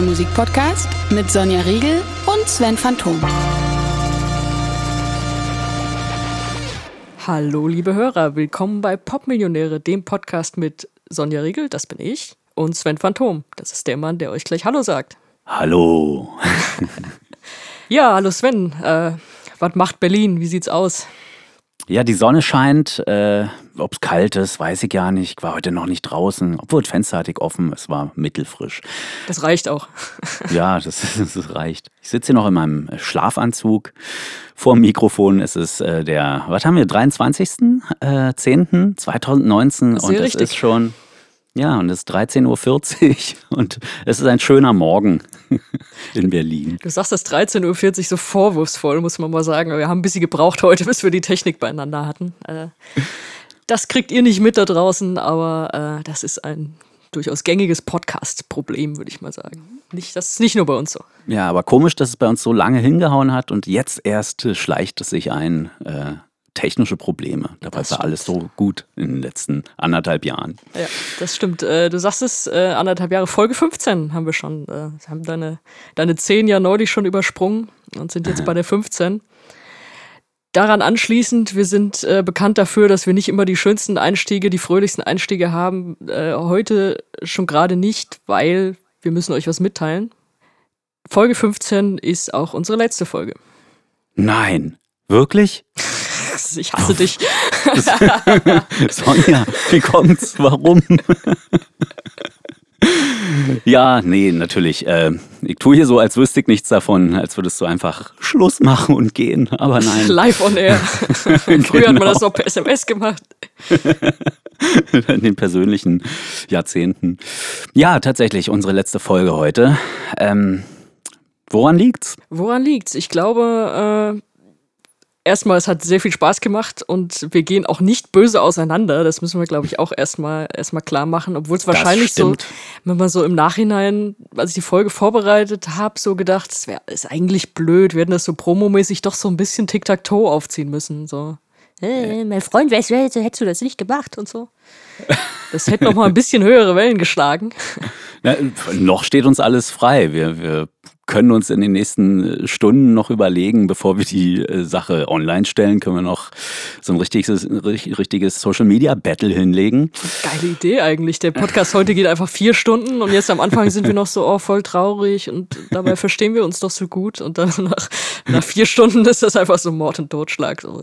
der Musikpodcast mit Sonja Riegel und Sven Phantom. Hallo, liebe Hörer, willkommen bei Popmillionäre, dem Podcast mit Sonja Riegel, das bin ich, und Sven Phantom, das ist der Mann, der euch gleich Hallo sagt. Hallo. ja, hallo Sven, äh, was macht Berlin? Wie sieht's aus? Ja, die Sonne scheint. Äh, Ob es kalt ist, weiß ich gar nicht. Ich war heute noch nicht draußen. Obwohl, das Fenster hatte ich offen. Es war mittelfrisch. Das reicht auch. ja, das, das, reicht. Ich sitze hier noch in meinem Schlafanzug. Vor dem Mikrofon ist es äh, der, was haben wir, 23.10.2019. Äh, und es ist schon ja, und es ist 13.40 Uhr und es ist ein schöner Morgen in Berlin. Du sagst das 13.40 Uhr so vorwurfsvoll, muss man mal sagen. Wir haben ein bisschen gebraucht heute, bis wir die Technik beieinander hatten. Äh, das kriegt ihr nicht mit da draußen, aber äh, das ist ein durchaus gängiges Podcast-Problem, würde ich mal sagen. Nicht, das ist nicht nur bei uns so. Ja, aber komisch, dass es bei uns so lange hingehauen hat und jetzt erst schleicht es sich ein. Technische Probleme. Dabei war alles so gut in den letzten anderthalb Jahren. Ja, das stimmt. Äh, du sagst es, äh, anderthalb Jahre, Folge 15 haben wir schon. Wir äh, haben deine, deine 10 ja neulich schon übersprungen und sind jetzt bei der 15. Daran anschließend, wir sind äh, bekannt dafür, dass wir nicht immer die schönsten Einstiege, die fröhlichsten Einstiege haben. Äh, heute schon gerade nicht, weil wir müssen euch was mitteilen. Folge 15 ist auch unsere letzte Folge. Nein, wirklich? Ich hasse dich. Sonja, wie kommt's? Warum? ja, nee, natürlich. Äh, ich tue hier so, als wüsste ich nichts davon, als würdest du einfach Schluss machen und gehen. Aber nein. Live on air. Früher genau. hat man das noch per SMS gemacht. In den persönlichen Jahrzehnten. Ja, tatsächlich, unsere letzte Folge heute. Ähm, woran liegt's? Woran liegt's? Ich glaube, äh, erstmal, es hat sehr viel Spaß gemacht und wir gehen auch nicht böse auseinander. Das müssen wir, glaube ich, auch erstmal erstmal klar machen. Obwohl es wahrscheinlich so, wenn man so im Nachhinein, als ich die Folge vorbereitet habe, so gedacht, es wäre ist eigentlich blöd, wir hätten das so promomäßig doch so ein bisschen Tic-Tac-Toe aufziehen müssen. So. Hey, mein Freund, hättest du das nicht gemacht und so. Das hätte noch mal ein bisschen höhere Wellen geschlagen. Ja, noch steht uns alles frei. Wir, wir können uns in den nächsten äh, Stunden noch überlegen, bevor wir die äh, Sache online stellen, können wir noch so ein richtiges, richtiges Social Media Battle hinlegen. Geile Idee eigentlich. Der Podcast heute geht einfach vier Stunden und jetzt am Anfang sind wir noch so oh, voll traurig und dabei verstehen wir uns doch so gut und dann nach, nach vier Stunden ist das einfach so Mord und Totschlag. So,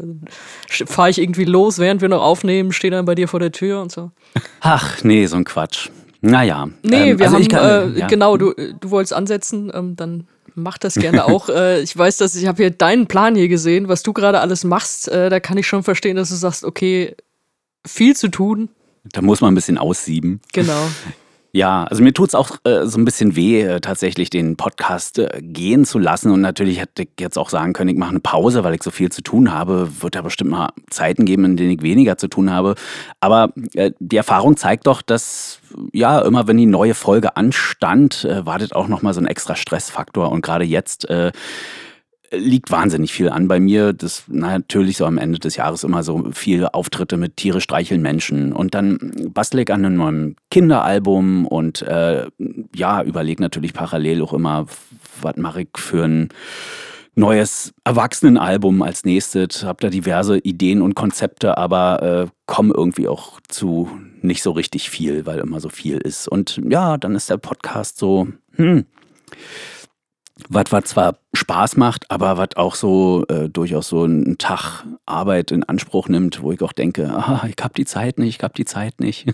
Fahre ich irgendwie los, während wir noch aufnehmen, stehe dann bei dir vor der Tür und so. Ach nee, so ein Quatsch. Naja. Nee, ähm, wir also haben, kann, äh, ja. genau, du, du wolltest ansetzen, ähm, dann mach das gerne auch. äh, ich weiß, dass ich habe hier deinen Plan hier gesehen, was du gerade alles machst. Äh, da kann ich schon verstehen, dass du sagst, okay, viel zu tun. Da muss man ein bisschen aussieben. Genau. Ja, also mir tut es auch äh, so ein bisschen weh, äh, tatsächlich den Podcast äh, gehen zu lassen. Und natürlich hätte ich jetzt auch sagen können, ich mache eine Pause, weil ich so viel zu tun habe. Wird ja bestimmt mal Zeiten geben, in denen ich weniger zu tun habe. Aber äh, die Erfahrung zeigt doch, dass ja immer wenn die neue Folge anstand, äh, wartet auch nochmal so ein extra Stressfaktor. Und gerade jetzt äh, liegt wahnsinnig viel an bei mir. Das natürlich so am Ende des Jahres immer so viele Auftritte mit Tiere streicheln Menschen und dann bastel ich an einem neuen Kinderalbum und äh, ja, überlege natürlich parallel auch immer, was mache ich für ein neues Erwachsenenalbum als nächstes. Hab da diverse Ideen und Konzepte, aber äh, komme irgendwie auch zu nicht so richtig viel, weil immer so viel ist. Und ja, dann ist der Podcast so, hm, was, was zwar Spaß macht, aber was auch so äh, durchaus so einen Tag Arbeit in Anspruch nimmt, wo ich auch denke, ah, ich habe die Zeit nicht, ich habe die Zeit nicht.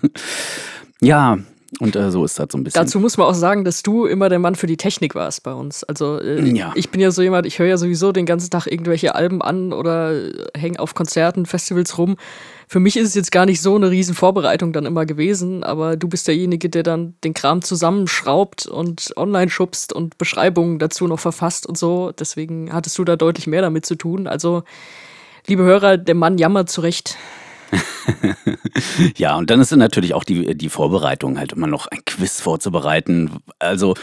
ja, und äh, so ist das so ein bisschen. Dazu muss man auch sagen, dass du immer der Mann für die Technik warst bei uns. Also äh, ja. ich bin ja so jemand, ich höre ja sowieso den ganzen Tag irgendwelche Alben an oder äh, hänge auf Konzerten, Festivals rum für mich ist es jetzt gar nicht so eine riesen Vorbereitung dann immer gewesen, aber du bist derjenige, der dann den Kram zusammenschraubt und online schubst und Beschreibungen dazu noch verfasst und so. Deswegen hattest du da deutlich mehr damit zu tun. Also, liebe Hörer, der Mann jammert zu Recht. ja, und dann ist natürlich auch die, die Vorbereitung, halt immer noch ein Quiz vorzubereiten. Also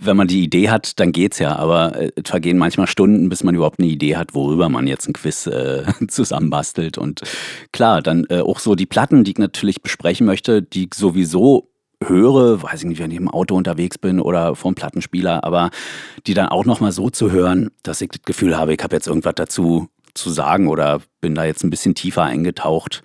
wenn man die Idee hat, dann geht's ja, aber äh, es vergehen manchmal Stunden, bis man überhaupt eine Idee hat, worüber man jetzt ein Quiz äh, zusammenbastelt. Und klar, dann äh, auch so die Platten, die ich natürlich besprechen möchte, die ich sowieso höre, weiß ich nicht, wenn ich im Auto unterwegs bin oder vorm Plattenspieler, aber die dann auch nochmal so zu hören, dass ich das Gefühl habe, ich habe jetzt irgendwas dazu zu sagen oder bin da jetzt ein bisschen tiefer eingetaucht.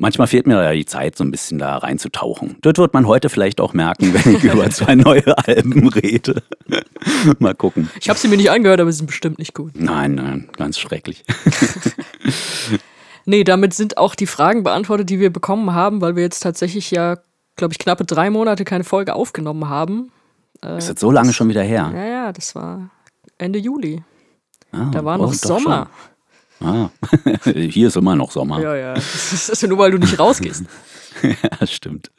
Manchmal fehlt mir ja die Zeit, so ein bisschen da reinzutauchen. Das wird man heute vielleicht auch merken, wenn ich über zwei neue Alben rede. Mal gucken. Ich habe sie mir nicht angehört, aber sie sind bestimmt nicht gut. Nein, nein, ganz schrecklich. nee, damit sind auch die Fragen beantwortet, die wir bekommen haben, weil wir jetzt tatsächlich ja, glaube ich, knappe drei Monate keine Folge aufgenommen haben. Äh, ist das so lange schon wieder her? Ja, ja, das war Ende Juli. Ah, da war noch oh, Sommer. Schon. Ah, hier ist immer noch Sommer. Ja, ja. Das ist nur, weil du nicht rausgehst. ja, stimmt.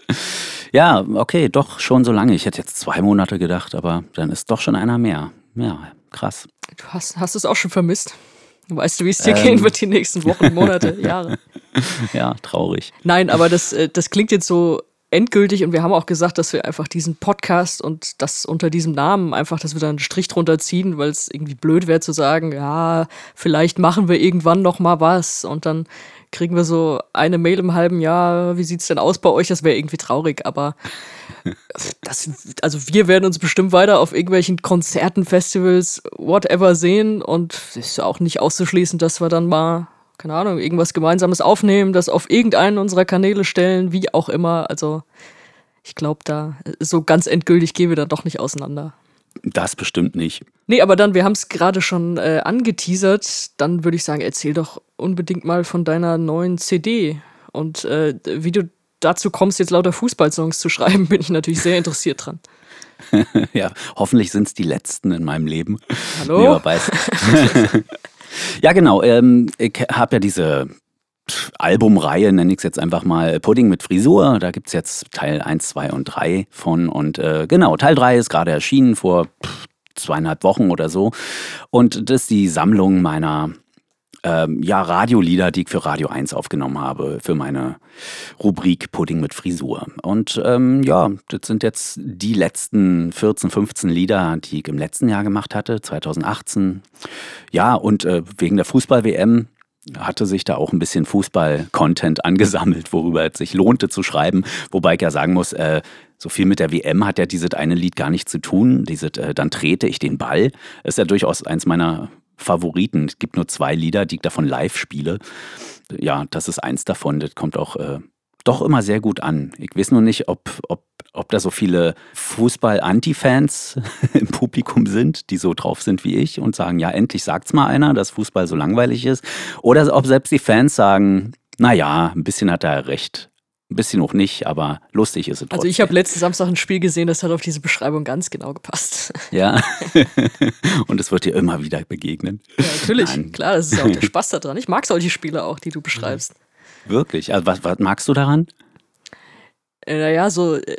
Ja, okay, doch schon so lange. Ich hätte jetzt zwei Monate gedacht, aber dann ist doch schon einer mehr. Ja, krass. Du hast, hast es auch schon vermisst. Weißt du, wie es dir ähm. gehen wird die nächsten Wochen, Monate, Jahre? Ja, traurig. Nein, aber das, äh, das klingt jetzt so endgültig und wir haben auch gesagt, dass wir einfach diesen Podcast und das unter diesem Namen einfach, dass wir da einen Strich drunter ziehen, weil es irgendwie blöd wäre zu sagen, ja, vielleicht machen wir irgendwann noch mal was und dann kriegen wir so eine Mail im halben Jahr, wie sieht's denn aus bei euch? Das wäre irgendwie traurig, aber das, also wir werden uns bestimmt weiter auf irgendwelchen Konzerten, Festivals, whatever sehen und es ist ja auch nicht auszuschließen, dass wir dann mal keine Ahnung, irgendwas Gemeinsames aufnehmen, das auf irgendeinen unserer Kanäle stellen, wie auch immer. Also ich glaube, da so ganz endgültig gehen wir dann doch nicht auseinander. Das bestimmt nicht. Nee, aber dann, wir haben es gerade schon äh, angeteasert, dann würde ich sagen, erzähl doch unbedingt mal von deiner neuen CD. Und äh, wie du dazu kommst, jetzt lauter Fußballsongs zu schreiben, bin ich natürlich sehr interessiert dran. ja, hoffentlich sind es die letzten in meinem Leben. Hallo? Nee. Ja, genau. Ähm, ich habe ja diese Albumreihe, nenne ich es jetzt einfach mal Pudding mit Frisur. Da gibt es jetzt Teil 1, 2 und 3 von. Und äh, genau, Teil 3 ist gerade erschienen vor zweieinhalb Wochen oder so. Und das ist die Sammlung meiner ähm, ja, Radiolieder, die ich für Radio 1 aufgenommen habe, für meine Rubrik Pudding mit Frisur. Und ähm, ja, das sind jetzt die letzten 14, 15 Lieder, die ich im letzten Jahr gemacht hatte, 2018. Ja, und äh, wegen der Fußball-WM hatte sich da auch ein bisschen Fußball-Content angesammelt, worüber es sich lohnte zu schreiben. Wobei ich ja sagen muss, äh, so viel mit der WM hat ja dieses eine Lied gar nicht zu tun. Dieses äh, Dann trete ich den Ball. ist ja durchaus eins meiner Favoriten. Es gibt nur zwei Lieder, die ich davon live spiele. Ja, das ist eins davon. Das kommt auch äh, doch immer sehr gut an. Ich weiß nur nicht, ob, ob, ob da so viele Fußball-Anti-Fans im Publikum sind, die so drauf sind wie ich und sagen, ja, endlich sagt's mal einer, dass Fußball so langweilig ist. Oder ob selbst die Fans sagen, naja, ein bisschen hat er recht. Ein bisschen auch nicht, aber lustig ist es trotzdem. Also ich habe letzten Samstag ein Spiel gesehen, das hat auf diese Beschreibung ganz genau gepasst. Ja, und es wird dir immer wieder begegnen. Ja, natürlich, Nein. klar, das ist ja auch der Spaß daran. Ich mag solche Spiele auch, die du beschreibst. Wirklich? Also was, was magst du daran? Äh, naja, so, äh,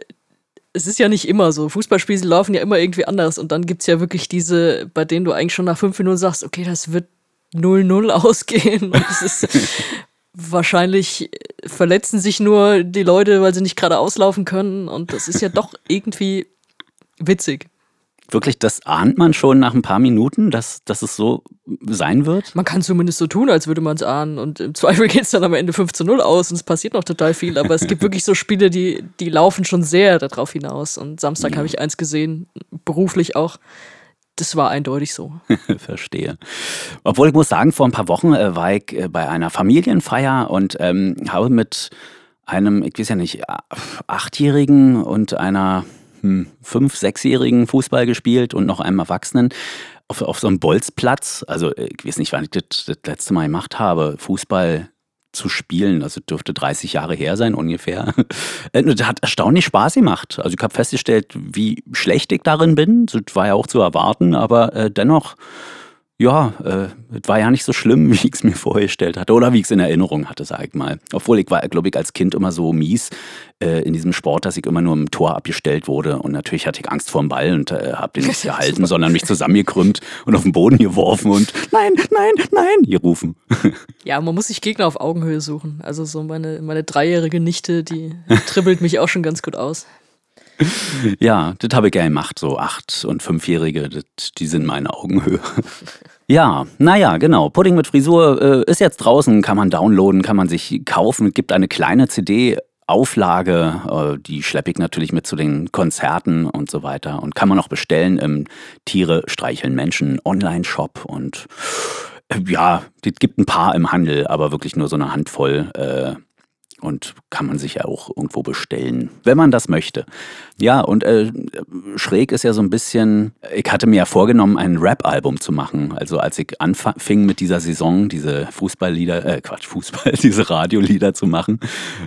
es ist ja nicht immer so. Fußballspiele laufen ja immer irgendwie anders und dann gibt es ja wirklich diese, bei denen du eigentlich schon nach fünf Minuten sagst, okay, das wird 0-0 ausgehen. Und es ist wahrscheinlich verletzen sich nur die Leute, weil sie nicht gerade auslaufen können. Und das ist ja doch irgendwie witzig. Wirklich, das ahnt man schon nach ein paar Minuten, dass, dass es so sein wird? Man kann zumindest so tun, als würde man es ahnen. Und im Zweifel geht es dann am Ende 5 zu 0 aus und es passiert noch total viel. Aber es gibt wirklich so Spiele, die, die laufen schon sehr darauf hinaus. Und Samstag ja. habe ich eins gesehen, beruflich auch das war eindeutig so. Verstehe. Obwohl ich muss sagen, vor ein paar Wochen äh, war ich äh, bei einer Familienfeier und ähm, habe mit einem, ich weiß ja nicht, Achtjährigen und einer hm, Fünf-, Sechsjährigen Fußball gespielt und noch einem Erwachsenen auf, auf so einem Bolzplatz. Also äh, ich weiß nicht, wann ich das, das letzte Mal gemacht habe. Fußball zu spielen. Also dürfte 30 Jahre her sein ungefähr. Äh, das hat erstaunlich Spaß gemacht. Also ich habe festgestellt, wie schlecht ich darin bin. Das war ja auch zu erwarten, aber äh, dennoch ja, äh, es war ja nicht so schlimm, wie ich es mir vorgestellt hatte oder wie ich es in Erinnerung hatte, sag ich mal. Obwohl ich war, glaube ich, als Kind immer so mies äh, in diesem Sport, dass ich immer nur im Tor abgestellt wurde. Und natürlich hatte ich Angst vor dem Ball und äh, habe den nicht gehalten, sondern mich zusammengekrümmt und auf den Boden geworfen und nein, nein, nein gerufen. Ja, man muss sich Gegner auf Augenhöhe suchen. Also so meine, meine dreijährige Nichte, die dribbelt mich auch schon ganz gut aus. Ja, das habe ich gerne gemacht. So acht- und fünfjährige, das, die sind meine Augenhöhe. Ja, naja, genau. Pudding mit Frisur äh, ist jetzt draußen, kann man downloaden, kann man sich kaufen. Gibt eine kleine CD Auflage. Äh, die schleppe ich natürlich mit zu den Konzerten und so weiter. Und kann man auch bestellen im Tiere streicheln Menschen Online-Shop. Und äh, ja, es gibt ein paar im Handel, aber wirklich nur so eine Handvoll. Äh, und kann man sich ja auch irgendwo bestellen, wenn man das möchte. Ja, und äh, schräg ist ja so ein bisschen, ich hatte mir ja vorgenommen, ein Rap-Album zu machen. Also als ich anfing mit dieser Saison, diese Fußballlieder, äh Quatsch, Fußball, diese Radiolieder zu machen,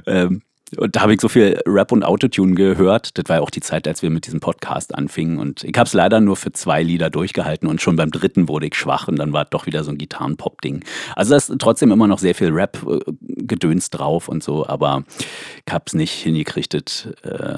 ähm, und da habe ich so viel Rap und Autotune gehört. Das war ja auch die Zeit, als wir mit diesem Podcast anfingen. Und ich habe es leider nur für zwei Lieder durchgehalten und schon beim dritten wurde ich schwach und dann war es doch wieder so ein Gitarren-Pop-Ding. Also da ist trotzdem immer noch sehr viel Rap-Gedöns drauf und so, aber ich habe es nicht hingekriegt, äh,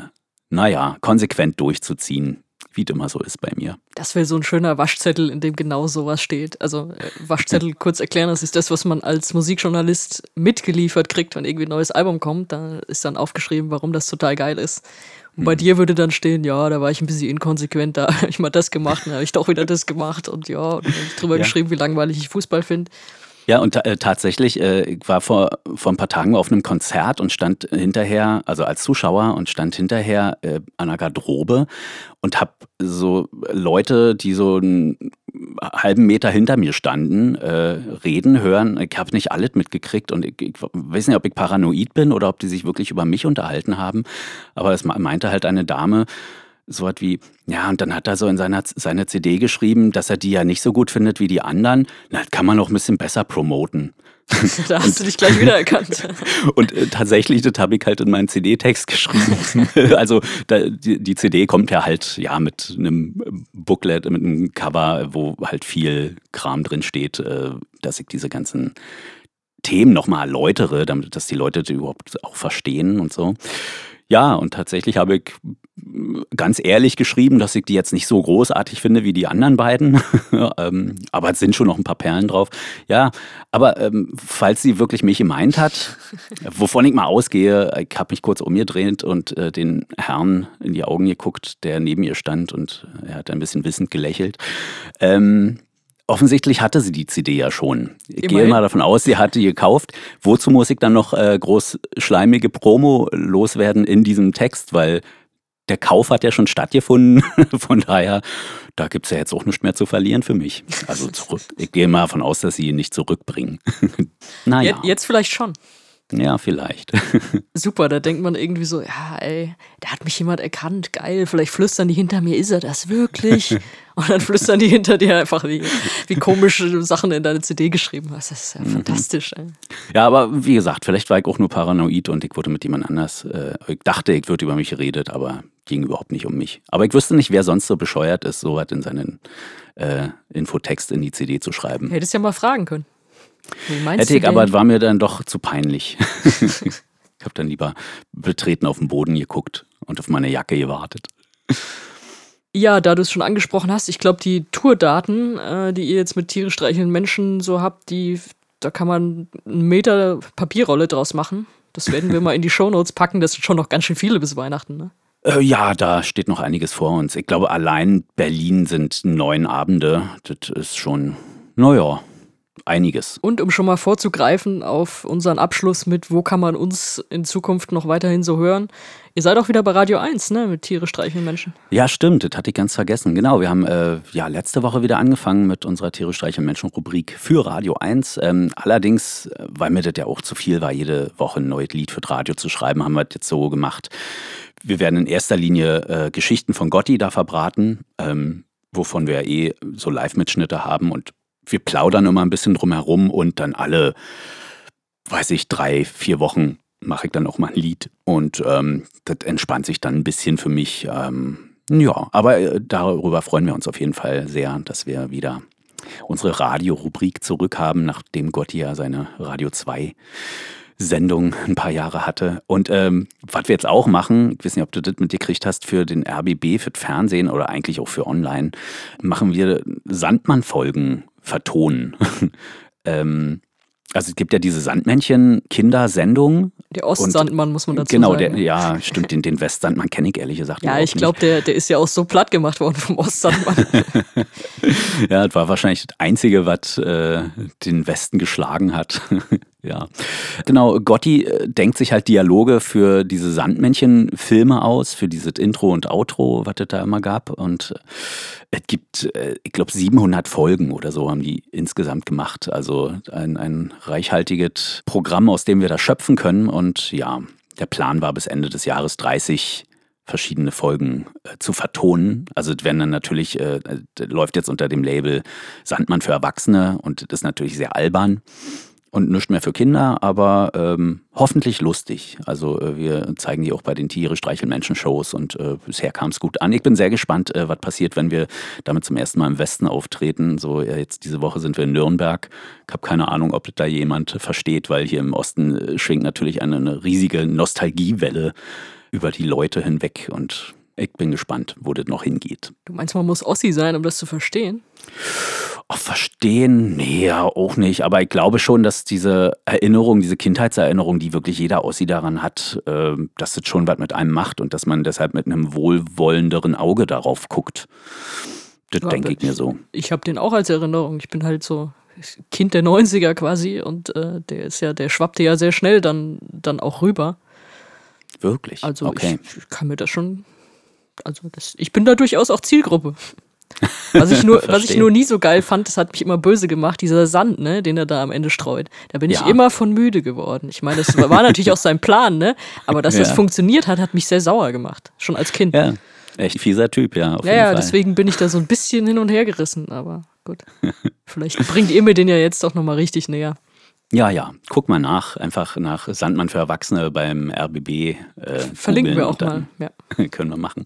naja, konsequent durchzuziehen wie es immer so ist bei mir. Das wäre so ein schöner Waschzettel, in dem genau sowas steht. Also äh, Waschzettel kurz erklären, das ist das, was man als Musikjournalist mitgeliefert kriegt, wenn irgendwie ein neues Album kommt. Da ist dann aufgeschrieben, warum das total geil ist. Und bei hm. dir würde dann stehen, ja, da war ich ein bisschen inkonsequent, da habe ich mal das gemacht, dann habe ich doch wieder das gemacht und ja, und dann habe ich drüber ja. geschrieben, wie langweilig ich Fußball finde. Ja, und äh, tatsächlich, äh, ich war vor, vor ein paar Tagen auf einem Konzert und stand hinterher, also als Zuschauer und stand hinterher äh, an einer Garderobe und habe so Leute, die so einen halben Meter hinter mir standen, äh, reden, hören. Ich habe nicht alles mitgekriegt und ich, ich, weiß nicht, ob ich paranoid bin oder ob die sich wirklich über mich unterhalten haben. Aber es meinte halt eine Dame, so was wie, ja, und dann hat er so in seiner seine CD geschrieben, dass er die ja nicht so gut findet wie die anderen. Na, das kann man noch ein bisschen besser promoten. da hast und, du dich gleich wiedererkannt. und äh, tatsächlich, das habe ich halt in meinen CD-Text geschrieben. also da, die, die, CD kommt ja halt ja mit einem Booklet, mit einem Cover, wo halt viel Kram drin steht, äh, dass ich diese ganzen Themen nochmal erläutere, damit dass die Leute die überhaupt auch verstehen und so. Ja, und tatsächlich habe ich ganz ehrlich geschrieben, dass ich die jetzt nicht so großartig finde wie die anderen beiden. ähm, aber es sind schon noch ein paar Perlen drauf. Ja, aber ähm, falls sie wirklich mich gemeint hat, wovon ich mal ausgehe, ich habe mich kurz umgedreht und äh, den Herrn in die Augen geguckt, der neben ihr stand und er hat ein bisschen wissend gelächelt. Ähm, Offensichtlich hatte sie die CD ja schon. Ich Immerhin. gehe mal davon aus, sie hatte die gekauft. Wozu muss ich dann noch äh, groß schleimige Promo loswerden in diesem Text? Weil der Kauf hat ja schon stattgefunden. Von daher, da gibt es ja jetzt auch nichts mehr zu verlieren für mich. Also zurück. Ich gehe mal davon aus, dass sie ihn nicht zurückbringen. naja. Jetzt vielleicht schon. Ja, vielleicht. Super, da denkt man irgendwie so, ja, ey, da hat mich jemand erkannt, geil, vielleicht flüstern die hinter mir, ist er das wirklich? Und dann flüstern die hinter dir einfach, wie, wie komische Sachen in deine CD geschrieben hast. Das ist ja mhm. fantastisch. Ey. Ja, aber wie gesagt, vielleicht war ich auch nur paranoid und ich wurde mit jemand anders, äh, ich dachte, ich würde über mich geredet, aber ging überhaupt nicht um mich. Aber ich wüsste nicht, wer sonst so bescheuert ist, so was in seinen äh, Infotext in die CD zu schreiben. Hättest ja mal fragen können. Hätte ich, aber war mir dann doch zu peinlich. ich habe dann lieber betreten auf den Boden geguckt und auf meine Jacke gewartet. Ja, da du es schon angesprochen hast, ich glaube, die Tourdaten, äh, die ihr jetzt mit Tiere streichelnden Menschen so habt, die, da kann man einen Meter Papierrolle draus machen. Das werden wir mal in die Shownotes packen. Das sind schon noch ganz schön viele bis Weihnachten, ne? Äh, ja, da steht noch einiges vor uns. Ich glaube, allein Berlin sind neun Abende. Das ist schon, naja, einiges. Und um schon mal vorzugreifen auf unseren Abschluss mit, wo kann man uns in Zukunft noch weiterhin so hören? Ihr seid auch wieder bei Radio 1, ne, mit Tiere streicheln Menschen. Ja, stimmt, das hatte ich ganz vergessen. Genau, wir haben äh, ja letzte Woche wieder angefangen mit unserer Tiere streicheln Menschen Rubrik für Radio 1. Ähm, allerdings, äh, weil mir das ja auch zu viel war, jede Woche ein neues Lied für das Radio zu schreiben, haben wir das jetzt so gemacht. Wir werden in erster Linie äh, Geschichten von Gotti da verbraten. Ähm, wovon wir eh so Live-Mitschnitte haben und wir plaudern immer ein bisschen drumherum und dann alle, weiß ich, drei, vier Wochen mache ich dann auch mal ein Lied. Und ähm, das entspannt sich dann ein bisschen für mich. Ähm, ja, aber äh, darüber freuen wir uns auf jeden Fall sehr, dass wir wieder unsere Radiorubrik zurückhaben, nachdem Gotti ja seine Radio 2 Sendung ein paar Jahre hatte. Und ähm, was wir jetzt auch machen, ich weiß nicht, ob du das mit dir gekriegt hast, für den RBB, für Fernsehen oder eigentlich auch für online, machen wir Sandmann-Folgen vertonen. ähm, also es gibt ja diese Sandmännchen-Kindersendung. Der Ostsandmann, muss man dazu genau, sagen. Genau, ja, stimmt, den, den Westsandmann kenne ich ehrlich gesagt Ja, ich glaube, der, der ist ja auch so platt gemacht worden vom Ostsandmann. ja, das war wahrscheinlich das Einzige, was äh, den Westen geschlagen hat Ja, genau. Gotti äh, denkt sich halt Dialoge für diese Sandmännchen-Filme aus, für dieses Intro und Outro, was es da immer gab. Und äh, es gibt, äh, ich glaube, 700 Folgen oder so haben die insgesamt gemacht. Also ein, ein reichhaltiges Programm, aus dem wir da schöpfen können. Und ja, der Plan war bis Ende des Jahres 30 verschiedene Folgen äh, zu vertonen. Also wenn dann natürlich, äh, läuft jetzt unter dem Label Sandmann für Erwachsene und das ist natürlich sehr albern und nicht mehr für Kinder, aber ähm, hoffentlich lustig. Also äh, wir zeigen die auch bei den Tiere, Streichelmenschen-Shows und äh, bisher kam es gut an. Ich bin sehr gespannt, äh, was passiert, wenn wir damit zum ersten Mal im Westen auftreten. So jetzt diese Woche sind wir in Nürnberg. Ich habe keine Ahnung, ob da jemand versteht, weil hier im Osten äh, schwingt natürlich eine, eine riesige Nostalgiewelle über die Leute hinweg und ich bin gespannt, wo das noch hingeht. Du meinst, man muss Ossi sein, um das zu verstehen? Oh, verstehen? Nee, ja, auch nicht. Aber ich glaube schon, dass diese Erinnerung, diese Kindheitserinnerung, die wirklich jeder Ossi daran hat, äh, dass das schon was mit einem macht und dass man deshalb mit einem wohlwollenderen Auge darauf guckt. Das ja, denke ich mir so. Ich habe den auch als Erinnerung. Ich bin halt so Kind der 90er quasi und äh, der ist ja, der schwappte ja sehr schnell dann, dann auch rüber. Wirklich? Also okay. ich, ich kann mir das schon. Also das, ich bin da durchaus auch Zielgruppe. Was ich, nur, was ich nur nie so geil fand, das hat mich immer böse gemacht, dieser Sand, ne, den er da am Ende streut. Da bin ja. ich immer von müde geworden. Ich meine, das war natürlich auch sein Plan, ne? Aber dass ja. das funktioniert hat, hat mich sehr sauer gemacht. Schon als Kind. Ja, echt fieser Typ, ja. ja, ja, deswegen bin ich da so ein bisschen hin und her gerissen, aber gut. Vielleicht bringt ihr mir den ja jetzt doch nochmal richtig näher. Ja, ja, guck mal nach, einfach nach Sandmann für Erwachsene beim RBB. Äh, Verlinken wir auch mal, ja. können wir machen.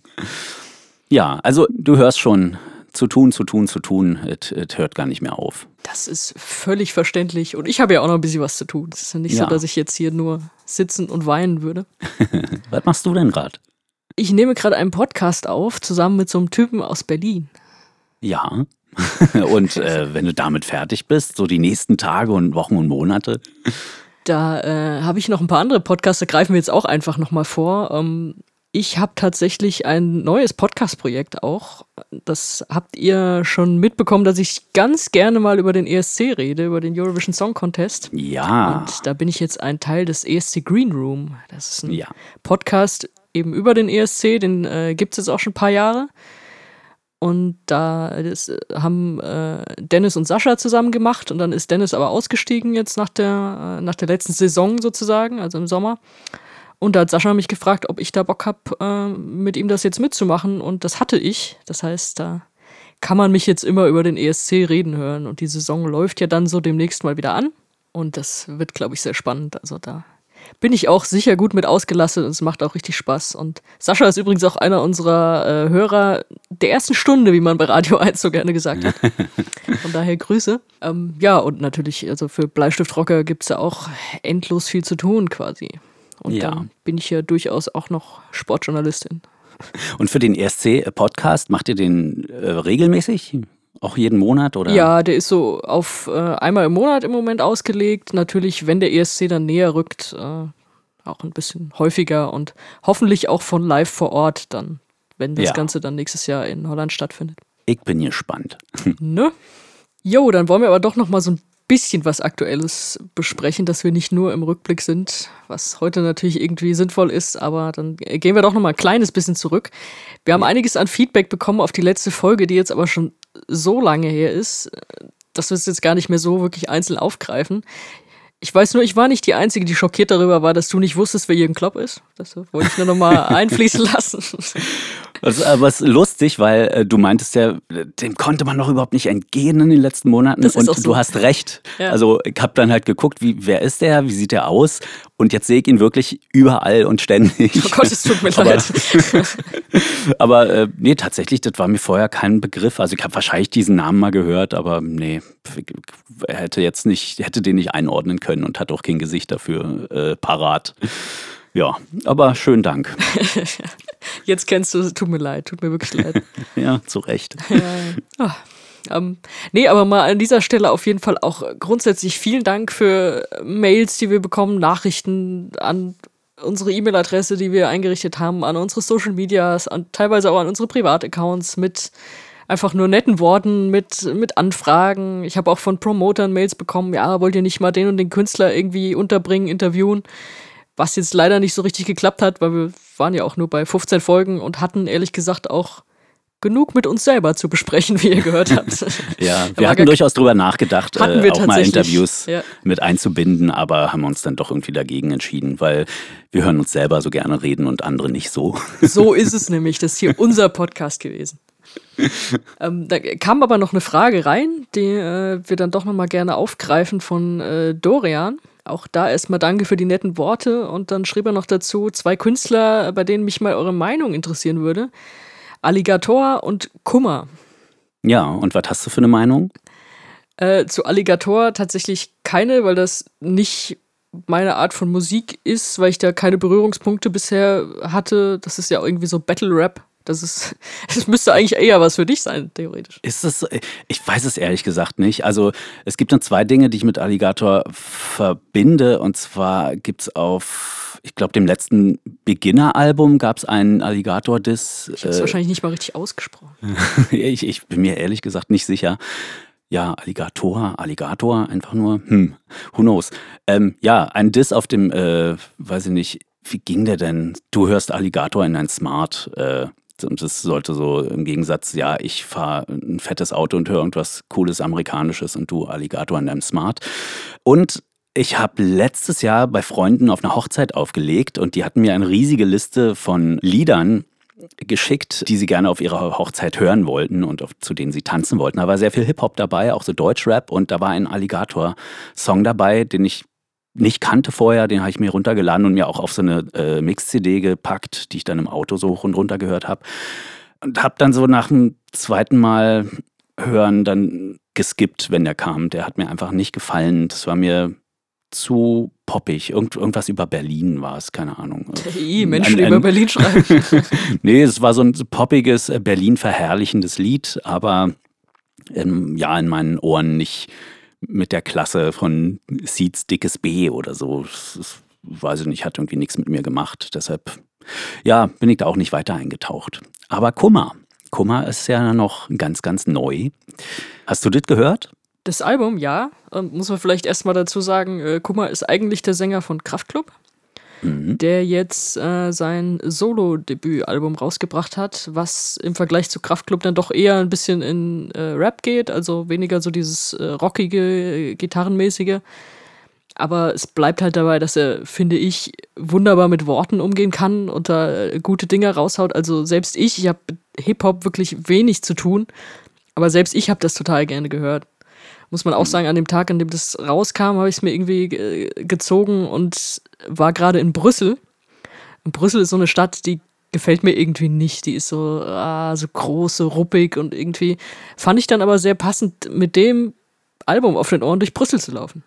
Ja, also du hörst schon, zu tun, zu tun, zu tun, es hört gar nicht mehr auf. Das ist völlig verständlich und ich habe ja auch noch ein bisschen was zu tun. Es ist ja nicht ja. so, dass ich jetzt hier nur sitzen und weinen würde. was machst du denn gerade? Ich nehme gerade einen Podcast auf, zusammen mit so einem Typen aus Berlin. Ja. und äh, wenn du damit fertig bist, so die nächsten Tage und Wochen und Monate? Da äh, habe ich noch ein paar andere Podcasts, da greifen wir jetzt auch einfach nochmal vor. Ähm, ich habe tatsächlich ein neues Podcast-Projekt auch. Das habt ihr schon mitbekommen, dass ich ganz gerne mal über den ESC rede, über den Eurovision Song Contest. Ja. Und da bin ich jetzt ein Teil des ESC Green Room. Das ist ein ja. Podcast eben über den ESC, den äh, gibt es jetzt auch schon ein paar Jahre. Und da das haben äh, Dennis und Sascha zusammen gemacht und dann ist Dennis aber ausgestiegen jetzt nach der, äh, nach der letzten Saison sozusagen, also im Sommer. Und da hat Sascha mich gefragt, ob ich da Bock habe, äh, mit ihm das jetzt mitzumachen. Und das hatte ich. Das heißt, da kann man mich jetzt immer über den ESC reden hören. Und die Saison läuft ja dann so demnächst mal wieder an. Und das wird, glaube ich, sehr spannend. Also da bin ich auch sicher gut mit ausgelastet und es macht auch richtig Spaß. Und Sascha ist übrigens auch einer unserer äh, Hörer der ersten Stunde, wie man bei Radio 1 so gerne gesagt hat. Von daher Grüße. Ähm, ja, und natürlich, also für Bleistiftrocker gibt es ja auch endlos viel zu tun quasi. Und ja. dann bin ich ja durchaus auch noch Sportjournalistin. Und für den ESC-Podcast macht ihr den äh, regelmäßig? Auch jeden Monat oder? Ja, der ist so auf äh, einmal im Monat im Moment ausgelegt. Natürlich, wenn der ESC dann näher rückt, äh, auch ein bisschen häufiger und hoffentlich auch von live vor Ort dann, wenn das ja. Ganze dann nächstes Jahr in Holland stattfindet. Ich bin gespannt. ne? Jo, dann wollen wir aber doch noch mal so ein bisschen was Aktuelles besprechen, dass wir nicht nur im Rückblick sind, was heute natürlich irgendwie sinnvoll ist, aber dann gehen wir doch noch mal ein kleines bisschen zurück. Wir haben einiges an Feedback bekommen auf die letzte Folge, die jetzt aber schon so lange her ist, dass wir es jetzt gar nicht mehr so wirklich einzeln aufgreifen. Ich weiß nur, ich war nicht die Einzige, die schockiert darüber war, dass du nicht wusstest, wer Jürgen Klopp ist. Das wollte ich nur noch mal einfließen lassen. Also, aber ist lustig, weil äh, du meintest ja, dem konnte man doch überhaupt nicht entgehen in den letzten Monaten. und so. du hast recht. Ja. Also ich habe dann halt geguckt, wie, wer ist der, wie sieht der aus? Und jetzt sehe ich ihn wirklich überall und ständig. Oh Gott, es tut mir aber, leid. aber äh, nee, tatsächlich, das war mir vorher kein Begriff. Also ich habe wahrscheinlich diesen Namen mal gehört, aber nee, er hätte jetzt nicht, hätte den nicht einordnen können und hat auch kein Gesicht dafür äh, parat. Ja, aber schönen Dank. Jetzt kennst du, tut mir leid, tut mir wirklich leid. ja, zu Recht. Ja, oh. Ähm, nee, aber mal an dieser Stelle auf jeden Fall auch grundsätzlich vielen Dank für Mails, die wir bekommen, Nachrichten an unsere E-Mail-Adresse, die wir eingerichtet haben, an unsere Social Medias, an, teilweise auch an unsere Privataccounts mit einfach nur netten Worten mit, mit Anfragen. Ich habe auch von Promotern Mails bekommen, ja, wollt ihr nicht mal den und den Künstler irgendwie unterbringen, interviewen? Was jetzt leider nicht so richtig geklappt hat, weil wir waren ja auch nur bei 15 Folgen und hatten ehrlich gesagt auch genug mit uns selber zu besprechen, wie ihr gehört habt. ja, wir hatten durchaus drüber nachgedacht, äh, auch mal Interviews ja. mit einzubinden, aber haben uns dann doch irgendwie dagegen entschieden, weil wir hören uns selber so gerne reden und andere nicht so. so ist es nämlich, das ist hier unser Podcast gewesen. ähm, da kam aber noch eine Frage rein, die äh, wir dann doch nochmal gerne aufgreifen von äh, Dorian. Auch da erstmal danke für die netten Worte und dann schrieb er noch dazu zwei Künstler, bei denen mich mal eure Meinung interessieren würde. Alligator und Kummer. Ja, und was hast du für eine Meinung? Äh, zu Alligator tatsächlich keine, weil das nicht meine Art von Musik ist, weil ich da keine Berührungspunkte bisher hatte. Das ist ja irgendwie so Battle Rap. Das ist, es müsste eigentlich eher was für dich sein, theoretisch. Ist es, ich weiß es ehrlich gesagt nicht. Also es gibt dann zwei Dinge, die ich mit Alligator verbinde. Und zwar gibt es auf, ich glaube, dem letzten Beginner-Album gab es einen Alligator-Diss. Ich habe es äh, wahrscheinlich nicht mal richtig ausgesprochen. ich, ich bin mir ehrlich gesagt nicht sicher. Ja, Alligator, Alligator, einfach nur, hm, who knows. Ähm, ja, ein Diss auf dem, äh, weiß ich nicht, wie ging der denn? Du hörst Alligator in dein Smart. Äh, und das sollte so im Gegensatz, ja, ich fahre ein fettes Auto und höre irgendwas Cooles Amerikanisches und du Alligator an deinem Smart. Und ich habe letztes Jahr bei Freunden auf einer Hochzeit aufgelegt und die hatten mir eine riesige Liste von Liedern geschickt, die sie gerne auf ihrer Hochzeit hören wollten und auf, zu denen sie tanzen wollten. Da war sehr viel Hip-Hop dabei, auch so Deutschrap und da war ein Alligator-Song dabei, den ich nicht kannte vorher, den habe ich mir runtergeladen und mir auch auf so eine äh, Mix-CD gepackt, die ich dann im Auto so hoch und runter gehört habe. Und habe dann so nach dem zweiten Mal hören dann geskippt, wenn der kam. Der hat mir einfach nicht gefallen. Das war mir zu poppig. Irgend, irgendwas über Berlin war es, keine Ahnung. Hey, Menschen ein, über Berlin schreiben. nee, es war so ein poppiges, äh, Berlin verherrlichendes Lied, aber ähm, ja, in meinen Ohren nicht mit der Klasse von Seeds dickes B oder so. Das, das, weiß ich nicht, hat irgendwie nichts mit mir gemacht. Deshalb, ja, bin ich da auch nicht weiter eingetaucht. Aber Kummer. Kummer ist ja noch ganz, ganz neu. Hast du das gehört? Das Album, ja. Ähm, muss man vielleicht erstmal dazu sagen, äh, Kummer ist eigentlich der Sänger von Kraftklub mhm. der jetzt äh, sein Solo-Debütalbum rausgebracht hat, was im Vergleich zu Kraftklub dann doch eher ein bisschen in äh, Rap geht, also weniger so dieses äh, rockige, gitarrenmäßige. Aber es bleibt halt dabei, dass er, finde ich, wunderbar mit Worten umgehen kann und da äh, gute Dinge raushaut. Also selbst ich, ich habe mit Hip-Hop wirklich wenig zu tun, aber selbst ich habe das total gerne gehört muss man auch sagen, an dem Tag, an dem das rauskam, habe ich es mir irgendwie äh, gezogen und war gerade in Brüssel. Und Brüssel ist so eine Stadt, die gefällt mir irgendwie nicht. Die ist so, ah, so groß, so ruppig und irgendwie fand ich dann aber sehr passend, mit dem Album auf den Ohren durch Brüssel zu laufen.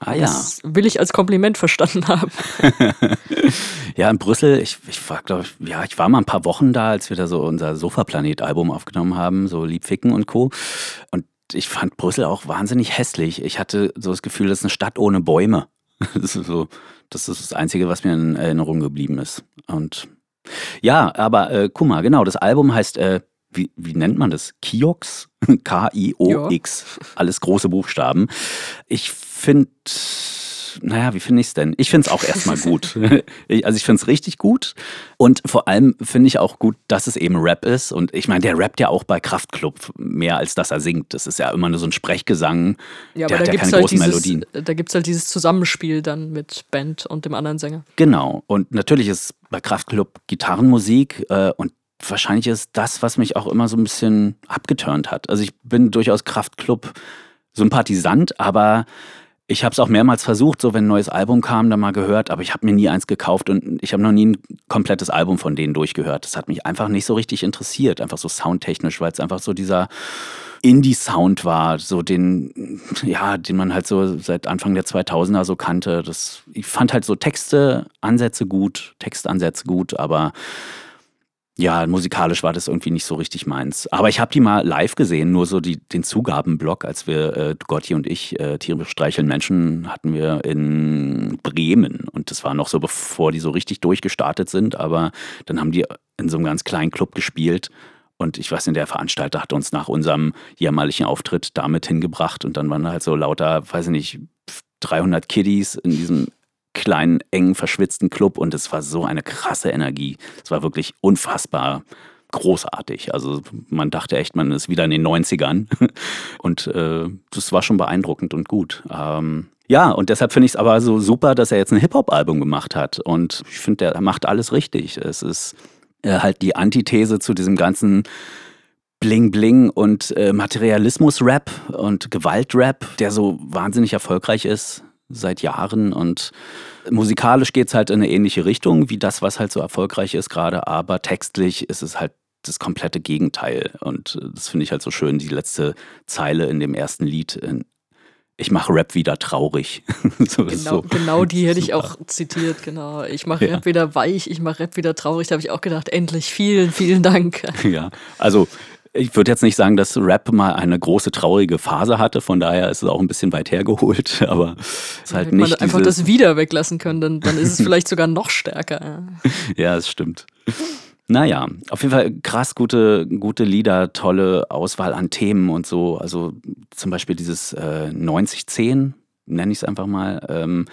Ah ja. Das will ich als Kompliment verstanden haben. ja, in Brüssel, ich, ich war, glaube ich, ja, ich war mal ein paar Wochen da, als wir da so unser Sofaplanet-Album aufgenommen haben, so Liebficken und Co. Und ich fand Brüssel auch wahnsinnig hässlich. Ich hatte so das Gefühl, das ist eine Stadt ohne Bäume. Das ist, so, das, ist das Einzige, was mir in Erinnerung geblieben ist. Und ja, aber äh, guck mal, genau, das Album heißt, äh, wie, wie nennt man das? Kiox? K-I-O-X. Alles große Buchstaben. Ich finde naja, wie finde ich es denn? Ich finde es auch erstmal gut. also ich finde es richtig gut. Und vor allem finde ich auch gut, dass es eben Rap ist. Und ich meine, der rappt ja auch bei Kraftklub mehr, als dass er singt. Das ist ja immer nur so ein Sprechgesang. Ja, der hat ja keine halt großen dieses, Melodien. Da gibt es halt dieses Zusammenspiel dann mit Band und dem anderen Sänger. Genau. Und natürlich ist bei Kraftklub Gitarrenmusik äh, und wahrscheinlich ist das, was mich auch immer so ein bisschen abgeturnt hat. Also ich bin durchaus Kraftklub Sympathisant, aber ich habe es auch mehrmals versucht, so wenn ein neues Album kam, dann mal gehört, aber ich habe mir nie eins gekauft und ich habe noch nie ein komplettes Album von denen durchgehört. Das hat mich einfach nicht so richtig interessiert, einfach so soundtechnisch, weil es einfach so dieser Indie-Sound war, so den, ja, den man halt so seit Anfang der 2000er so kannte. Das, ich fand halt so Texte, Ansätze gut, Textansätze gut, aber ja, musikalisch war das irgendwie nicht so richtig meins. Aber ich habe die mal live gesehen, nur so die, den Zugabenblock, als wir, äh, Gotti und ich, äh, Tiere streicheln Menschen, hatten wir in Bremen. Und das war noch so, bevor die so richtig durchgestartet sind. Aber dann haben die in so einem ganz kleinen Club gespielt. Und ich weiß nicht, der Veranstalter hat uns nach unserem jämmerlichen Auftritt damit hingebracht und dann waren halt so lauter, weiß ich nicht, 300 Kiddies in diesem kleinen, engen, verschwitzten Club und es war so eine krasse Energie. Es war wirklich unfassbar großartig. Also man dachte echt, man ist wieder in den 90ern und äh, das war schon beeindruckend und gut. Ähm, ja, und deshalb finde ich es aber so super, dass er jetzt ein Hip-Hop-Album gemacht hat und ich finde, der macht alles richtig. Es ist äh, halt die Antithese zu diesem ganzen Bling Bling und äh, Materialismus-Rap und Gewalt-Rap, der so wahnsinnig erfolgreich ist seit Jahren und musikalisch geht es halt in eine ähnliche Richtung wie das, was halt so erfolgreich ist gerade, aber textlich ist es halt das komplette Gegenteil und äh, das finde ich halt so schön, die letzte Zeile in dem ersten Lied. Ich mache Rap wieder traurig. so, genau, so. genau die hätte Super. ich auch zitiert, genau. Ich mache Rap ja. wieder weich, ich mache Rap wieder traurig. Da habe ich auch gedacht, endlich, vielen, vielen Dank. Ja, also ich würde jetzt nicht sagen, dass Rap mal eine große traurige Phase hatte, von daher ist es auch ein bisschen weit hergeholt, aber es ist halt Wenn nicht. man einfach das wieder weglassen können, dann, dann ist es vielleicht sogar noch stärker. Ja, es stimmt. Naja, auf jeden Fall krass gute, gute Lieder, tolle Auswahl an Themen und so. Also zum Beispiel dieses äh, 9010, nenne ich es einfach mal. Ähm,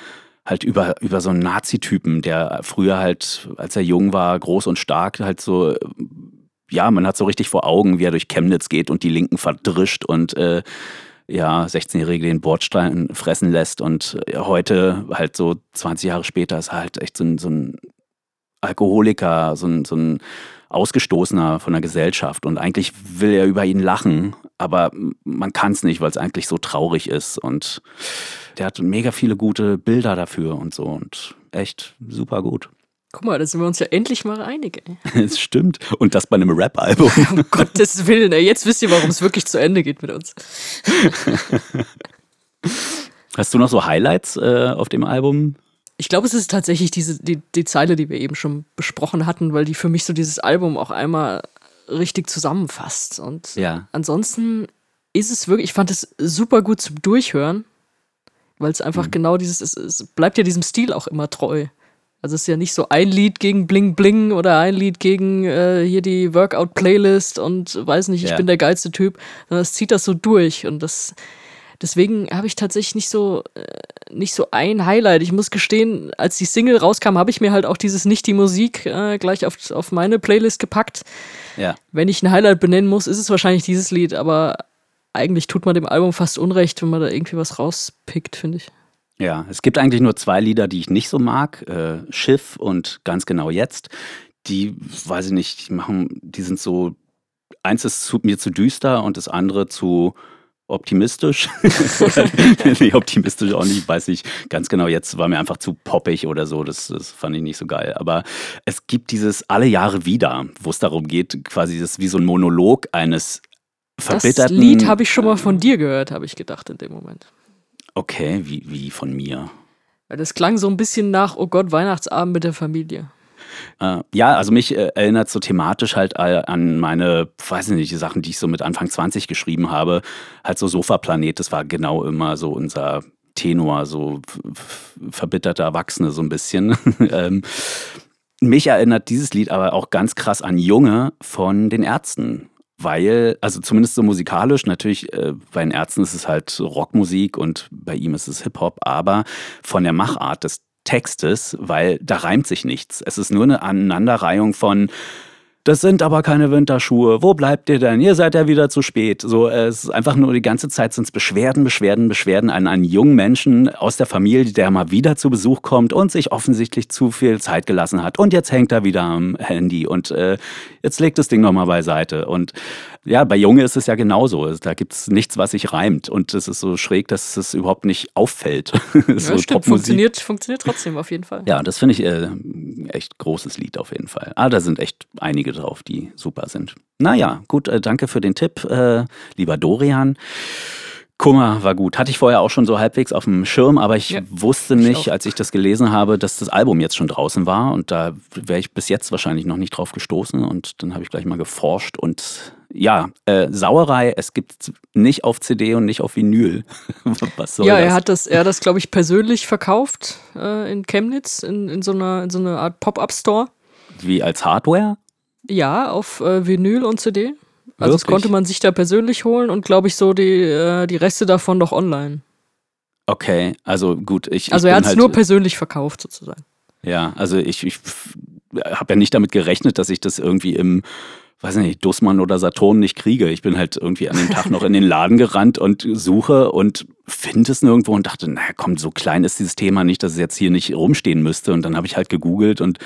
halt über, über so einen Nazi-Typen, der früher halt, als er jung war, groß und stark, halt so ja, man hat so richtig vor Augen, wie er durch Chemnitz geht und die Linken verdrischt und äh, ja, 16-Jährige den Bordstein fressen lässt und äh, heute, halt so 20 Jahre später, ist halt echt so ein, so ein Alkoholiker, so ein, so ein Ausgestoßener von der Gesellschaft und eigentlich will er über ihn lachen, aber man kann es nicht, weil es eigentlich so traurig ist und der hat mega viele gute Bilder dafür und so und echt super gut. Guck mal, da sind wir uns ja endlich mal einig. Es stimmt. Und das bei einem Rap-Album. um Gottes Willen, ey. jetzt wisst ihr, warum es wirklich zu Ende geht mit uns. Hast du noch so Highlights äh, auf dem Album? Ich glaube, es ist tatsächlich diese, die, die Zeile, die wir eben schon besprochen hatten, weil die für mich so dieses Album auch einmal richtig zusammenfasst. Und ja. ansonsten ist es wirklich, ich fand es super gut zum Durchhören, weil es einfach mhm. genau dieses, es, es bleibt ja diesem Stil auch immer treu. Also es ist ja nicht so ein Lied gegen Bling Bling oder ein Lied gegen äh, hier die Workout-Playlist und weiß nicht, ich ja. bin der geilste Typ, sondern es zieht das so durch und das deswegen habe ich tatsächlich nicht so äh, nicht so ein Highlight. Ich muss gestehen, als die Single rauskam, habe ich mir halt auch dieses nicht die Musik äh, gleich auf, auf meine Playlist gepackt. Ja. Wenn ich ein Highlight benennen muss, ist es wahrscheinlich dieses Lied, aber eigentlich tut man dem Album fast Unrecht, wenn man da irgendwie was rauspickt, finde ich. Ja, es gibt eigentlich nur zwei Lieder, die ich nicht so mag. Äh, Schiff und ganz genau jetzt. Die, weiß ich nicht, die machen, die sind so, eins ist zu, mir zu düster und das andere zu optimistisch. nee, optimistisch auch nicht, weiß ich ganz genau. Jetzt war mir einfach zu poppig oder so. Das, das fand ich nicht so geil. Aber es gibt dieses alle Jahre wieder, wo es darum geht, quasi das wie so ein Monolog eines verbitterten. Das Lied habe ich schon mal von dir gehört, habe ich gedacht in dem Moment. Okay, wie, wie von mir? Weil das klang so ein bisschen nach, oh Gott, Weihnachtsabend mit der Familie. Äh, ja, also mich äh, erinnert so thematisch halt an meine, weiß ich nicht, die Sachen, die ich so mit Anfang 20 geschrieben habe. Halt so Sofaplanet, das war genau immer so unser Tenor, so verbitterte Erwachsene so ein bisschen. ähm, mich erinnert dieses Lied aber auch ganz krass an Junge von den Ärzten weil, also zumindest so musikalisch, natürlich äh, bei den Ärzten ist es halt Rockmusik und bei ihm ist es Hip-Hop, aber von der Machart des Textes, weil da reimt sich nichts. Es ist nur eine Aneinanderreihung von das sind aber keine Winterschuhe. Wo bleibt ihr denn? Ihr seid ja wieder zu spät. So, es ist einfach nur die ganze Zeit sind es Beschwerden, Beschwerden, Beschwerden an einen jungen Menschen aus der Familie, der mal wieder zu Besuch kommt und sich offensichtlich zu viel Zeit gelassen hat. Und jetzt hängt er wieder am Handy und äh, jetzt legt das Ding nochmal beiseite. Und ja, bei Junge ist es ja genauso. Da gibt es nichts, was sich reimt. Und es ist so schräg, dass es überhaupt nicht auffällt. so ja, stimmt, funktioniert, funktioniert trotzdem auf jeden Fall. Ja, das finde ich äh, echt großes Lied auf jeden Fall. Ah, da sind echt einige drauf, die super sind. Naja, gut, äh, danke für den Tipp, äh, lieber Dorian. Kummer war gut. Hatte ich vorher auch schon so halbwegs auf dem Schirm, aber ich ja, wusste nicht, ich als ich das gelesen habe, dass das Album jetzt schon draußen war. Und da wäre ich bis jetzt wahrscheinlich noch nicht drauf gestoßen. Und dann habe ich gleich mal geforscht. Und ja, äh, Sauerei, es gibt nicht auf CD und nicht auf Vinyl. Was soll ja, das? er hat das, er hat das, glaube ich, persönlich verkauft äh, in Chemnitz, in, in, so einer, in so einer Art Pop-Up-Store. Wie als Hardware? Ja, auf äh, Vinyl und CD. Also das konnte man sich da persönlich holen und glaube ich so die, äh, die Reste davon noch online. Okay, also gut, ich. Also ich er hat es halt, nur persönlich verkauft sozusagen. Ja, also ich, ich habe ja nicht damit gerechnet, dass ich das irgendwie im, weiß nicht, Dussmann oder Saturn nicht kriege. Ich bin halt irgendwie an dem Tag noch in den Laden gerannt und suche und finde es nirgendwo und dachte, naja, komm, so klein ist dieses Thema nicht, dass es jetzt hier nicht rumstehen müsste. Und dann habe ich halt gegoogelt und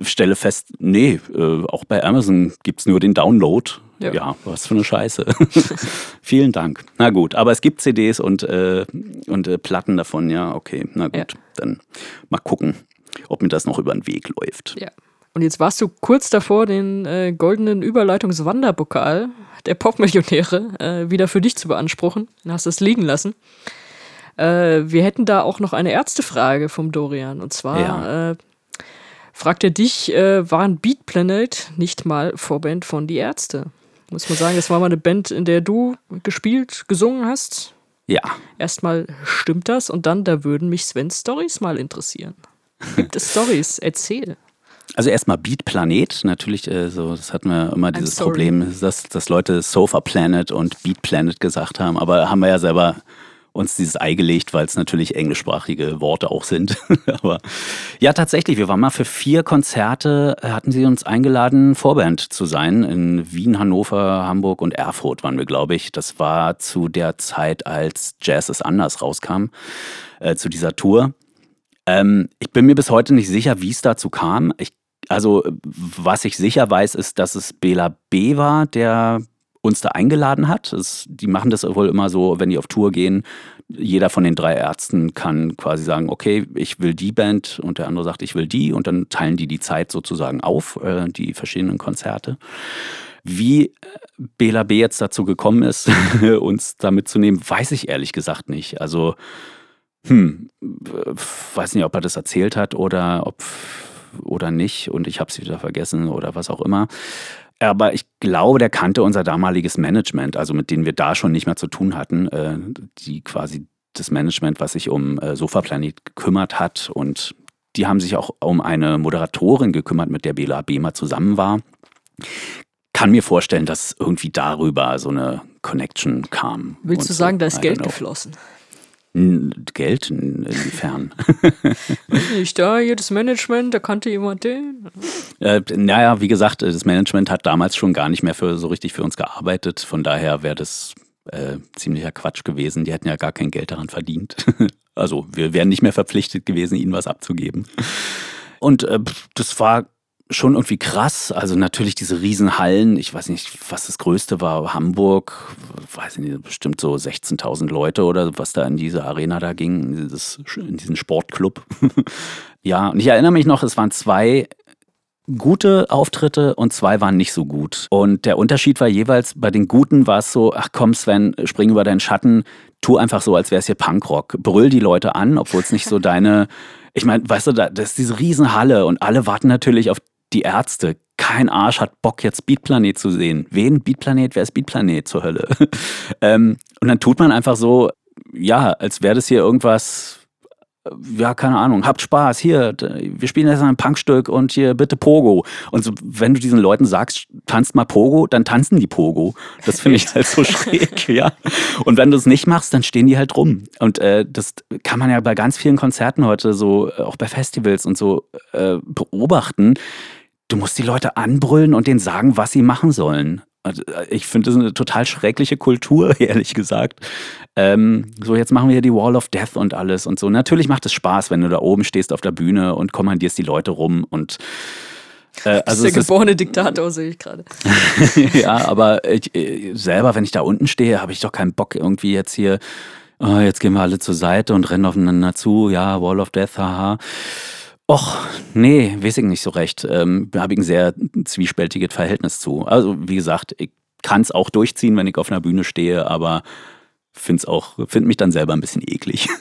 stelle fest, nee, äh, auch bei Amazon gibt es nur den Download. Ja. ja. was für eine Scheiße. Vielen Dank. Na gut, aber es gibt CDs und, äh, und äh, Platten davon, ja, okay. Na gut, ja. dann mal gucken, ob mir das noch über den Weg läuft. Ja. Und jetzt warst du kurz davor, den äh, goldenen Überleitungswanderpokal der Popmillionäre äh, wieder für dich zu beanspruchen. Dann hast du es liegen lassen. Äh, wir hätten da auch noch eine Ärztefrage vom Dorian. Und zwar ja. Äh, fragt er dich, äh, waren Beat Planet nicht mal Vorband von Die Ärzte? Muss man sagen, das war mal eine Band, in der du gespielt, gesungen hast. Ja. Erstmal stimmt das und dann, da würden mich Svens Stories mal interessieren. Gibt es Stories? Erzähl. Also erstmal Beat Planet, natürlich, äh, so, das hatten wir immer dieses Problem, dass, dass Leute Sofa Planet und Beat Planet gesagt haben, aber haben wir ja selber uns dieses Ei gelegt, weil es natürlich englischsprachige Worte auch sind. Aber ja, tatsächlich, wir waren mal für vier Konzerte, äh, hatten sie uns eingeladen, Vorband zu sein. In Wien, Hannover, Hamburg und Erfurt waren wir, glaube ich. Das war zu der Zeit, als Jazz ist anders rauskam, äh, zu dieser Tour. Ähm, ich bin mir bis heute nicht sicher, wie es dazu kam. Ich, also, was ich sicher weiß, ist, dass es Bela B. war, der uns da eingeladen hat. Es, die machen das wohl immer so, wenn die auf Tour gehen. Jeder von den drei Ärzten kann quasi sagen, okay, ich will die Band und der andere sagt, ich will die und dann teilen die die Zeit sozusagen auf, äh, die verschiedenen Konzerte. Wie äh, Bela B jetzt dazu gekommen ist, uns da mitzunehmen, weiß ich ehrlich gesagt nicht. Also, hm, weiß nicht, ob er das erzählt hat oder ob oder nicht und ich habe es wieder vergessen oder was auch immer. Aber ich glaube, der kannte unser damaliges Management, also mit denen wir da schon nicht mehr zu tun hatten, äh, die quasi das Management, was sich um äh, Sofaplanet gekümmert hat. Und die haben sich auch um eine Moderatorin gekümmert, mit der Bela Behmer zusammen war. Kann mir vorstellen, dass irgendwie darüber so eine Connection kam. Willst du sagen, so. da ist Geld geflossen? Geld inwiefern? Nicht da, hier das Management, da kannte jemand den. Äh, naja, wie gesagt, das Management hat damals schon gar nicht mehr für, so richtig für uns gearbeitet. Von daher wäre das äh, ziemlicher Quatsch gewesen. Die hätten ja gar kein Geld daran verdient. also wir wären nicht mehr verpflichtet gewesen, ihnen was abzugeben. Und äh, das war schon irgendwie krass. Also natürlich diese Riesenhallen. Ich weiß nicht, was das Größte war. Hamburg, weiß ich nicht, bestimmt so 16.000 Leute oder was da in diese Arena da ging, in, dieses, in diesen Sportclub. ja, und ich erinnere mich noch, es waren zwei gute Auftritte und zwei waren nicht so gut. Und der Unterschied war jeweils, bei den guten war es so, ach komm Sven, spring über deinen Schatten, tu einfach so, als wäre es hier Punkrock. Brüll die Leute an, obwohl es nicht so deine ich meine, weißt du, das ist diese Riesenhalle und alle warten natürlich auf die Ärzte. Kein Arsch hat Bock, jetzt Beatplanet zu sehen. Wen? Beatplanet? Wer ist Beatplanet zur Hölle? ähm, und dann tut man einfach so, ja, als wäre das hier irgendwas, äh, ja, keine Ahnung, habt Spaß, hier, wir spielen jetzt ein Punkstück und hier bitte Pogo. Und so, wenn du diesen Leuten sagst, tanzt mal Pogo, dann tanzen die Pogo. Das finde ich halt so schräg, ja. Und wenn du es nicht machst, dann stehen die halt rum. Und äh, das kann man ja bei ganz vielen Konzerten heute so, äh, auch bei Festivals und so äh, beobachten du musst die Leute anbrüllen und denen sagen, was sie machen sollen. Also, äh, ich finde das eine total schreckliche Kultur, ehrlich gesagt. Ähm, so, jetzt machen wir hier die Wall of Death und alles und so. Natürlich macht es Spaß, wenn du da oben stehst auf der Bühne und kommandierst die Leute rum und äh, also der geborene Diktator, sehe ich gerade. ja, aber ich, äh, selber, wenn ich da unten stehe, habe ich doch keinen Bock irgendwie jetzt hier, oh, jetzt gehen wir alle zur Seite und rennen aufeinander zu, ja, Wall of Death, haha. Och, nee, weiß ich nicht so recht. Ähm, Habe ich ein sehr zwiespältiges Verhältnis zu. Also, wie gesagt, ich kann es auch durchziehen, wenn ich auf einer Bühne stehe, aber finde auch, finde mich dann selber ein bisschen eklig.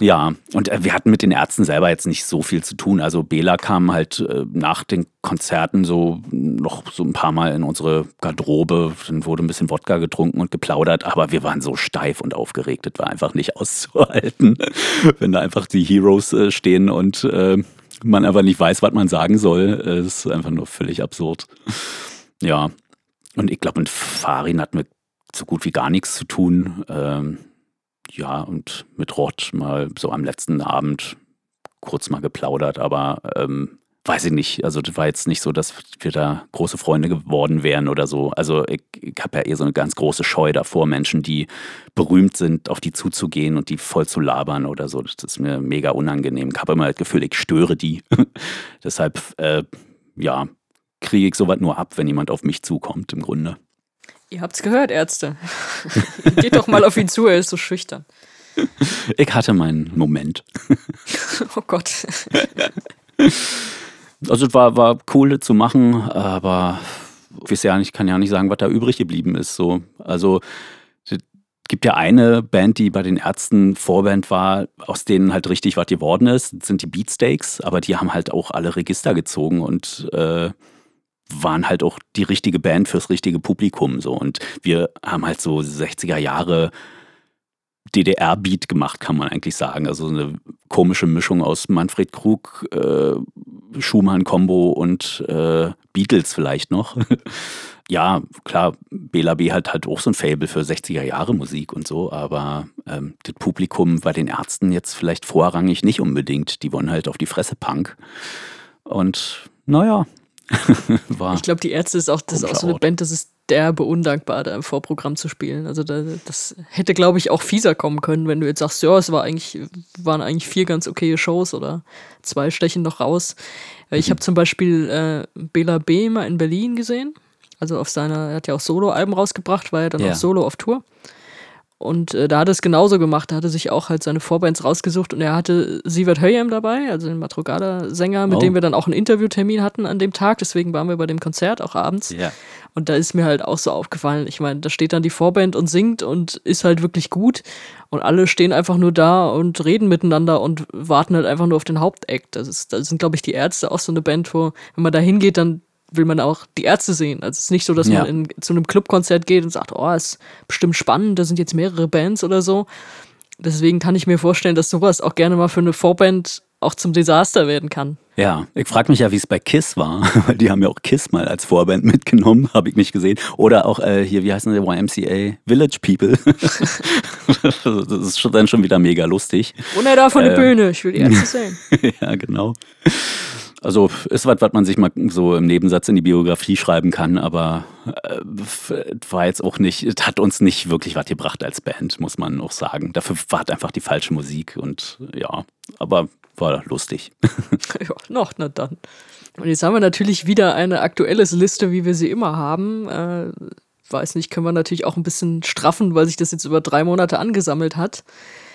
Ja, und äh, wir hatten mit den Ärzten selber jetzt nicht so viel zu tun. Also Bela kam halt äh, nach den Konzerten so noch so ein paar Mal in unsere Garderobe. Dann wurde ein bisschen Wodka getrunken und geplaudert, aber wir waren so steif und aufgeregt. Das war einfach nicht auszuhalten, wenn da einfach die Heroes äh, stehen und man einfach nicht weiß, was man sagen soll. Es ist einfach nur völlig absurd. Ja. Und ich glaube, mit Farin hatten wir so gut wie gar nichts zu tun. Ähm, ja, und mit Rott mal so am letzten Abend kurz mal geplaudert, aber ähm, weiß ich nicht. Also das war jetzt nicht so, dass wir da große Freunde geworden wären oder so. Also ich, ich habe ja eher so eine ganz große Scheu davor, Menschen, die berühmt sind, auf die zuzugehen und die voll zu labern oder so. Das ist mir mega unangenehm. Ich habe immer das Gefühl, ich störe die. Deshalb, äh, ja, kriege ich sowas nur ab, wenn jemand auf mich zukommt, im Grunde. Ihr habt's gehört, Ärzte. Geht doch mal auf ihn zu, er ist so schüchtern. Ich hatte meinen Moment. oh Gott. Also es war, war cool zu machen, aber ich weiß ja nicht, kann ja nicht sagen, was da übrig geblieben ist. So. Also es gibt ja eine Band, die bei den Ärzten Vorband war, aus denen halt richtig was geworden ist. Das sind die Beatsteaks, aber die haben halt auch alle Register gezogen und äh, waren halt auch die richtige Band fürs richtige Publikum. So. Und wir haben halt so 60er Jahre DDR-Beat gemacht, kann man eigentlich sagen. Also eine komische Mischung aus Manfred Krug, äh, Schumann-Kombo und äh, Beatles vielleicht noch. ja, klar, Bela B hat halt auch so ein Fable für 60er Jahre Musik und so, aber ähm, das Publikum bei den Ärzten jetzt vielleicht vorrangig nicht unbedingt. Die wollen halt auf die Fresse Punk. Und naja, war. Ich glaube, die Ärzte ist auch, das ist auch so eine Band, das ist derbe undankbar, da im Vorprogramm zu spielen. Also da, das hätte, glaube ich, auch fieser kommen können, wenn du jetzt sagst, ja, es war eigentlich, waren eigentlich vier ganz okaye Shows oder zwei stechen noch raus. Ich mhm. habe zum Beispiel äh, Bela B. mal in Berlin gesehen. Also auf seiner, er hat ja auch Solo-Alben rausgebracht, war ja dann ja. auch Solo auf Tour. Und äh, da hat er es genauso gemacht. Da hat er sich auch halt seine Vorbands rausgesucht und er hatte Sievert Höyem dabei, also den Matrogada-Sänger, mit oh. dem wir dann auch einen Interviewtermin hatten an dem Tag. Deswegen waren wir bei dem Konzert auch abends. Ja. Und da ist mir halt auch so aufgefallen, ich meine, da steht dann die Vorband und singt und ist halt wirklich gut. Und alle stehen einfach nur da und reden miteinander und warten halt einfach nur auf den Hauptakt. Das, ist, das sind, glaube ich, die Ärzte auch so eine Band, wo, wenn man da hingeht, dann will man auch die Ärzte sehen. Also es ist nicht so, dass ja. man in, zu einem Clubkonzert geht und sagt, oh, ist bestimmt spannend, da sind jetzt mehrere Bands oder so. Deswegen kann ich mir vorstellen, dass sowas auch gerne mal für eine Vorband auch zum Desaster werden kann. Ja, ich frage mich ja, wie es bei KISS war, weil die haben ja auch KISS mal als Vorband mitgenommen, habe ich nicht gesehen. Oder auch äh, hier, wie heißen die, YMCA, Village People. das ist dann schon wieder mega lustig. Und er da von der äh, Bühne, ich will die Ärzte sehen. ja, genau. Also ist was, was man sich mal so im Nebensatz in die Biografie schreiben kann, aber äh, war jetzt auch nicht, hat uns nicht wirklich was gebracht als Band, muss man auch sagen. Dafür war es einfach die falsche Musik und ja, aber war lustig. ja, noch, na dann. Und jetzt haben wir natürlich wieder eine aktuelle Liste, wie wir sie immer haben. Äh, weiß nicht, können wir natürlich auch ein bisschen straffen, weil sich das jetzt über drei Monate angesammelt hat.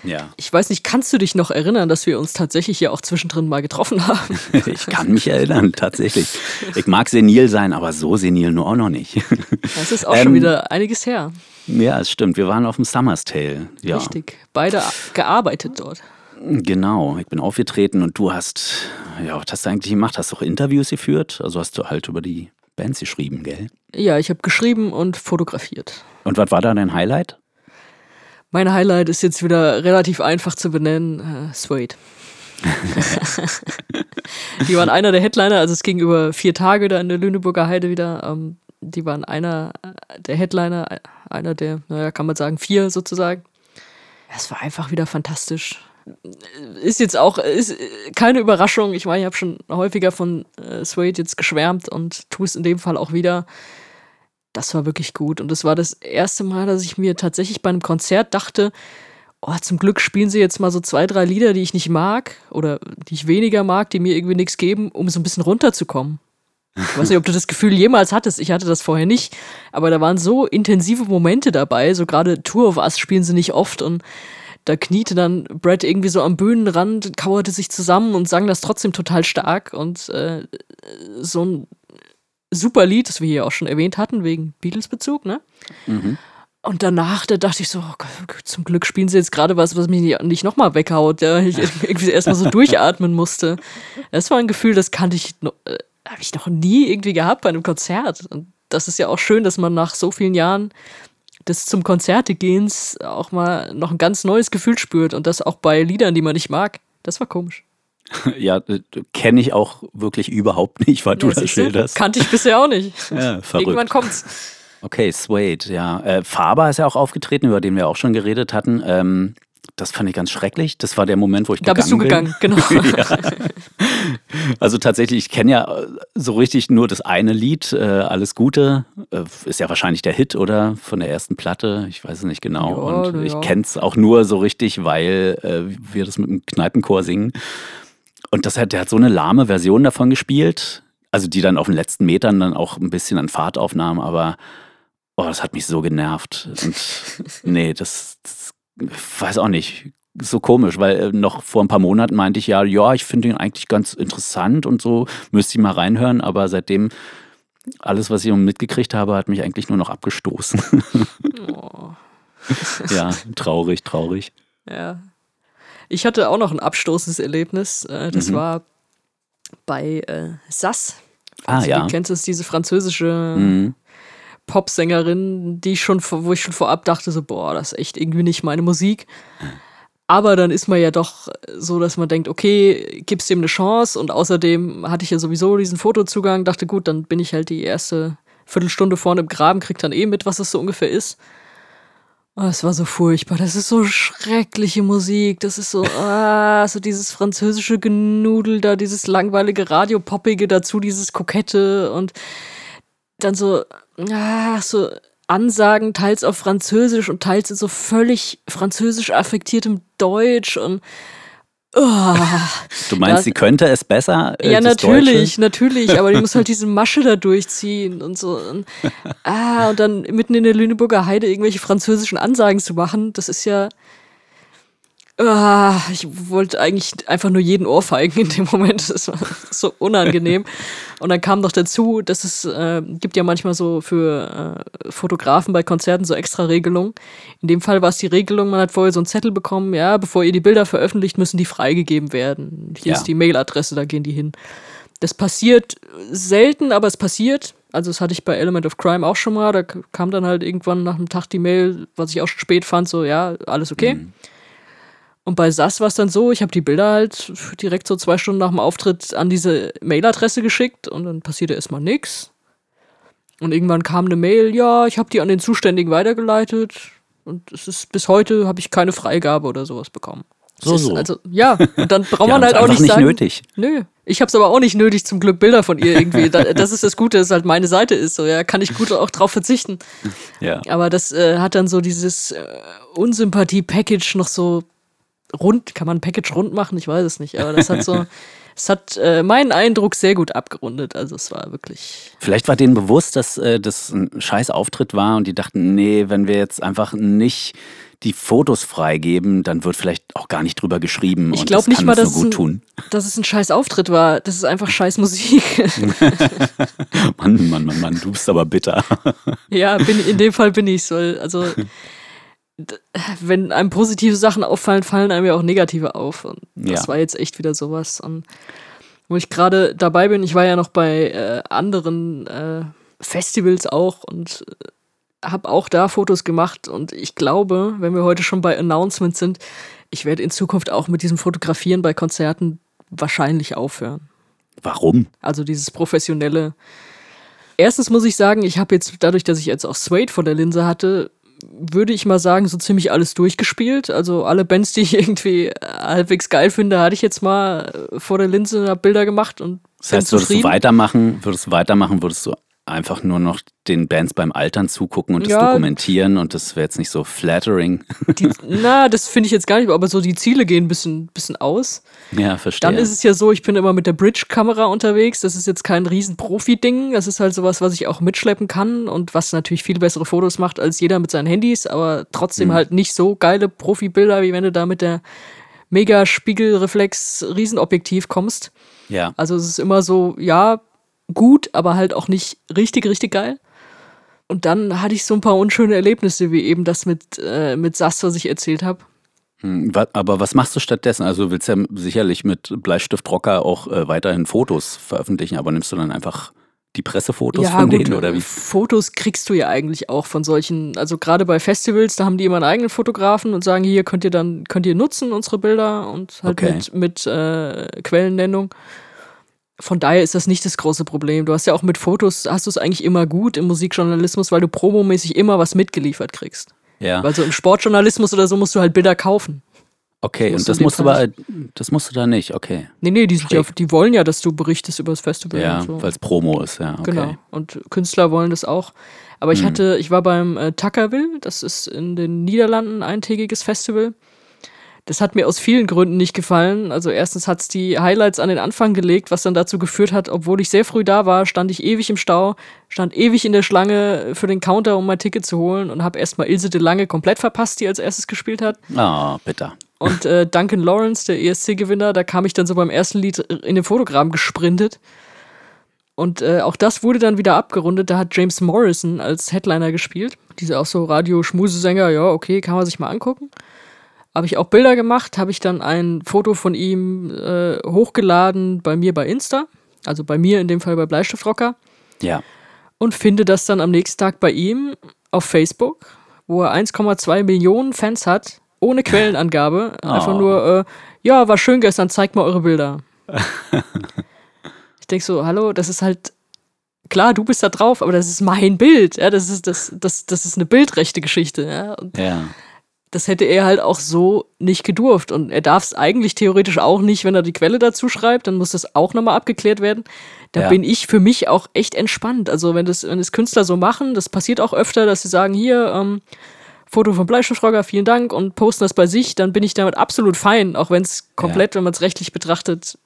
Ja. Ich weiß nicht, kannst du dich noch erinnern, dass wir uns tatsächlich ja auch zwischendrin mal getroffen haben? ich kann mich erinnern, tatsächlich. Ich mag senil sein, aber so senil nur auch noch nicht. Das ist auch ähm, schon wieder einiges her. Ja, es stimmt. Wir waren auf dem Summer's Tale. Ja. Richtig. Beide gearbeitet dort. Genau, ich bin aufgetreten und du hast, ja, was hast du eigentlich gemacht? Hast du auch Interviews geführt? Also hast du halt über die Bands geschrieben, gell? Ja, ich habe geschrieben und fotografiert. Und was war da dein Highlight? Mein Highlight ist jetzt wieder relativ einfach zu benennen: äh, Suede. die waren einer der Headliner, also es ging über vier Tage da in der Lüneburger Heide wieder. Ähm, die waren einer der Headliner, einer der, naja, kann man sagen, vier sozusagen. Es war einfach wieder fantastisch. Ist jetzt auch ist keine Überraschung. Ich meine, ich habe schon häufiger von äh, Suede jetzt geschwärmt und tue es in dem Fall auch wieder das war wirklich gut. Und das war das erste Mal, dass ich mir tatsächlich bei einem Konzert dachte, oh, zum Glück spielen sie jetzt mal so zwei, drei Lieder, die ich nicht mag oder die ich weniger mag, die mir irgendwie nichts geben, um so ein bisschen runterzukommen. Ich weiß nicht, ob du das Gefühl jemals hattest. Ich hatte das vorher nicht. Aber da waren so intensive Momente dabei. So gerade Tour of Us spielen sie nicht oft und da kniete dann Brad irgendwie so am Bühnenrand, kauerte sich zusammen und sang das trotzdem total stark. Und äh, so ein super Lied, das wir hier auch schon erwähnt hatten, wegen Beatles-Bezug, ne? Mhm. Und danach, da dachte ich so, oh zum Glück spielen sie jetzt gerade was, was mich nicht nochmal weghaut, ja, ich irgendwie erstmal so durchatmen musste. Das war ein Gefühl, das kannte ich, äh, habe ich noch nie irgendwie gehabt bei einem Konzert. Und das ist ja auch schön, dass man nach so vielen Jahren des zum Konzertegehens auch mal noch ein ganz neues Gefühl spürt und das auch bei Liedern, die man nicht mag. Das war komisch. Ja, kenne ich auch wirklich überhaupt nicht, weil du das schilderst. Kannte ich bisher auch nicht. Ja, verrückt. Irgendwann kommt's. Okay, Suede, ja. Äh, Faber ist ja auch aufgetreten, über den wir auch schon geredet hatten. Ähm, das fand ich ganz schrecklich. Das war der Moment, wo ich da gegangen bin. Da bist du gegangen, genau. ja. Also tatsächlich, ich kenne ja so richtig nur das eine Lied, äh, Alles Gute. Äh, ist ja wahrscheinlich der Hit, oder? Von der ersten Platte. Ich weiß es nicht genau. Ja, Und ja. ich kenne es auch nur so richtig, weil äh, wir das mit dem Kneipenchor singen. Und das hat, der hat so eine lahme Version davon gespielt. Also die dann auf den letzten Metern dann auch ein bisschen an Fahrt aufnahm, aber oh, das hat mich so genervt. Und nee, das, das weiß auch nicht, so komisch, weil äh, noch vor ein paar Monaten meinte ich ja, ja, ich finde ihn eigentlich ganz interessant und so, müsste ich mal reinhören, aber seitdem alles, was ich mitgekriegt habe, hat mich eigentlich nur noch abgestoßen. Oh. ja, traurig, traurig. Ja. Ich hatte auch noch ein abstoßendes Erlebnis. Äh, das mhm. war bei äh, Sass. Ah, also, ja. Du kennst es, diese französische mhm. Popsängerin, die schon, wo ich schon vorab dachte, so, boah, das ist echt irgendwie nicht meine Musik. Aber dann ist man ja doch so, dass man denkt, okay, gibst dem eine Chance und außerdem hatte ich ja sowieso diesen Fotozugang, dachte, gut, dann bin ich halt die erste Viertelstunde vorne im Graben, krieg dann eh mit, was das so ungefähr ist. Oh, es war so furchtbar. Das ist so schreckliche Musik. Das ist so, ah, so dieses französische Genudel da, dieses langweilige Radiopoppige dazu, dieses Kokette und dann so, ah, so Ansagen, teils auf Französisch und teils in so völlig französisch affektiertem Deutsch und Oh, du meinst, das, sie könnte es besser? Äh, ja, natürlich, Deutsche? natürlich, aber die muss halt diese Masche da durchziehen und so. Und, ah, und dann mitten in der Lüneburger Heide irgendwelche französischen Ansagen zu machen, das ist ja, Ah, ich wollte eigentlich einfach nur jeden Ohrfeigen in dem Moment. Das war so unangenehm. Und dann kam noch dazu, dass es äh, gibt ja manchmal so für äh, Fotografen bei Konzerten so extra Regelungen. In dem Fall war es die Regelung, man hat vorher so einen Zettel bekommen, ja, bevor ihr die Bilder veröffentlicht, müssen die freigegeben werden. Hier ja. ist die Mailadresse, da gehen die hin. Das passiert selten, aber es passiert. Also das hatte ich bei Element of Crime auch schon mal. Da kam dann halt irgendwann nach einem Tag die Mail, was ich auch schon spät fand, so ja, alles okay. Mhm. Und bei SAS war es dann so, ich habe die Bilder halt direkt so zwei Stunden nach dem Auftritt an diese Mailadresse geschickt und dann passierte erstmal nichts. Und irgendwann kam eine Mail, ja, ich habe die an den Zuständigen weitergeleitet und es ist bis heute habe ich keine Freigabe oder sowas bekommen. So, so. Also, ja, und dann braucht man halt auch nicht, nicht sagen, nötig. Nö, ich habe es aber auch nicht nötig, zum Glück Bilder von ihr irgendwie. das ist das Gute, dass es halt meine Seite ist. So, ja, kann ich gut auch drauf verzichten. Ja. Aber das äh, hat dann so dieses äh, Unsympathie-Package noch so rund, kann man ein Package rund machen? Ich weiß es nicht, aber das hat so, es hat äh, meinen Eindruck sehr gut abgerundet. Also es war wirklich. Vielleicht war denen bewusst, dass äh, das ein scheiß Auftritt war und die dachten, nee, wenn wir jetzt einfach nicht die Fotos freigeben, dann wird vielleicht auch gar nicht drüber geschrieben. Ich glaube nicht mal, dass, so es ein, dass es ein scheiß Auftritt war. Das ist einfach scheiß Musik. Mann, Mann, Mann, Mann, du bist aber bitter. ja, bin, in dem Fall bin ich so. Also wenn einem positive Sachen auffallen, fallen einem ja auch negative auf. Und das ja. war jetzt echt wieder sowas. Und wo ich gerade dabei bin, ich war ja noch bei äh, anderen äh, Festivals auch und äh, habe auch da Fotos gemacht. Und ich glaube, wenn wir heute schon bei Announcements sind, ich werde in Zukunft auch mit diesem Fotografieren bei Konzerten wahrscheinlich aufhören. Warum? Also dieses professionelle. Erstens muss ich sagen, ich habe jetzt dadurch, dass ich jetzt auch Suede vor der Linse hatte, würde ich mal sagen, so ziemlich alles durchgespielt. Also alle Bands, die ich irgendwie halbwegs geil finde, hatte ich jetzt mal vor der Linse Bilder gemacht und das heißt, würdest du weitermachen, würdest du weitermachen, würdest du einfach nur noch den Bands beim Altern zugucken und das ja, dokumentieren und das wäre jetzt nicht so flattering. Die, na, das finde ich jetzt gar nicht, aber so die Ziele gehen ein bisschen, bisschen aus. Ja, verstehe. Dann ist es ja so, ich bin immer mit der Bridge-Kamera unterwegs. Das ist jetzt kein riesen Profi-Ding. Das ist halt sowas, was ich auch mitschleppen kann und was natürlich viel bessere Fotos macht als jeder mit seinen Handys, aber trotzdem mhm. halt nicht so geile Profi-Bilder, wie wenn du da mit der mega Spiegelreflex Riesenobjektiv kommst. Ja. Also es ist immer so, ja, gut, aber halt auch nicht richtig, richtig geil. Und dann hatte ich so ein paar unschöne Erlebnisse, wie eben das mit, äh, mit Sass, was ich erzählt habe. Hm, aber was machst du stattdessen? Also du willst ja sicherlich mit Bleistiftrocker auch äh, weiterhin Fotos veröffentlichen, aber nimmst du dann einfach die Pressefotos ja, von gut, denen oder wie? Fotos kriegst du ja eigentlich auch von solchen, also gerade bei Festivals, da haben die immer einen eigenen Fotografen und sagen, hier könnt ihr dann, könnt ihr nutzen, unsere Bilder und halt okay. mit, mit äh, Quellennennung. Von daher ist das nicht das große Problem. Du hast ja auch mit Fotos, hast du es eigentlich immer gut im Musikjournalismus, weil du promomäßig immer was mitgeliefert kriegst. Ja. Weil so im Sportjournalismus oder so musst du halt Bilder kaufen. Okay, und das musst du aber, das musst du da nicht, okay. Nee, nee, die, ja, die wollen ja, dass du berichtest über das Festival. Ja, so. weil es Promo ist, ja. Okay. Genau. Und Künstler wollen das auch. Aber ich hm. hatte, ich war beim äh, Tuckerville, das ist in den Niederlanden ein eintägiges Festival. Das hat mir aus vielen Gründen nicht gefallen. Also erstens hat es die Highlights an den Anfang gelegt, was dann dazu geführt hat, obwohl ich sehr früh da war, stand ich ewig im Stau, stand ewig in der Schlange für den Counter, um mein Ticket zu holen und habe erstmal Ilse de Lange komplett verpasst, die als erstes gespielt hat. Ah, oh, bitter. Und äh, Duncan Lawrence, der ESC-Gewinner, da kam ich dann so beim ersten Lied in den Fotogramm gesprintet. Und äh, auch das wurde dann wieder abgerundet. Da hat James Morrison als Headliner gespielt. Dieser auch so Radio-Schmusesänger, ja, okay, kann man sich mal angucken habe ich auch Bilder gemacht, habe ich dann ein Foto von ihm äh, hochgeladen bei mir bei Insta, also bei mir in dem Fall bei Bleistiftrocker. Ja. Und finde das dann am nächsten Tag bei ihm auf Facebook, wo er 1,2 Millionen Fans hat, ohne Quellenangabe. Oh. Einfach nur, äh, ja, war schön gestern, zeigt mal eure Bilder. ich denke so, hallo, das ist halt klar, du bist da drauf, aber das ist mein Bild. Ja, das ist, das, das, das ist eine bildrechte Geschichte. Ja. Ja das hätte er halt auch so nicht gedurft. Und er darf es eigentlich theoretisch auch nicht, wenn er die Quelle dazu schreibt, dann muss das auch nochmal abgeklärt werden. Da ja. bin ich für mich auch echt entspannt. Also wenn das, wenn das Künstler so machen, das passiert auch öfter, dass sie sagen, hier, ähm, Foto von Bleistiftrocker, vielen Dank und posten das bei sich, dann bin ich damit absolut fein, auch wenn es komplett, ja. wenn man es rechtlich betrachtet,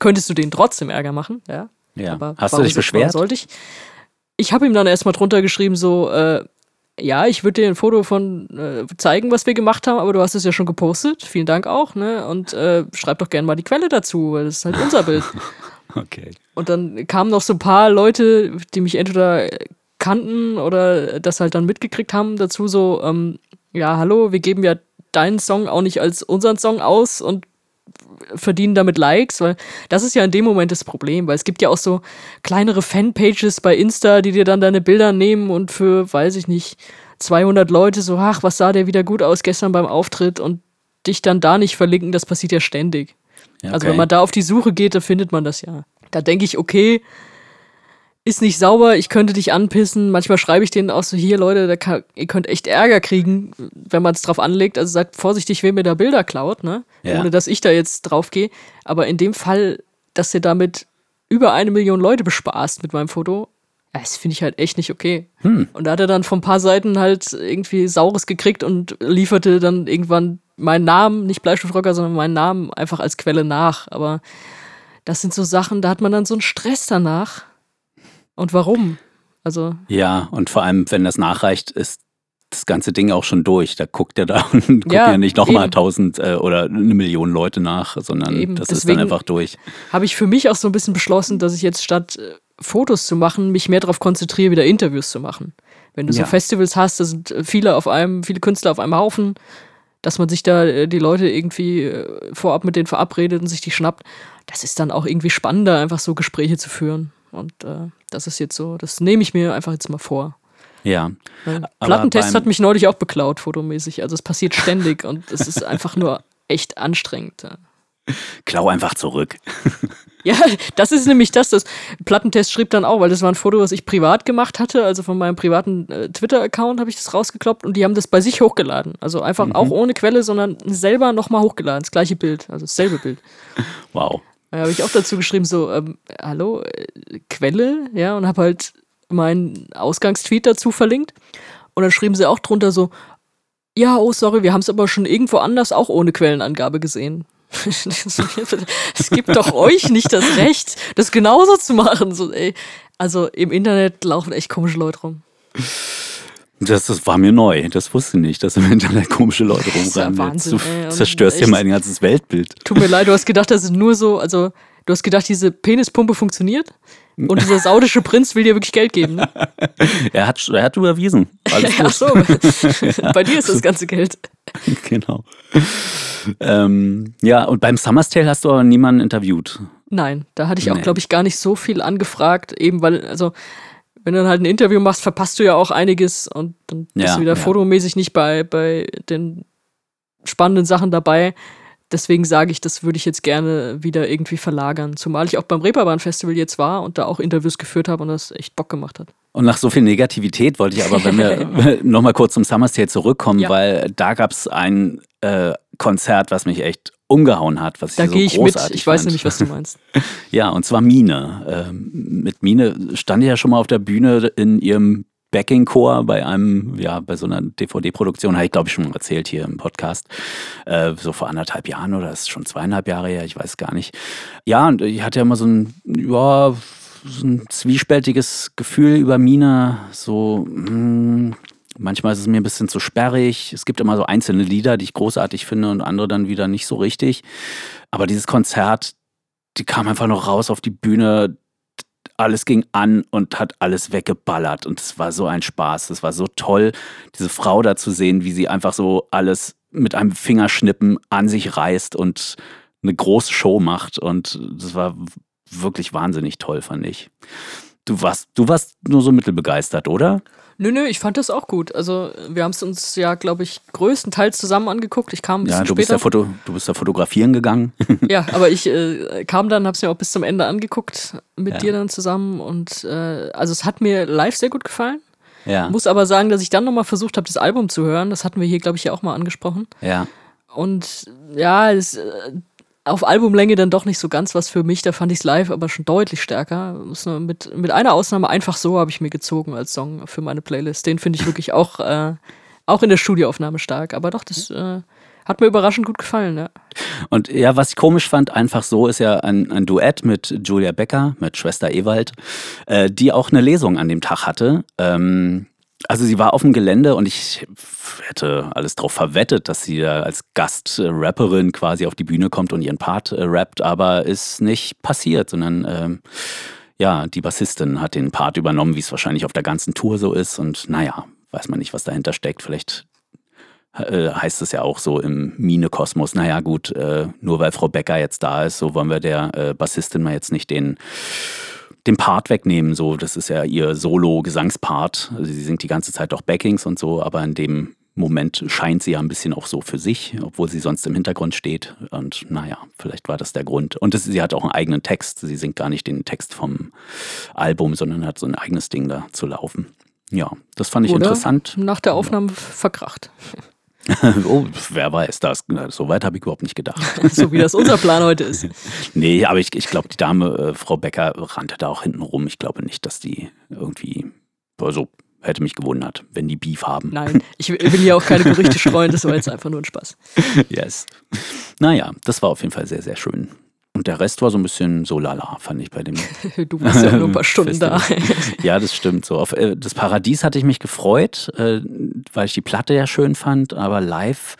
könntest du den trotzdem Ärger machen, ja. Ja. Aber Hast du dich beschwert? Sollte ich? Ich habe ihm dann erstmal drunter geschrieben, so, äh, ja, ich würde dir ein Foto von äh, zeigen, was wir gemacht haben, aber du hast es ja schon gepostet. Vielen Dank auch, ne? Und äh, schreib doch gerne mal die Quelle dazu, weil das ist halt unser Bild. okay. Und dann kamen noch so ein paar Leute, die mich entweder kannten oder das halt dann mitgekriegt haben, dazu so, ähm, ja, hallo, wir geben ja deinen Song auch nicht als unseren Song aus und verdienen damit Likes, weil das ist ja in dem Moment das Problem, weil es gibt ja auch so kleinere Fanpages bei Insta, die dir dann deine Bilder nehmen und für, weiß ich nicht, 200 Leute so, ach, was sah der wieder gut aus gestern beim Auftritt und dich dann da nicht verlinken, das passiert ja ständig. Ja, okay. Also wenn man da auf die Suche geht, dann findet man das ja. Da denke ich, okay, ist nicht sauber, ich könnte dich anpissen. Manchmal schreibe ich denen auch so, hier Leute, kann, ihr könnt echt Ärger kriegen, wenn man es drauf anlegt. Also sagt vorsichtig, wer mir da Bilder klaut, ne? Ja. Ohne dass ich da jetzt drauf gehe. Aber in dem Fall, dass ihr damit über eine Million Leute bespaßt mit meinem Foto, das finde ich halt echt nicht okay. Hm. Und da hat er dann von ein paar Seiten halt irgendwie Saures gekriegt und lieferte dann irgendwann meinen Namen, nicht Bleistiftrocker, sondern meinen Namen einfach als Quelle nach. Aber das sind so Sachen, da hat man dann so einen Stress danach und warum? Also. Ja, und vor allem, wenn das nachreicht, ist das ganze Ding auch schon durch. Da guckt er da und guckt ja, ja nicht nochmal tausend äh, oder eine Million Leute nach, sondern eben. das Deswegen ist dann einfach durch. Habe ich für mich auch so ein bisschen beschlossen, dass ich jetzt statt äh, Fotos zu machen, mich mehr darauf konzentriere, wieder Interviews zu machen. Wenn du ja. so Festivals hast, da sind äh, viele auf einem, viele Künstler auf einem Haufen, dass man sich da äh, die Leute irgendwie vorab mit denen verabredet und sich die schnappt. Das ist dann auch irgendwie spannender, einfach so Gespräche zu führen. Und äh, das ist jetzt so, das nehme ich mir einfach jetzt mal vor. Ja. Plattentest hat mich neulich auch beklaut, fotomäßig. Also es passiert ständig und es ist einfach nur echt anstrengend. Klau einfach zurück. ja, das ist nämlich das. Das Plattentest schrieb dann auch, weil das war ein Foto, was ich privat gemacht hatte. Also von meinem privaten äh, Twitter-Account habe ich das rausgekloppt und die haben das bei sich hochgeladen. Also einfach mhm. auch ohne Quelle, sondern selber nochmal hochgeladen. Das gleiche Bild, also dasselbe Bild. Wow. Da habe ich auch dazu geschrieben, so, ähm, hallo, äh, Quelle, ja, und habe halt meinen Ausgangstweet dazu verlinkt. Und dann schrieben sie auch drunter so, ja, oh, sorry, wir haben es aber schon irgendwo anders auch ohne Quellenangabe gesehen. es gibt doch euch nicht das Recht, das genauso zu machen. So, ey. Also im Internet laufen echt komische Leute rum. Das, das war mir neu. Das wusste ich nicht, dass im Internet komische Leute rumrennen. Ja Wahnsinn, du zerstörst ja mein ganzes Weltbild. Tut mir leid, du hast gedacht, das ist nur so, also du hast gedacht, diese Penispumpe funktioniert und dieser saudische Prinz will dir wirklich Geld geben. Ne? er, hat, er hat überwiesen. Alles Ach so, bei dir ist das ganze Geld. genau. Ähm, ja, und beim Summer's Tale hast du aber niemanden interviewt. Nein, da hatte ich auch, nee. glaube ich, gar nicht so viel angefragt, eben weil, also wenn du dann halt ein Interview machst, verpasst du ja auch einiges und dann bist ja, du wieder ja. fotomäßig nicht bei, bei den spannenden Sachen dabei. Deswegen sage ich, das würde ich jetzt gerne wieder irgendwie verlagern. Zumal ich auch beim Reeperbahn Festival jetzt war und da auch Interviews geführt habe und das echt Bock gemacht hat. Und nach so viel Negativität wollte ich aber, wenn wir nochmal kurz zum Summer Sale zurückkommen, ja. weil da gab es ein äh, Konzert, was mich echt umgehauen hat, was da ich so gehe ich mit. Ich weiß nämlich, was du meinst. ja, und zwar Mine. Ähm, mit Mine stand ich ja schon mal auf der Bühne in ihrem Backing-Chor bei einem, ja, bei so einer DVD-Produktion, habe ich glaube ich schon erzählt hier im Podcast, äh, so vor anderthalb Jahren oder ist schon zweieinhalb Jahre her, ich weiß gar nicht. Ja, und ich hatte ja immer so ein, ja, so ein zwiespältiges Gefühl über Mina, so, mh, hm, manchmal ist es mir ein bisschen zu sperrig. Es gibt immer so einzelne Lieder, die ich großartig finde und andere dann wieder nicht so richtig. Aber dieses Konzert, die kam einfach noch raus auf die Bühne, alles ging an und hat alles weggeballert. Und es war so ein Spaß. Es war so toll, diese Frau da zu sehen, wie sie einfach so alles mit einem Fingerschnippen an sich reißt und eine große Show macht. Und das war wirklich wahnsinnig toll, fand ich. Du warst, du warst nur so mittelbegeistert, oder? Nö, nö, ich fand das auch gut. Also wir haben es uns ja, glaube ich, größtenteils zusammen angeguckt. Ich kam ein bisschen ja, du später. Bist ja Foto, du bist da fotografieren gegangen. ja, aber ich äh, kam dann, habe es mir auch bis zum Ende angeguckt mit ja. dir dann zusammen. Und äh, also es hat mir live sehr gut gefallen. Ja. Muss aber sagen, dass ich dann nochmal versucht habe, das Album zu hören. Das hatten wir hier, glaube ich, ja auch mal angesprochen. Ja. Und ja, es, äh, auf Albumlänge dann doch nicht so ganz was für mich. Da fand ich es live aber schon deutlich stärker. Mit, mit einer Ausnahme einfach so habe ich mir gezogen als Song für meine Playlist. Den finde ich wirklich auch, äh, auch in der Studioaufnahme stark. Aber doch, das äh, hat mir überraschend gut gefallen. Ja. Und ja, was ich komisch fand, einfach so ist ja ein, ein Duett mit Julia Becker, mit Schwester Ewald, äh, die auch eine Lesung an dem Tag hatte. Ähm, also sie war auf dem Gelände und ich hätte alles darauf verwettet, dass sie da als Gastrapperin quasi auf die Bühne kommt und ihren Part äh, rappt, aber ist nicht passiert, sondern ähm, ja, die Bassistin hat den Part übernommen, wie es wahrscheinlich auf der ganzen Tour so ist und naja, weiß man nicht, was dahinter steckt. Vielleicht äh, heißt es ja auch so im Mine-Kosmos, naja gut, äh, nur weil Frau Becker jetzt da ist, so wollen wir der Bassistin mal jetzt nicht den den Part wegnehmen. So, das ist ja ihr Solo-Gesangspart. Also sie singt die ganze Zeit auch Backings und so, aber in dem Moment scheint sie ja ein bisschen auch so für sich, obwohl sie sonst im Hintergrund steht. Und naja, vielleicht war das der Grund. Und das, sie hat auch einen eigenen Text. Sie singt gar nicht den Text vom Album, sondern hat so ein eigenes Ding da zu laufen. Ja, das fand ich Oder interessant. Nach der Aufnahme verkracht. Oh, wer weiß das? So weit habe ich überhaupt nicht gedacht. so wie das unser Plan heute ist. nee, aber ich, ich glaube, die Dame, äh, Frau Becker, rannte da auch hinten rum. Ich glaube nicht, dass die irgendwie, also hätte mich gewundert, wenn die Beef haben. Nein, ich will hier auch keine Gerüchte streuen, das war jetzt einfach nur ein Spaß. Yes. Naja, das war auf jeden Fall sehr, sehr schön. Und der Rest war so ein bisschen so lala, fand ich bei dem. du warst ja nur ein paar Stunden da. ja, das stimmt. So auf äh, das Paradies hatte ich mich gefreut, äh, weil ich die Platte ja schön fand, aber live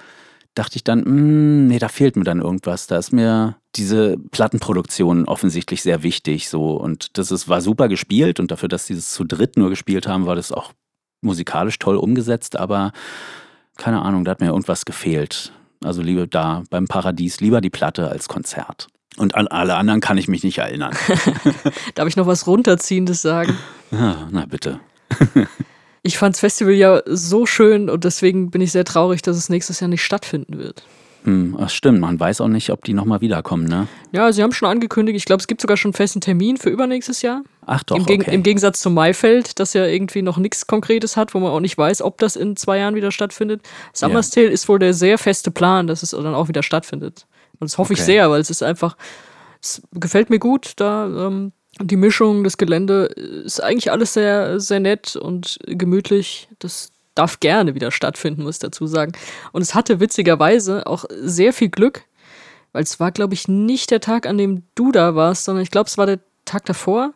dachte ich dann, mh, hm, nee, da fehlt mir dann irgendwas. Da ist mir diese Plattenproduktion offensichtlich sehr wichtig. So und das ist, war super gespielt und dafür, dass sie es zu dritt nur gespielt haben, war das auch musikalisch toll umgesetzt, aber keine Ahnung, da hat mir irgendwas gefehlt. Also lieber da beim Paradies lieber die Platte als Konzert. Und an alle anderen kann ich mich nicht erinnern. Darf ich noch was Runterziehendes sagen? Ja, na bitte. ich fand das Festival ja so schön und deswegen bin ich sehr traurig, dass es nächstes Jahr nicht stattfinden wird. Hm, das stimmt, man weiß auch nicht, ob die nochmal wiederkommen, ne? Ja, sie haben schon angekündigt, ich glaube, es gibt sogar schon einen festen Termin für übernächstes Jahr. Ach doch, Im, Geg okay. Im Gegensatz zu Maifeld, das ja irgendwie noch nichts Konkretes hat, wo man auch nicht weiß, ob das in zwei Jahren wieder stattfindet. Summer's ja. ist wohl der sehr feste Plan, dass es dann auch wieder stattfindet. Und das hoffe okay. ich sehr, weil es ist einfach, es gefällt mir gut, da ähm, die Mischung, das Gelände ist eigentlich alles sehr, sehr nett und gemütlich. Das darf gerne wieder stattfinden, muss ich dazu sagen. Und es hatte witzigerweise auch sehr viel Glück, weil es war, glaube ich, nicht der Tag, an dem du da warst, sondern ich glaube, es war der Tag davor,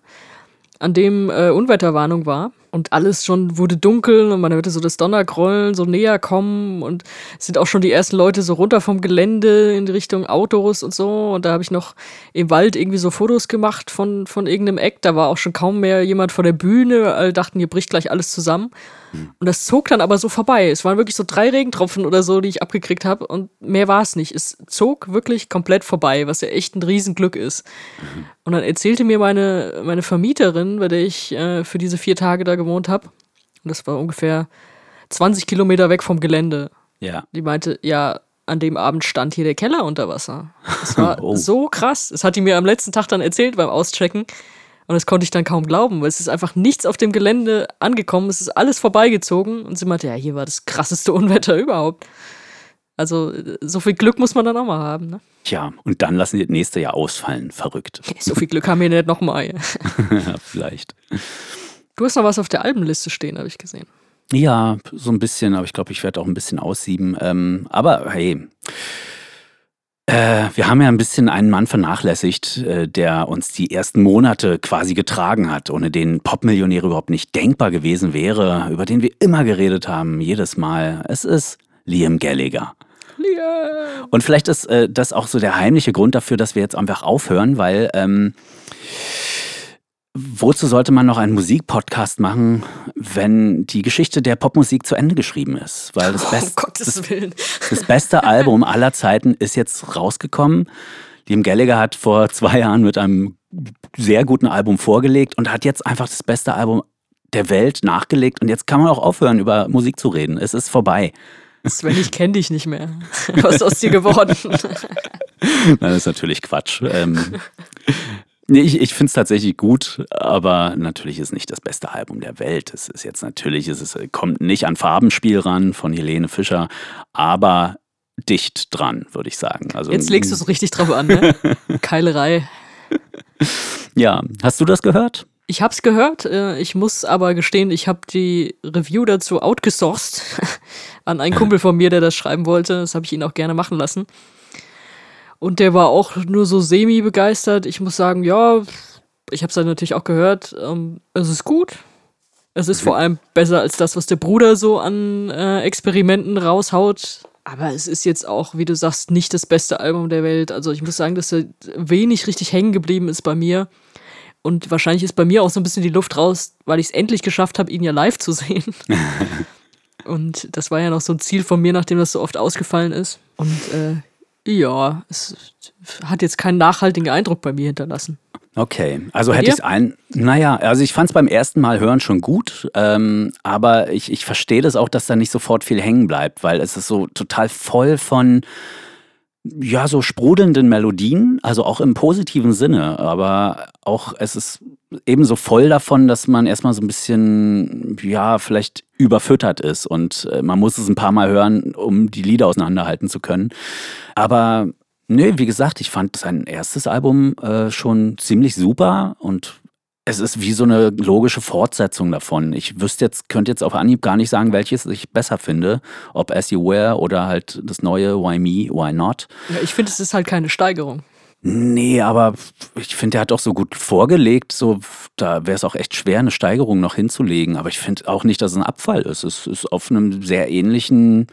an dem äh, Unwetterwarnung war. Und alles schon wurde dunkel und man hörte so das Donnergrollen so näher kommen und es sind auch schon die ersten Leute so runter vom Gelände in Richtung Autos und so und da habe ich noch im Wald irgendwie so Fotos gemacht von, von irgendeinem Eck, da war auch schon kaum mehr jemand vor der Bühne, alle dachten, hier bricht gleich alles zusammen und das zog dann aber so vorbei. Es waren wirklich so drei Regentropfen oder so, die ich abgekriegt habe und mehr war es nicht. Es zog wirklich komplett vorbei, was ja echt ein Riesenglück ist. Mhm. Und dann erzählte mir meine, meine Vermieterin, bei der ich äh, für diese vier Tage da gewohnt habe, und das war ungefähr 20 Kilometer weg vom Gelände. Ja. Die meinte, ja, an dem Abend stand hier der Keller unter Wasser. Das war oh. so krass. Das hat die mir am letzten Tag dann erzählt beim Auschecken. Und das konnte ich dann kaum glauben, weil es ist einfach nichts auf dem Gelände angekommen. Es ist alles vorbeigezogen. Und sie meinte, ja, hier war das krasseste Unwetter überhaupt. Also, so viel Glück muss man dann auch mal haben, ne? Tja, und dann lassen die das nächste Jahr ausfallen. Verrückt. So viel Glück haben wir nicht nochmal. ja, vielleicht. Du hast noch was auf der Albenliste stehen, habe ich gesehen. Ja, so ein bisschen, aber ich glaube, ich werde auch ein bisschen aussieben. Ähm, aber hey, äh, wir haben ja ein bisschen einen Mann vernachlässigt, äh, der uns die ersten Monate quasi getragen hat, ohne den Popmillionär überhaupt nicht denkbar gewesen wäre, über den wir immer geredet haben, jedes Mal. Es ist Liam Gallagher. Liam. Und vielleicht ist äh, das auch so der heimliche Grund dafür, dass wir jetzt einfach aufhören, weil ähm, Wozu sollte man noch einen Musikpodcast machen, wenn die Geschichte der Popmusik zu Ende geschrieben ist? Weil das, Best, oh, das, das, beste Album aller Zeiten ist jetzt rausgekommen. Liam Gallagher hat vor zwei Jahren mit einem sehr guten Album vorgelegt und hat jetzt einfach das beste Album der Welt nachgelegt. Und jetzt kann man auch aufhören, über Musik zu reden. Es ist vorbei. Sven, ich kenne dich nicht mehr. Was ist aus dir geworden? Nein, das ist natürlich Quatsch. Ähm, Nee, ich, ich finde es tatsächlich gut, aber natürlich ist nicht das beste Album der Welt. Es ist jetzt natürlich, es ist, kommt nicht an Farbenspiel ran von Helene Fischer, aber dicht dran, würde ich sagen. Also, jetzt legst du es richtig drauf an, ne? Keilerei. Ja, hast du das gehört? Ich habe es gehört. Äh, ich muss aber gestehen, ich habe die Review dazu outgesourced an einen Kumpel von mir, der das schreiben wollte. Das habe ich ihn auch gerne machen lassen. Und der war auch nur so semi begeistert. Ich muss sagen, ja, ich habe es dann natürlich auch gehört. Ähm, es ist gut. Es ist vor allem besser als das, was der Bruder so an äh, Experimenten raushaut. Aber es ist jetzt auch, wie du sagst, nicht das beste Album der Welt. Also ich muss sagen, dass er wenig richtig hängen geblieben ist bei mir. Und wahrscheinlich ist bei mir auch so ein bisschen die Luft raus, weil ich es endlich geschafft habe, ihn ja live zu sehen. Und das war ja noch so ein Ziel von mir, nachdem das so oft ausgefallen ist. Und äh, ja, es hat jetzt keinen nachhaltigen Eindruck bei mir hinterlassen. Okay, also hätte ich es ein. Naja, also ich fand es beim ersten Mal hören schon gut, ähm, aber ich, ich verstehe das auch, dass da nicht sofort viel hängen bleibt, weil es ist so total voll von ja, so sprudelnden Melodien, also auch im positiven Sinne, aber auch es ist ebenso voll davon, dass man erstmal so ein bisschen, ja, vielleicht überfüttert ist und äh, man muss es ein paar Mal hören, um die Lieder auseinanderhalten zu können. Aber nö, wie gesagt, ich fand sein erstes Album äh, schon ziemlich super und es ist wie so eine logische Fortsetzung davon. Ich wüsste jetzt, könnte jetzt auf Anhieb gar nicht sagen, welches ich besser finde. Ob As You Were oder halt das neue Why Me, Why Not. Ja, ich finde, es ist halt keine Steigerung. Nee, aber ich finde, er hat auch so gut vorgelegt, so da wäre es auch echt schwer, eine Steigerung noch hinzulegen. Aber ich finde auch nicht, dass es ein Abfall ist. Es ist auf einem sehr ähnlichen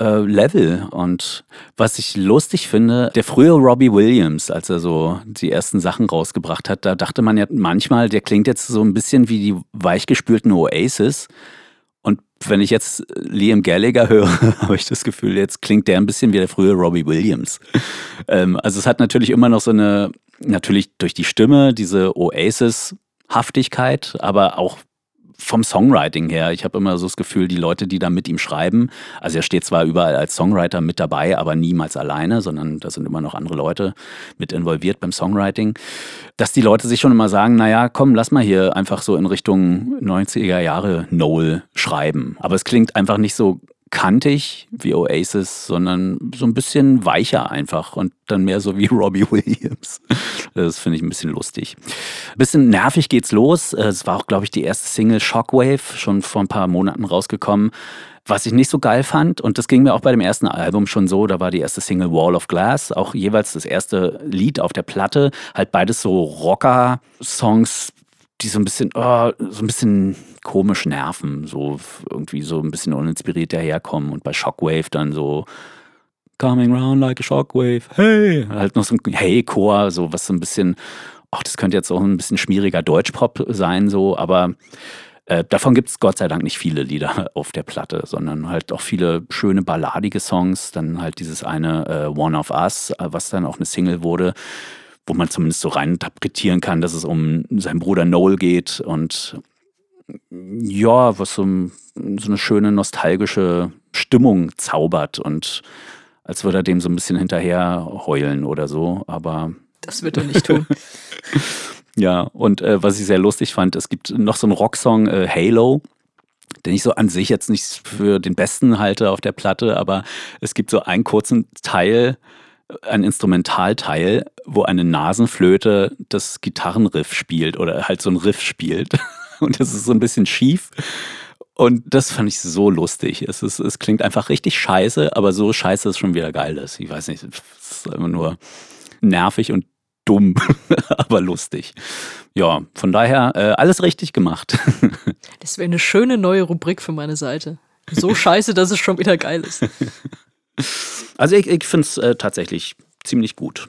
äh, Level. Und was ich lustig finde, der frühe Robbie Williams, als er so die ersten Sachen rausgebracht hat, da dachte man ja manchmal, der klingt jetzt so ein bisschen wie die weichgespülten Oasis. Und wenn ich jetzt Liam Gallagher höre, habe ich das Gefühl, jetzt klingt der ein bisschen wie der frühe Robbie Williams. Ähm, also es hat natürlich immer noch so eine, natürlich durch die Stimme, diese Oasis-Haftigkeit, aber auch vom Songwriting her. Ich habe immer so das Gefühl, die Leute, die da mit ihm schreiben, also er steht zwar überall als Songwriter mit dabei, aber niemals alleine, sondern da sind immer noch andere Leute mit involviert beim Songwriting, dass die Leute sich schon immer sagen, naja, komm, lass mal hier einfach so in Richtung 90er Jahre Noel schreiben. Aber es klingt einfach nicht so kantig wie Oasis, sondern so ein bisschen weicher einfach und dann mehr so wie Robbie Williams. Das finde ich ein bisschen lustig. Ein bisschen nervig geht's los. Es war auch, glaube ich, die erste Single Shockwave, schon vor ein paar Monaten rausgekommen. Was ich nicht so geil fand, und das ging mir auch bei dem ersten Album schon so, da war die erste Single Wall of Glass, auch jeweils das erste Lied auf der Platte, halt beides so Rocker-Songs, die so ein bisschen, oh, so ein bisschen komisch nerven, so irgendwie so ein bisschen uninspiriert daherkommen und bei Shockwave dann so Coming round like a shockwave, hey, halt noch so ein Hey-Chor, so was so ein bisschen, ach, das könnte jetzt auch ein bisschen schmieriger Deutschpop sein, so, aber äh, davon gibt es Gott sei Dank nicht viele Lieder auf der Platte, sondern halt auch viele schöne balladige Songs. Dann halt dieses eine äh, One of Us, äh, was dann auch eine Single wurde, wo man zumindest so rein interpretieren kann, dass es um seinen Bruder Noel geht und ja, was so, so eine schöne nostalgische Stimmung zaubert und als würde er dem so ein bisschen hinterher heulen oder so, aber. Das wird er nicht tun. Ja, und äh, was ich sehr lustig fand, es gibt noch so einen Rocksong, äh, Halo, den ich so an sich jetzt nicht für den besten halte auf der Platte, aber es gibt so einen kurzen Teil, ein Instrumentalteil, wo eine Nasenflöte das Gitarrenriff spielt oder halt so ein Riff spielt. Und das ist so ein bisschen schief. Und das fand ich so lustig. Es, ist, es klingt einfach richtig scheiße, aber so scheiße ist schon wieder geil ist. Ich weiß nicht, es ist immer nur nervig und dumm, aber lustig. Ja, von daher äh, alles richtig gemacht. das wäre eine schöne neue Rubrik für meine Seite. So scheiße, dass es schon wieder geil ist. Also ich, ich finde es äh, tatsächlich ziemlich gut.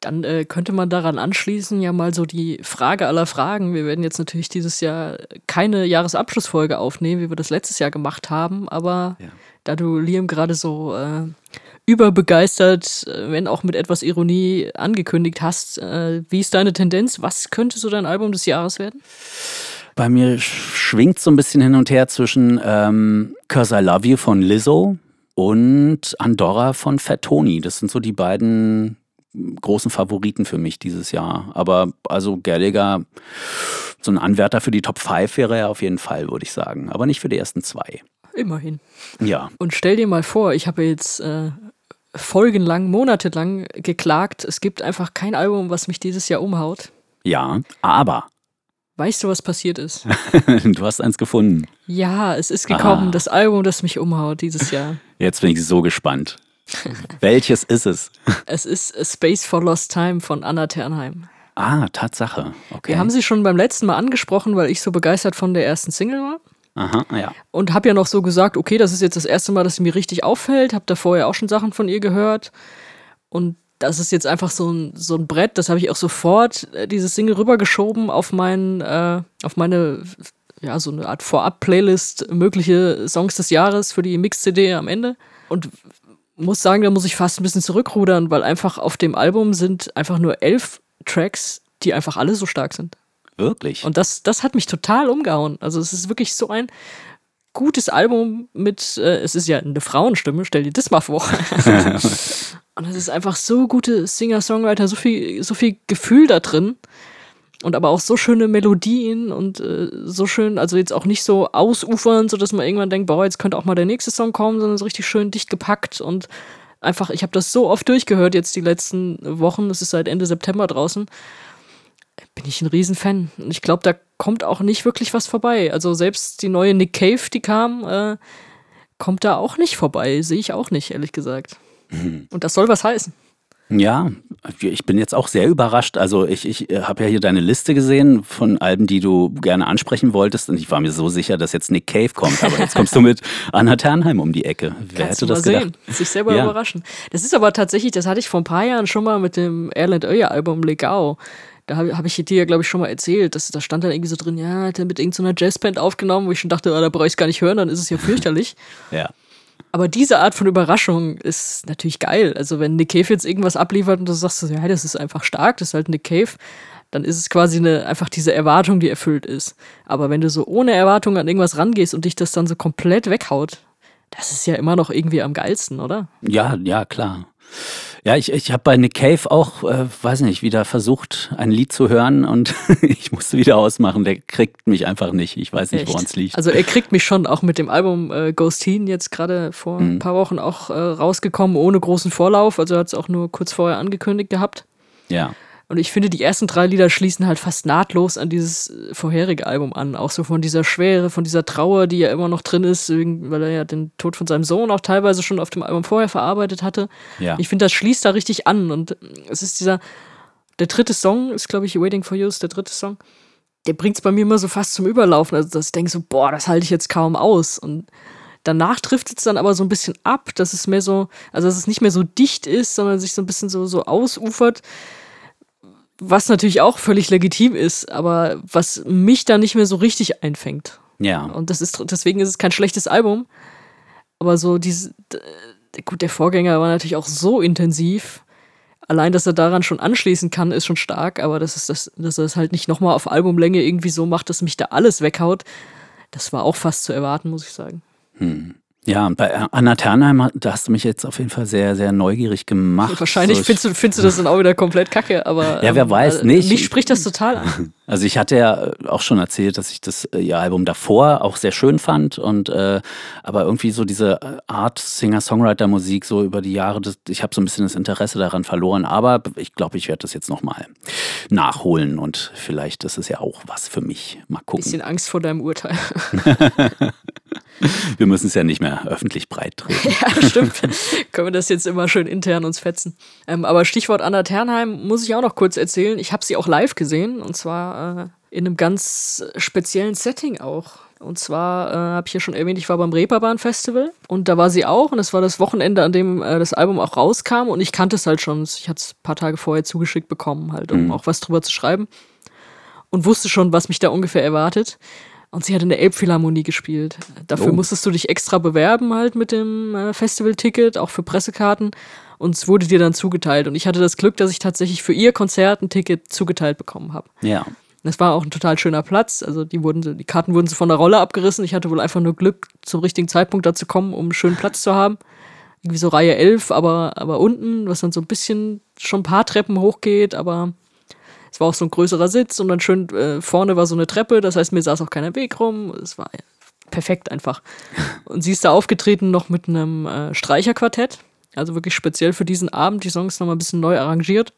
Dann äh, könnte man daran anschließen, ja mal so die Frage aller Fragen. Wir werden jetzt natürlich dieses Jahr keine Jahresabschlussfolge aufnehmen, wie wir das letztes Jahr gemacht haben, aber ja. da du Liam gerade so äh, überbegeistert, äh, wenn auch mit etwas Ironie angekündigt hast. Äh, wie ist deine Tendenz? Was könnte so dein Album des Jahres werden? Bei mir schwingt so ein bisschen hin und her zwischen ähm, Cause I Love You von Lizzo und Andorra von Fat Tony. Das sind so die beiden großen Favoriten für mich dieses Jahr. Aber also Gallagher, so ein Anwärter für die Top 5 wäre er auf jeden Fall, würde ich sagen. Aber nicht für die ersten zwei. Immerhin. Ja. Und stell dir mal vor, ich habe jetzt äh, folgenlang, monatelang geklagt, es gibt einfach kein Album, was mich dieses Jahr umhaut. Ja, aber. Weißt du, was passiert ist? du hast eins gefunden. Ja, es ist gekommen, ah. das Album, das mich umhaut dieses Jahr. Jetzt bin ich so gespannt. Welches ist es? Es ist A Space for Lost Time von Anna Ternheim. Ah, Tatsache. Okay. Wir haben sie schon beim letzten Mal angesprochen, weil ich so begeistert von der ersten Single war. Aha, ja. Und habe ja noch so gesagt, okay, das ist jetzt das erste Mal, dass sie mir richtig auffällt. Habe da vorher auch schon Sachen von ihr gehört. Und das ist jetzt einfach so ein, so ein Brett, das habe ich auch sofort, äh, dieses Single rübergeschoben auf, mein, äh, auf meine, ja, so eine Art Vorab-Playlist, mögliche Songs des Jahres für die Mix-CD am Ende. Und muss sagen, da muss ich fast ein bisschen zurückrudern, weil einfach auf dem Album sind einfach nur elf Tracks, die einfach alle so stark sind. Wirklich. Und das, das hat mich total umgehauen. Also es ist wirklich so ein gutes Album mit, äh, es ist ja eine Frauenstimme, stell dir das mal vor. und es ist einfach so gute Singer-Songwriter, so viel, so viel Gefühl da drin. Und aber auch so schöne Melodien und äh, so schön, also jetzt auch nicht so ausufern, sodass man irgendwann denkt, boah, jetzt könnte auch mal der nächste Song kommen, sondern so richtig schön dicht gepackt und einfach, ich habe das so oft durchgehört jetzt die letzten Wochen, es ist seit Ende September draußen bin ich ein Riesenfan. Und ich glaube, da kommt auch nicht wirklich was vorbei. Also selbst die neue Nick Cave, die kam, äh, kommt da auch nicht vorbei. Sehe ich auch nicht, ehrlich gesagt. Und das soll was heißen. Ja, ich bin jetzt auch sehr überrascht. Also ich, ich äh, habe ja hier deine Liste gesehen von Alben, die du gerne ansprechen wolltest. Und ich war mir so sicher, dass jetzt Nick Cave kommt. Aber jetzt kommst du mit Anna Ternheim um die Ecke. Wer Kannst hätte das gedacht? Sehen. Sich selber ja. überraschen. Das ist aber tatsächlich, das hatte ich vor ein paar Jahren schon mal mit dem Erland Öyer Album Legao da habe hab ich dir ja, glaube ich, schon mal erzählt, dass da stand dann irgendwie so drin, ja, hat er mit irgendeiner Jazzband aufgenommen, wo ich schon dachte, oh, da brauche ich es gar nicht hören, dann ist es ja fürchterlich. ja. Aber diese Art von Überraschung ist natürlich geil. Also wenn Nick Cave jetzt irgendwas abliefert und du sagst, ja, das ist einfach stark, das ist halt Nick Cave, dann ist es quasi eine, einfach diese Erwartung, die erfüllt ist. Aber wenn du so ohne Erwartung an irgendwas rangehst und dich das dann so komplett weghaut, das ist ja immer noch irgendwie am geilsten, oder? Ja, ja, klar. Ja, ich, ich habe bei Nick Cave auch, äh, weiß nicht, wieder versucht, ein Lied zu hören und ich musste wieder ausmachen. Der kriegt mich einfach nicht. Ich weiß nicht, woran es liegt. Also er kriegt mich schon, auch mit dem Album äh, Ghost Teen, jetzt gerade vor mhm. ein paar Wochen auch äh, rausgekommen, ohne großen Vorlauf. Also er hat es auch nur kurz vorher angekündigt gehabt. Ja. Und ich finde, die ersten drei Lieder schließen halt fast nahtlos an dieses äh, vorherige Album an. Auch so von dieser Schwere, von dieser Trauer, die ja immer noch drin ist, weil er ja den Tod von seinem Sohn auch teilweise schon auf dem Album vorher verarbeitet hatte. Ja. Ich finde, das schließt da richtig an. Und es ist dieser, der dritte Song ist, glaube ich, Waiting for You ist der dritte Song. der bringt es bei mir immer so fast zum Überlaufen. Also, dass ich denke so, boah, das halte ich jetzt kaum aus. Und danach trifft es dann aber so ein bisschen ab, dass es mehr so, also dass es nicht mehr so dicht ist, sondern sich so ein bisschen so, so ausufert. Was natürlich auch völlig legitim ist, aber was mich da nicht mehr so richtig einfängt. Ja. Und das ist, deswegen ist es kein schlechtes Album. Aber so diese, gut, der Vorgänger war natürlich auch so intensiv. Allein, dass er daran schon anschließen kann, ist schon stark, aber das ist das, dass er es halt nicht nochmal auf Albumlänge irgendwie so macht, dass mich da alles weghaut, das war auch fast zu erwarten, muss ich sagen. Hm. Ja, bei Anna Ternheim, da hast du mich jetzt auf jeden Fall sehr, sehr neugierig gemacht. Wahrscheinlich so, findest, du, findest du das dann auch wieder komplett kacke, aber. Ja, wer ähm, weiß, nicht. Mich spricht das total an. Also, ich hatte ja auch schon erzählt, dass ich das äh, ihr Album davor auch sehr schön fand und, äh, aber irgendwie so diese Art Singer-Songwriter-Musik so über die Jahre, das, ich habe so ein bisschen das Interesse daran verloren, aber ich glaube, ich werde das jetzt nochmal nachholen und vielleicht ist es ja auch was für mich. Mal gucken. Bisschen Angst vor deinem Urteil. Wir müssen es ja nicht mehr öffentlich breit treten. ja, stimmt. Können wir das jetzt immer schön intern uns fetzen. Ähm, aber Stichwort Anna Ternheim muss ich auch noch kurz erzählen. Ich habe sie auch live gesehen und zwar äh, in einem ganz speziellen Setting auch. Und zwar äh, habe ich ja schon erwähnt, ich war beim Reeperbahn Festival und da war sie auch und es war das Wochenende, an dem äh, das Album auch rauskam und ich kannte es halt schon. Ich hatte es ein paar Tage vorher zugeschickt bekommen, halt, um mhm. auch was drüber zu schreiben und wusste schon, was mich da ungefähr erwartet. Und sie hat in der Elbphilharmonie gespielt. Dafür oh. musstest du dich extra bewerben halt mit dem äh, Festivalticket, auch für Pressekarten. Und es wurde dir dann zugeteilt. Und ich hatte das Glück, dass ich tatsächlich für ihr Konzert ein Ticket zugeteilt bekommen habe. Ja. Das war auch ein total schöner Platz. Also die, wurden, die Karten wurden von der Rolle abgerissen. Ich hatte wohl einfach nur Glück, zum richtigen Zeitpunkt dazu kommen, um einen schönen Platz zu haben. Irgendwie so Reihe 11, aber, aber unten, was dann so ein bisschen schon ein paar Treppen hochgeht, aber es war auch so ein größerer Sitz und dann schön äh, vorne war so eine Treppe, das heißt, mir saß auch keiner Weg rum. Es war perfekt einfach. Und sie ist da aufgetreten noch mit einem äh, Streicherquartett, also wirklich speziell für diesen Abend, die Songs nochmal ein bisschen neu arrangiert.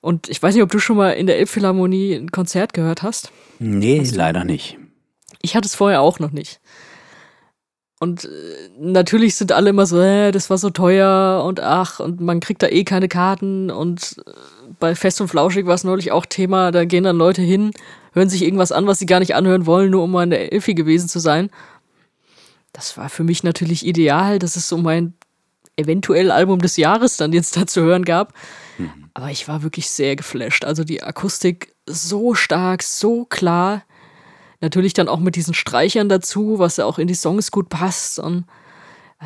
Und ich weiß nicht, ob du schon mal in der Elbphilharmonie ein Konzert gehört hast. Nee, hast leider nicht. Ich hatte es vorher auch noch nicht. Und äh, natürlich sind alle immer so, äh, das war so teuer und ach, und man kriegt da eh keine Karten. Und äh, bei Fest und Flauschig war es neulich auch Thema, da gehen dann Leute hin, hören sich irgendwas an, was sie gar nicht anhören wollen, nur um mal in der Elfi gewesen zu sein. Das war für mich natürlich ideal, dass es so mein eventuell Album des Jahres dann jetzt da zu hören gab. Mhm. Aber ich war wirklich sehr geflasht. Also die Akustik so stark, so klar natürlich dann auch mit diesen Streichern dazu, was ja auch in die Songs gut passt. Und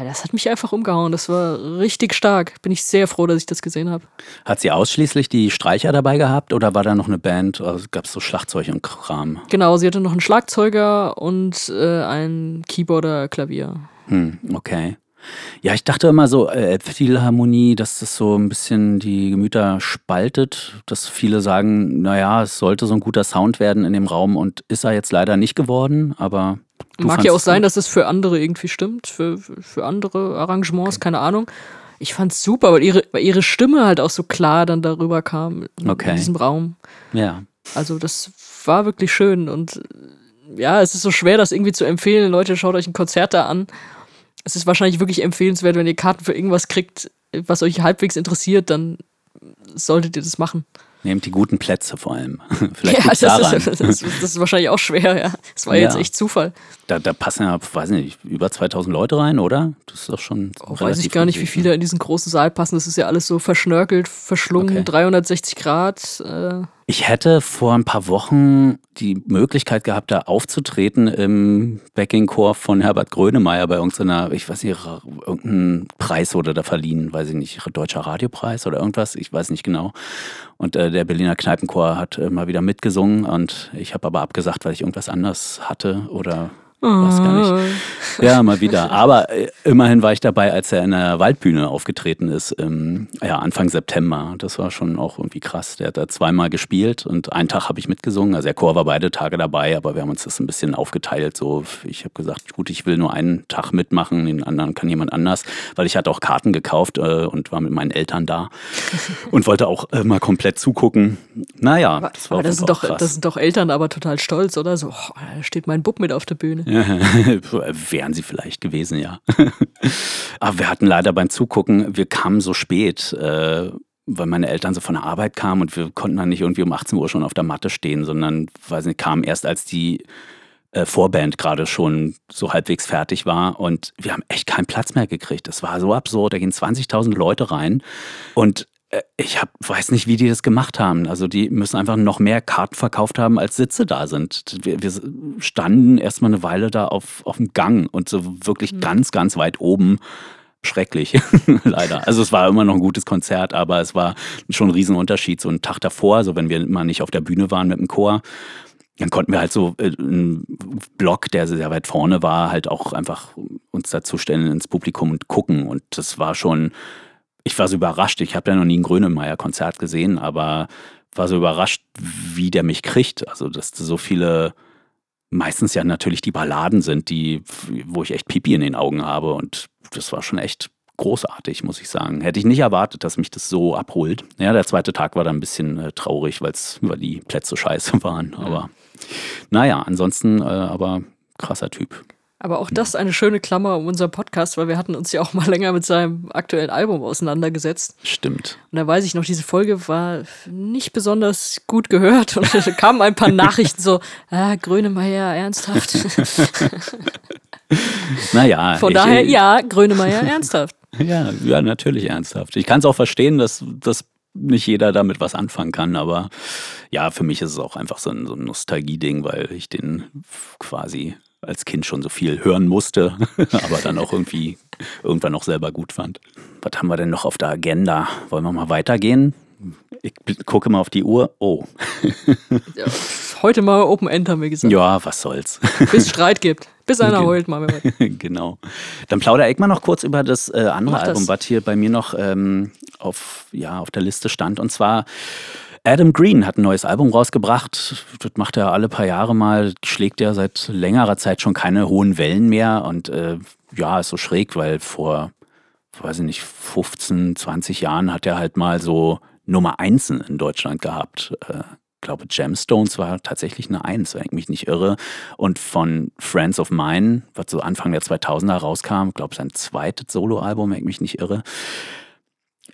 das hat mich einfach umgehauen. Das war richtig stark. Bin ich sehr froh, dass ich das gesehen habe. Hat sie ausschließlich die Streicher dabei gehabt oder war da noch eine Band? Also Gab es so Schlagzeug und Kram? Genau, sie hatte noch einen Schlagzeuger und äh, ein Keyboarder, Klavier. Hm, okay. Ja, ich dachte immer so, äh, Philharmonie, dass das so ein bisschen die Gemüter spaltet, dass viele sagen, naja, es sollte so ein guter Sound werden in dem Raum und ist er jetzt leider nicht geworden, aber. Mag ja auch sein, dass es für andere irgendwie stimmt, für, für andere Arrangements, okay. keine Ahnung. Ich fand's super, weil ihre, weil ihre Stimme halt auch so klar dann darüber kam in, okay. in diesem Raum. Ja. Also das war wirklich schön und ja, es ist so schwer, das irgendwie zu empfehlen. Leute, schaut euch ein Konzert da an es ist wahrscheinlich wirklich empfehlenswert, wenn ihr Karten für irgendwas kriegt, was euch halbwegs interessiert, dann solltet ihr das machen. Nehmt die guten Plätze vor allem. Vielleicht ja, das ist, das, das, ist, wahrscheinlich auch schwer, ja. Das war ja. jetzt echt Zufall. Da, da passen ja, weiß nicht, über 2000 Leute rein, oder? Das ist doch schon. Oh, weiß ich gar nicht, wie viele in diesen großen Saal passen. Das ist ja alles so verschnörkelt, verschlungen, okay. 360 Grad. Äh. Ich hätte vor ein paar Wochen die Möglichkeit gehabt, da aufzutreten im Backing-Chor von Herbert Grönemeyer bei irgendeiner, ich weiß nicht, irgendein Preis wurde da verliehen, weiß ich nicht, Deutscher Radiopreis oder irgendwas, ich weiß nicht genau. Und äh, der Berliner Kneipenchor hat äh, mal wieder mitgesungen und ich habe aber abgesagt, weil ich irgendwas anders hatte oder Weiß gar nicht. Oh. Ja, mal wieder. Aber äh, immerhin war ich dabei, als er in der Waldbühne aufgetreten ist, im, ja, Anfang September. Das war schon auch irgendwie krass. Der hat da zweimal gespielt und einen Tag habe ich mitgesungen. Also der Chor war beide Tage dabei, aber wir haben uns das ein bisschen aufgeteilt. So, ich habe gesagt, gut, ich will nur einen Tag mitmachen, den anderen kann jemand anders, weil ich hatte auch Karten gekauft äh, und war mit meinen Eltern da und wollte auch äh, mal komplett zugucken. Naja, das war aber das sind doch, krass. Das sind doch Eltern aber total stolz, oder? So, oh, da steht mein Bub mit auf der Bühne. Wären sie vielleicht gewesen, ja. Aber wir hatten leider beim Zugucken, wir kamen so spät. Äh, weil meine Eltern so von der Arbeit kamen und wir konnten dann nicht irgendwie um 18 Uhr schon auf der Matte stehen, sondern, weiß nicht, kamen erst als die äh, Vorband gerade schon so halbwegs fertig war und wir haben echt keinen Platz mehr gekriegt. Das war so absurd, da gehen 20.000 Leute rein und ich hab, weiß nicht, wie die das gemacht haben. Also die müssen einfach noch mehr Karten verkauft haben, als Sitze da sind. Wir, wir standen erstmal eine Weile da auf, auf dem Gang und so wirklich mhm. ganz, ganz weit oben schrecklich, leider. Also es war immer noch ein gutes Konzert, aber es war schon ein Riesenunterschied. So einen Tag davor, so wenn wir mal nicht auf der Bühne waren mit dem Chor, dann konnten wir halt so äh, einen Block, der sehr weit vorne war, halt auch einfach uns dazustellen ins Publikum und gucken. Und das war schon, ich war so überrascht. Ich habe ja noch nie ein Grönemeyer-Konzert gesehen, aber war so überrascht, wie der mich kriegt. Also, dass so viele meistens ja natürlich die Balladen sind, die, wo ich echt Pipi in den Augen habe. Und das war schon echt großartig, muss ich sagen. Hätte ich nicht erwartet, dass mich das so abholt. Ja, der zweite Tag war dann ein bisschen äh, traurig, weil's, weil die Plätze scheiße waren. Aber naja, ansonsten äh, aber krasser Typ. Aber auch das eine schöne Klammer um unseren Podcast, weil wir hatten uns ja auch mal länger mit seinem aktuellen Album auseinandergesetzt. Stimmt. Und da weiß ich noch, diese Folge war nicht besonders gut gehört und da kamen ein paar Nachrichten so, ah, Grönemeyer, ernsthaft. naja. Von daher, äh, ja, Grönemeyer, ernsthaft. Ja, ja, natürlich ernsthaft. Ich kann es auch verstehen, dass, dass nicht jeder damit was anfangen kann, aber ja, für mich ist es auch einfach so ein, so ein Nostalgie-Ding, weil ich den quasi als Kind schon so viel hören musste, aber dann auch irgendwie irgendwann noch selber gut fand. Was haben wir denn noch auf der Agenda? Wollen wir mal weitergehen? Ich gucke mal auf die Uhr. Oh. Ja, heute mal Open End haben wir gesagt. Ja, was soll's. Bis Streit gibt. Bis einer heult, mal. genau. Dann plaudere ich mal noch kurz über das äh, andere Album, was hier bei mir noch ähm, auf, ja, auf der Liste stand. Und zwar Adam Green hat ein neues Album rausgebracht. Das macht er alle paar Jahre mal. Schlägt er seit längerer Zeit schon keine hohen Wellen mehr. Und äh, ja, ist so schräg, weil vor, weiß ich nicht, 15, 20 Jahren hat er halt mal so Nummer 1 in Deutschland gehabt. Äh, glaube, Gemstones war tatsächlich eine Eins, wenn ich mich nicht irre. Und von Friends of Mine, was so Anfang der 2000er rauskam, glaube sein zweites Soloalbum, wenn ich mich nicht irre,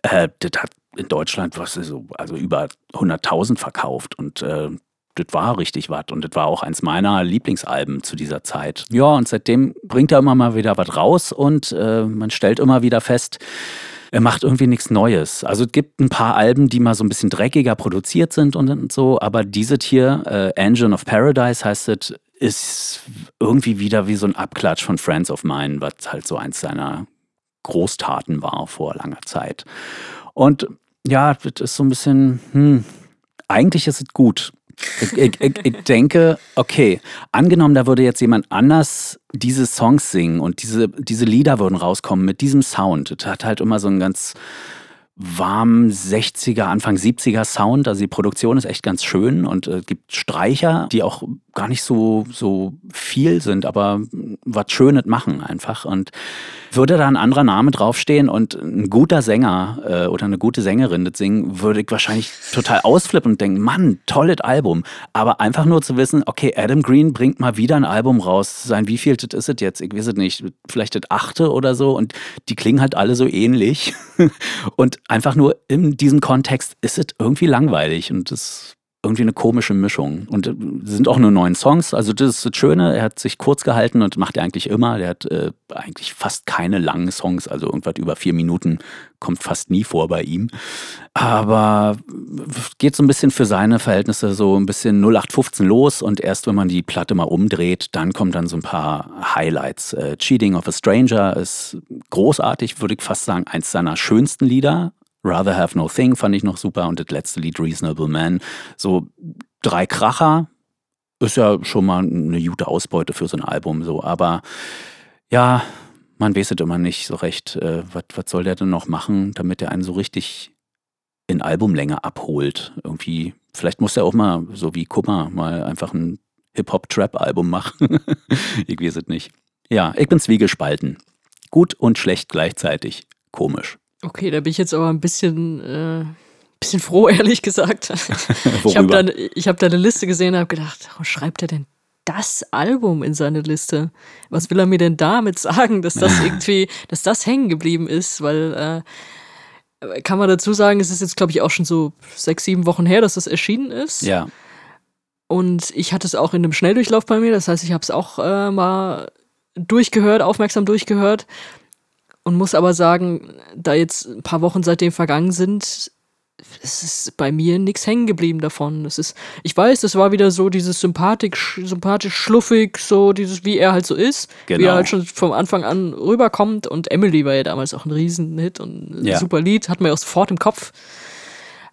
äh, das hat in Deutschland was so, also über 100.000 verkauft und äh, das war richtig was und das war auch eins meiner Lieblingsalben zu dieser Zeit. Ja, und seitdem bringt er immer mal wieder was raus und äh, man stellt immer wieder fest, er macht irgendwie nichts Neues. Also es gibt ein paar Alben, die mal so ein bisschen dreckiger produziert sind und so, aber diese hier, äh, Engine of Paradise heißt es, ist irgendwie wieder wie so ein Abklatsch von Friends of Mine, was halt so eins seiner Großtaten war vor langer Zeit. Und ja, das ist so ein bisschen, hm, eigentlich ist es gut. Ich, ich, ich, ich, denke, okay, angenommen, da würde jetzt jemand anders diese Songs singen und diese, diese Lieder würden rauskommen mit diesem Sound. Das hat halt immer so einen ganz warmen 60er, Anfang 70er Sound. Also die Produktion ist echt ganz schön und es äh, gibt Streicher, die auch gar nicht so, so viel sind, aber was Schönes machen einfach. Und würde da ein anderer Name draufstehen und ein guter Sänger äh, oder eine gute Sängerin das singen, würde ich wahrscheinlich total ausflippen und denken, Mann, tolles Album. Aber einfach nur zu wissen, okay, Adam Green bringt mal wieder ein Album raus. Sein wie viel ist es jetzt? Ich weiß es nicht. Vielleicht das achte oder so. Und die klingen halt alle so ähnlich. und einfach nur in diesem Kontext ist es irgendwie langweilig. Und das irgendwie eine komische Mischung. Und äh, sind auch nur neun Songs. Also das ist das Schöne. Er hat sich kurz gehalten und macht er eigentlich immer. Der hat äh, eigentlich fast keine langen Songs. Also irgendwas über vier Minuten kommt fast nie vor bei ihm. Aber geht so ein bisschen für seine Verhältnisse so ein bisschen 0815 los. Und erst wenn man die Platte mal umdreht, dann kommen dann so ein paar Highlights. Äh, Cheating of a Stranger ist großartig, würde ich fast sagen, eins seiner schönsten Lieder. Rather Have No Thing fand ich noch super und das letzte Lied Reasonable Man. So drei Kracher ist ja schon mal eine gute Ausbeute für so ein Album, so. Aber ja, man weiß es immer nicht so recht. Äh, was, soll der denn noch machen, damit er einen so richtig in Albumlänge abholt? Irgendwie, vielleicht muss er auch mal, so wie Kummer, mal einfach ein Hip-Hop-Trap-Album machen. ich weiß es nicht. Ja, ich bin zwiegespalten. Gut und schlecht gleichzeitig. Komisch. Okay, da bin ich jetzt aber ein bisschen, äh, bisschen froh, ehrlich gesagt. ich habe da, hab da eine Liste gesehen und habe gedacht, warum schreibt er denn das Album in seine Liste? Was will er mir denn damit sagen, dass das irgendwie, dass das hängen geblieben ist? Weil äh, kann man dazu sagen, es ist jetzt, glaube ich, auch schon so sechs, sieben Wochen her, dass das erschienen ist. Ja. Und ich hatte es auch in einem Schnelldurchlauf bei mir, das heißt, ich habe es auch äh, mal durchgehört, aufmerksam durchgehört und muss aber sagen, da jetzt ein paar Wochen seitdem vergangen sind, es ist bei mir nichts hängen geblieben davon. Es ist, ich weiß, das war wieder so dieses sympathisch, sympathisch schluffig, so dieses, wie er halt so ist, genau. wie er halt schon vom Anfang an rüberkommt. Und Emily war ja damals auch ein Riesenhit und ein ja. super Lied, hat man ja auch sofort im Kopf.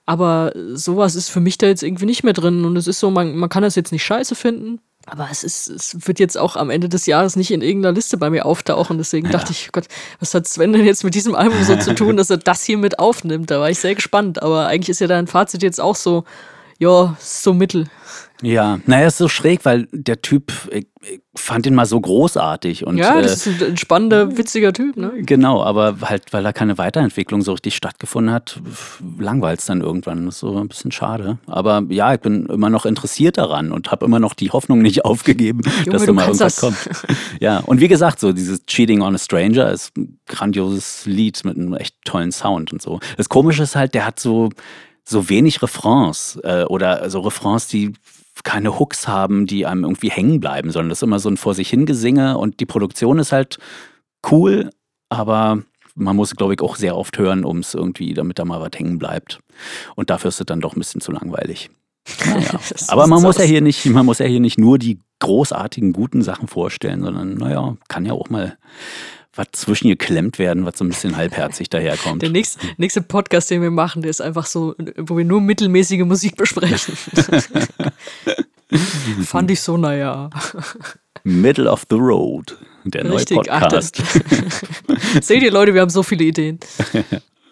Aber sowas ist für mich da jetzt irgendwie nicht mehr drin. Und es ist so, man, man kann das jetzt nicht scheiße finden. Aber es ist, es wird jetzt auch am Ende des Jahres nicht in irgendeiner Liste bei mir auftauchen. Deswegen ja. dachte ich, Gott, was hat Sven denn jetzt mit diesem Album so zu tun, dass er das hier mit aufnimmt? Da war ich sehr gespannt. Aber eigentlich ist ja dein Fazit jetzt auch so, ja, so mittel. Ja, naja, ist so schräg, weil der Typ, ich, ich fand ihn mal so großartig. Und, ja, das äh, ist ein spannender, witziger Typ, ne? Genau, aber halt, weil da keine Weiterentwicklung so richtig stattgefunden hat, langweilt es dann irgendwann. Das ist so ein bisschen schade. Aber ja, ich bin immer noch interessiert daran und habe immer noch die Hoffnung nicht aufgegeben, Junge, dass da mal irgendwas das. kommt. Ja, und wie gesagt, so dieses Cheating on a Stranger ist ein grandioses Lied mit einem echt tollen Sound und so. Das Komische ist halt, der hat so so wenig Refrains äh, oder so Refrains, die keine Hooks haben, die einem irgendwie hängen bleiben, sondern das ist immer so ein vor sich hingesinge und die Produktion ist halt cool, aber man muss, glaube ich, auch sehr oft hören, um es irgendwie, damit da mal was hängen bleibt. Und dafür ist es dann doch ein bisschen zu langweilig. Naja. aber man muss ja hier nicht, man muss ja hier nicht nur die großartigen, guten Sachen vorstellen, sondern naja, kann ja auch mal was zwischen geklemmt werden, was so ein bisschen halbherzig daherkommt. Der nächste, nächste Podcast, den wir machen, der ist einfach so, wo wir nur mittelmäßige Musik besprechen. Fand ich so, naja. Middle of the Road, der Richtig, neue Podcast. Seht ihr, Leute, wir haben so viele Ideen.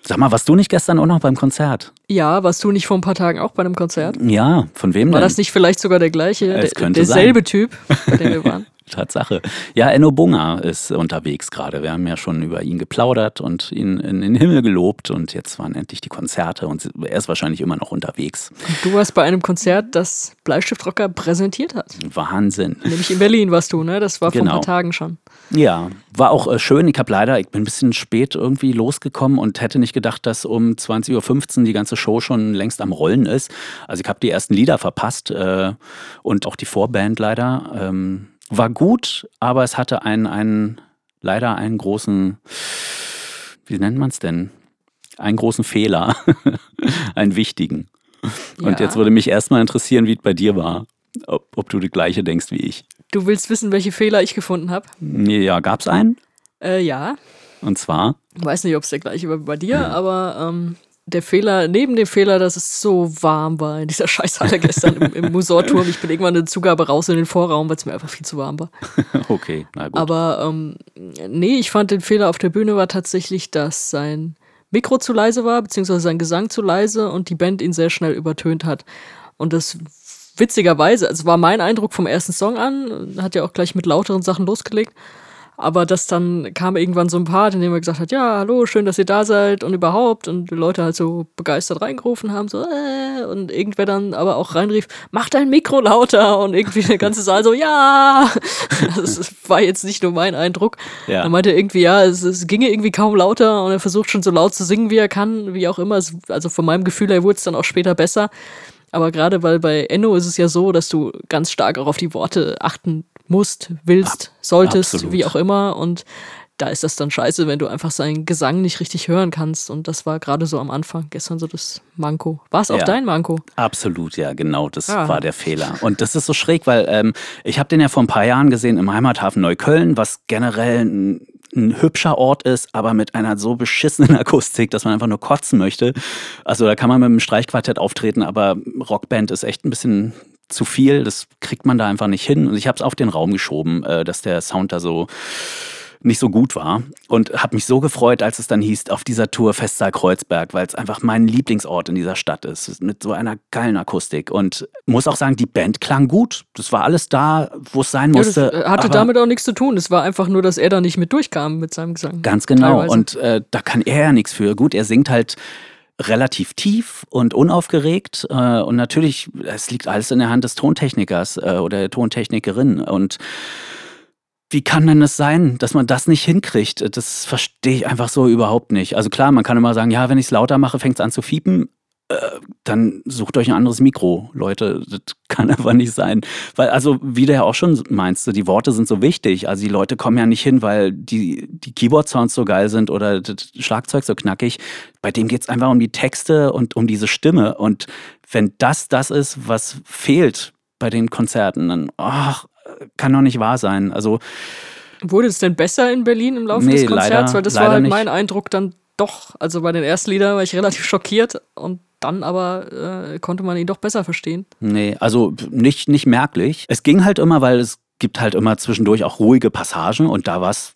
Sag mal, warst du nicht gestern auch noch beim Konzert? Ja, warst du nicht vor ein paar Tagen auch bei einem Konzert? Ja, von wem War denn? das nicht vielleicht sogar der gleiche, der, derselbe sein. Typ, bei dem wir waren? Tatsache. Ja, Enno Bunga ist unterwegs gerade. Wir haben ja schon über ihn geplaudert und ihn in den Himmel gelobt und jetzt waren endlich die Konzerte und er ist wahrscheinlich immer noch unterwegs. du warst bei einem Konzert, das Bleistiftrocker präsentiert hat. Wahnsinn. Nämlich in Berlin warst du, ne? Das war vor genau. ein paar Tagen schon. Ja, war auch äh, schön. Ich habe leider, ich bin ein bisschen spät irgendwie losgekommen und hätte nicht gedacht, dass um 20.15 Uhr die ganze Show schon längst am Rollen ist. Also ich habe die ersten Lieder verpasst äh, und auch die Vorband leider. Ähm, war gut, aber es hatte einen, einen leider einen großen, wie nennt man es denn? Einen großen Fehler, einen wichtigen. Ja. Und jetzt würde mich erstmal interessieren, wie es bei dir war. Ob, ob, du die gleiche denkst wie ich. Du willst wissen, welche Fehler ich gefunden habe? Ja, gab es einen? Äh, ja. Und zwar? Ich weiß nicht, ob es der gleiche war wie bei dir, ja. aber ähm, der Fehler, neben dem Fehler, dass es so warm war in dieser Scheißhalle gestern im, im Musorturm. Ich bin irgendwann eine Zugabe raus in den Vorraum, weil es mir einfach viel zu warm war. okay, na gut. Aber ähm, nee, ich fand den Fehler auf der Bühne war tatsächlich, dass sein Mikro zu leise war, beziehungsweise sein Gesang zu leise und die Band ihn sehr schnell übertönt hat. Und das witzigerweise, also war mein Eindruck vom ersten Song an, hat ja auch gleich mit lauteren Sachen losgelegt. Aber das dann kam irgendwann so ein Part, in dem er gesagt hat, ja, hallo, schön, dass ihr da seid und überhaupt. Und die Leute halt so begeistert reingerufen haben, so, äh, und irgendwer dann aber auch reinrief, mach dein Mikro lauter. Und irgendwie der ganze Saal so, ja. Das war jetzt nicht nur mein Eindruck. Ja. Er meinte irgendwie, ja, es, es ginge irgendwie kaum lauter und er versucht schon so laut zu singen, wie er kann, wie auch immer. Also von meinem Gefühl her wurde es dann auch später besser. Aber gerade weil bei Enno ist es ja so, dass du ganz stark auch auf die Worte achten musst, willst, solltest, Absolut. wie auch immer. Und da ist das dann scheiße, wenn du einfach seinen Gesang nicht richtig hören kannst. Und das war gerade so am Anfang, gestern so das Manko. War es auch ja, dein Manko? Absolut, ja, genau. Das ah. war der Fehler. Und das ist so schräg, weil ähm, ich habe den ja vor ein paar Jahren gesehen im Heimathafen Neukölln, was generell ein ein hübscher Ort ist, aber mit einer so beschissenen Akustik, dass man einfach nur kotzen möchte. Also da kann man mit einem Streichquartett auftreten, aber Rockband ist echt ein bisschen zu viel. Das kriegt man da einfach nicht hin. Und ich habe es auf den Raum geschoben, äh, dass der Sound da so nicht so gut war und habe mich so gefreut, als es dann hieß, auf dieser Tour Festsaal Kreuzberg, weil es einfach mein Lieblingsort in dieser Stadt ist, mit so einer geilen Akustik und muss auch sagen, die Band klang gut. Das war alles da, wo es sein musste. Ja, das hatte damit auch nichts zu tun. Es war einfach nur, dass er da nicht mit durchkam mit seinem Gesang. Ganz genau. Teilweise. Und äh, da kann er ja nichts für. Gut, er singt halt relativ tief und unaufgeregt. Äh, und natürlich, es liegt alles in der Hand des Tontechnikers äh, oder der Tontechnikerin. Und wie kann denn das sein, dass man das nicht hinkriegt? Das verstehe ich einfach so überhaupt nicht. Also klar, man kann immer sagen, ja, wenn ich es lauter mache, fängt es an zu fiepen. Äh, dann sucht euch ein anderes Mikro, Leute. Das kann einfach nicht sein. Weil, also, wie du ja auch schon meinst, die Worte sind so wichtig. Also, die Leute kommen ja nicht hin, weil die, die Keyboard-Sounds so geil sind oder das Schlagzeug so knackig. Bei dem geht es einfach um die Texte und um diese Stimme. Und wenn das das ist, was fehlt bei den Konzerten, dann, ach, kann doch nicht wahr sein. Also. Wurde es denn besser in Berlin im Laufe nee, des Konzerts? Leider, Weil das war halt nicht. mein Eindruck dann doch. Also bei den ersten Liedern war ich relativ schockiert und dann aber äh, konnte man ihn doch besser verstehen. Nee, also nicht, nicht merklich. Es ging halt immer, weil es gibt halt immer zwischendurch auch ruhige Passagen und da war es,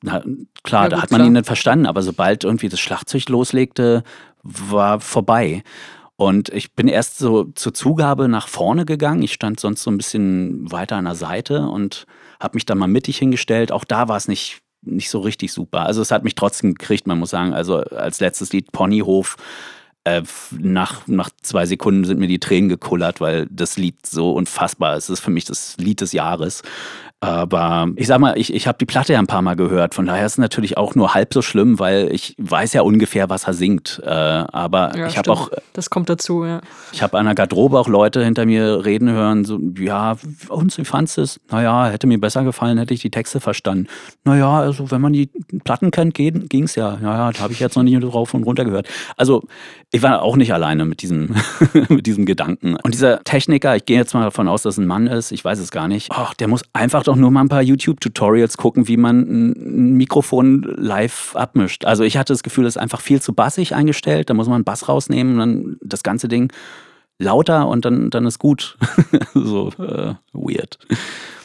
klar, ja, da hat man klar. ihn nicht verstanden, aber sobald irgendwie das Schlagzeug loslegte, war vorbei. Und ich bin erst so zur Zugabe nach vorne gegangen. Ich stand sonst so ein bisschen weiter an der Seite und habe mich dann mal mittig hingestellt. Auch da war es nicht, nicht so richtig super. Also es hat mich trotzdem gekriegt, man muss sagen. Also als letztes Lied Ponyhof. Äh, nach, nach zwei Sekunden sind mir die Tränen gekullert, weil das Lied so unfassbar ist. Es ist für mich das Lied des Jahres. Aber ich sag mal, ich, ich habe die Platte ja ein paar Mal gehört. Von daher ist es natürlich auch nur halb so schlimm, weil ich weiß ja ungefähr, was er singt. Äh, aber ja, ich habe auch. Das kommt dazu, ja. Ich habe an der Garderobe auch Leute hinter mir reden hören, so, ja, und wie fandest du es? Naja, hätte mir besser gefallen, hätte ich die Texte verstanden. Naja, also wenn man die Platten kennt, ging es ja. Naja, da habe ich jetzt noch nicht drauf und runter gehört. Also ich war auch nicht alleine mit diesem, mit diesem Gedanken. Und dieser Techniker, ich gehe jetzt mal davon aus, dass es ein Mann ist, ich weiß es gar nicht, ach, der muss einfach doch nur mal ein paar YouTube-Tutorials gucken, wie man ein Mikrofon live abmischt. Also ich hatte das Gefühl, das ist einfach viel zu bassig eingestellt. Da muss man einen Bass rausnehmen und dann das ganze Ding lauter und dann, dann ist gut. so äh, weird.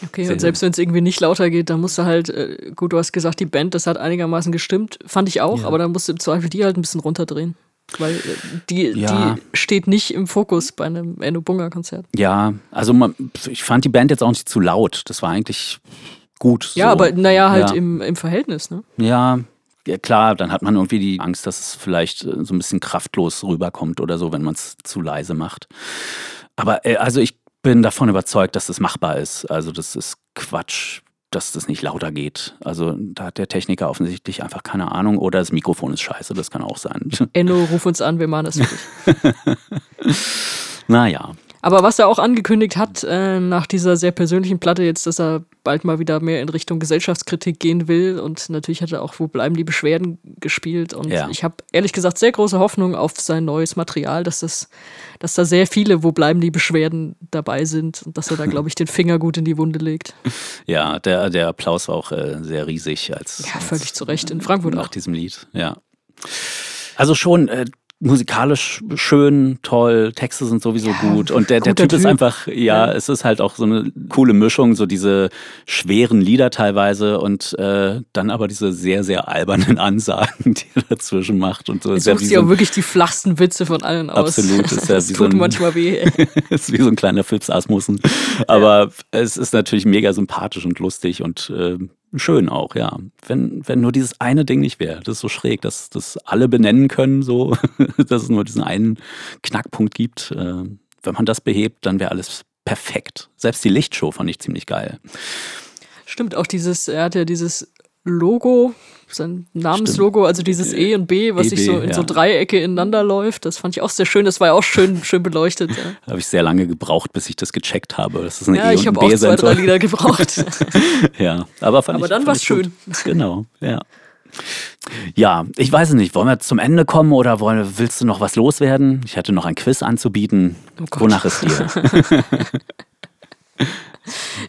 Okay, und selbst wenn es irgendwie nicht lauter geht, dann musst du halt, äh, gut, du hast gesagt, die Band, das hat einigermaßen gestimmt, fand ich auch, ja. aber dann musst du im Zweifel die halt ein bisschen runterdrehen. Weil äh, die, ja. die steht nicht im Fokus bei einem Enno Bunga Konzert. Ja, also man, ich fand die Band jetzt auch nicht zu laut. Das war eigentlich gut. Ja, so. aber naja, halt ja. im, im Verhältnis, ne? Ja, ja, klar, dann hat man irgendwie die Angst, dass es vielleicht äh, so ein bisschen kraftlos rüberkommt oder so, wenn man es zu leise macht. Aber äh, also ich bin davon überzeugt, dass das machbar ist. Also das ist Quatsch, dass das nicht lauter geht. Also da hat der Techniker offensichtlich einfach keine Ahnung oder das Mikrofon ist scheiße, das kann auch sein. Enno, ruf uns an, wir machen das für dich. naja. Aber was er auch angekündigt hat, äh, nach dieser sehr persönlichen Platte jetzt, dass er bald mal wieder mehr in Richtung Gesellschaftskritik gehen will. Und natürlich hat er auch Wo bleiben die Beschwerden gespielt. Und ja. ich habe ehrlich gesagt sehr große Hoffnung auf sein neues Material, dass, das, dass da sehr viele Wo bleiben die Beschwerden dabei sind und dass er da, glaube ich, den Finger gut in die Wunde legt. Ja, der, der Applaus war auch äh, sehr riesig. Als, ja, völlig als, zu Recht. In Frankfurt nach auch. diesem Lied, ja. Also schon, äh, musikalisch schön, toll, Texte sind sowieso ja, gut und der, der typ, typ, ist einfach, ja, ja, es ist halt auch so eine coole Mischung, so diese schweren Lieder teilweise und äh, dann aber diese sehr, sehr albernen Ansagen, die er dazwischen macht und so. Es sucht ja auch wirklich die flachsten Witze von allen aus. Absolut. Ist ja das tut so ein, manchmal weh. ist wie so ein kleiner Philips Asmussen. Aber ja. es ist natürlich mega sympathisch und lustig und äh, schön auch, ja. Wenn, wenn nur dieses eine Ding nicht wäre, das ist so schräg, dass das alle benennen können, so, dass es nur diesen einen Knackpunkt gibt. Äh, wenn man das behebt, dann wäre alles perfekt. Selbst die Lichtshow fand ich ziemlich geil. Stimmt, auch dieses, er hat ja dieses Logo, sein Namenslogo, also dieses E und B, was EB, sich so in ja. so Dreiecke ineinander läuft. Das fand ich auch sehr schön. Das war ja auch schön, schön beleuchtet. Ja. habe ich sehr lange gebraucht, bis ich das gecheckt habe. Das ist eine ja, E ich habe auch zwei, drei Lieder gebraucht. ja, aber fand aber ich, dann war es schön. Genau, ja. Ja, ich weiß es nicht. Wollen wir zum Ende kommen oder wollen, willst du noch was loswerden? Ich hatte noch ein Quiz anzubieten. Oh Wonach ist dir?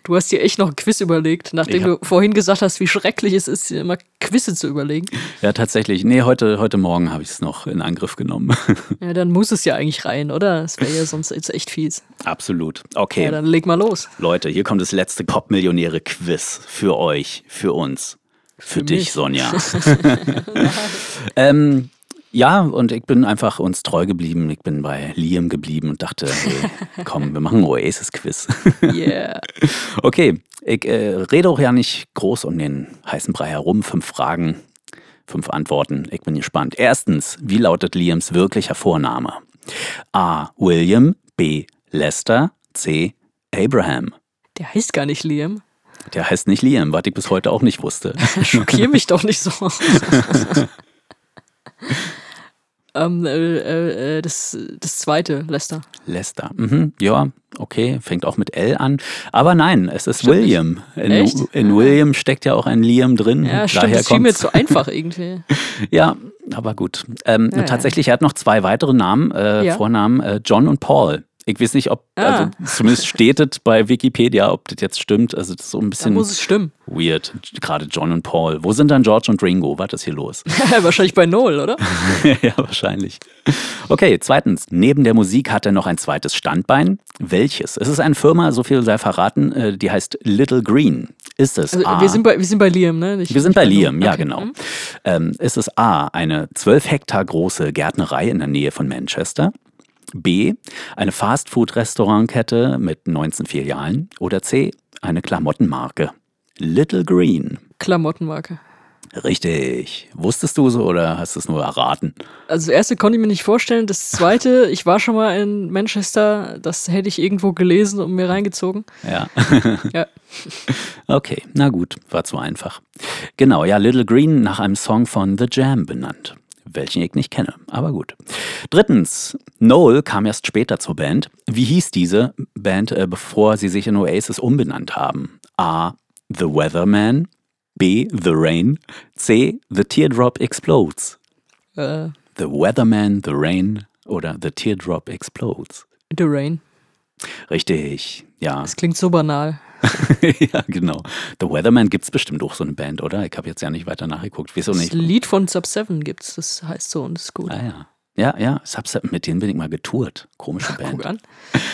Du hast dir echt noch ein Quiz überlegt, nachdem du vorhin gesagt hast, wie schrecklich es ist, immer Quizze zu überlegen. Ja, tatsächlich. Nee, heute, heute Morgen habe ich es noch in Angriff genommen. Ja, dann muss es ja eigentlich rein, oder? Das wäre ja sonst jetzt echt fies. Absolut. Okay. Ja, dann leg mal los. Leute, hier kommt das letzte Pop-Millionäre-Quiz für euch, für uns. Für, für dich. Sonja. ähm, ja, und ich bin einfach uns treu geblieben. Ich bin bei Liam geblieben und dachte, hey, komm, wir machen Oasis-Quiz. Yeah. Okay, ich äh, rede auch ja nicht groß um den heißen Brei herum. Fünf Fragen, fünf Antworten. Ich bin gespannt. Erstens, wie lautet Liams wirklicher Vorname? A. William, B. Lester, C. Abraham. Der heißt gar nicht Liam. Der heißt nicht Liam, was ich bis heute auch nicht wusste. Schockier mich doch nicht so. Ähm, äh, äh, das, das zweite, Lester. Lester. Mhm, ja, okay, fängt auch mit L an. Aber nein, es ist Stimmt William. In, in William steckt ja auch ein Liam drin. Ja, stimmt, Daher das mir zu einfach irgendwie. Ja, aber gut. Ähm, Ja, ja. tatsächlich, er hat noch zwei weitere Namen, äh, Ja. Vornamen, äh, John und Paul. Ich weiß nicht, ob, Ah. also zumindest steht es bei Wikipedia, ob das jetzt stimmt. Also das ist so ein Da bisschen muss es stimmen. weird, gerade John und Paul. Wo sind dann George und Ringo? Was ist hier los? Wahrscheinlich bei Noel, oder? ja, wahrscheinlich. Okay, zweitens. Neben der Musik hat er noch ein zweites Standbein. Welches? Es ist eine Firma, so viel sei verraten, äh, die heißt Little Green. Ist es Also, A? wir, sind bei, wir sind bei Liam, ne? Nicht- Wir sind bei. Liam, ja Okay. genau. Mhm. Ähm, ist es A, eine 12 Hektar große Gärtnerei in der Nähe von Manchester? B, eine Fastfood-Restaurantkette mit 19 Filialen? Oder C, eine Klamottenmarke? Little Green. Klamottenmarke. Richtig. Wusstest du so oder hast du es nur erraten? Also das erste konnte ich mir nicht vorstellen. Das zweite, ich war schon mal in Manchester, das hätte ich irgendwo gelesen und mir reingezogen. Ja. Ja. Okay, na gut, war zu einfach. Genau, ja, Little Green nach einem Song von The Jam benannt. Welchen ich nicht kenne, aber gut. Drittens, Noel kam erst später zur Band. Wie hieß diese Band, äh, bevor sie sich in Oasis umbenannt haben? A. The Weatherman. B. The Rain. C. The Teardrop Explodes. Äh, The Weatherman, The Rain oder The Teardrop Explodes. The Rain. Richtig, ja. Das klingt so banal. ja, genau. The Weatherman gibt es bestimmt auch so eine Band, oder? Ich habe jetzt ja nicht weiter nachgeguckt. Wieso Das nicht? Lied von Sub 7 gibt's, das heißt so und ist gut. Ah ja. Ja, ja, Subset, mit denen bin ich mal getourt. Komische Band. Guck an.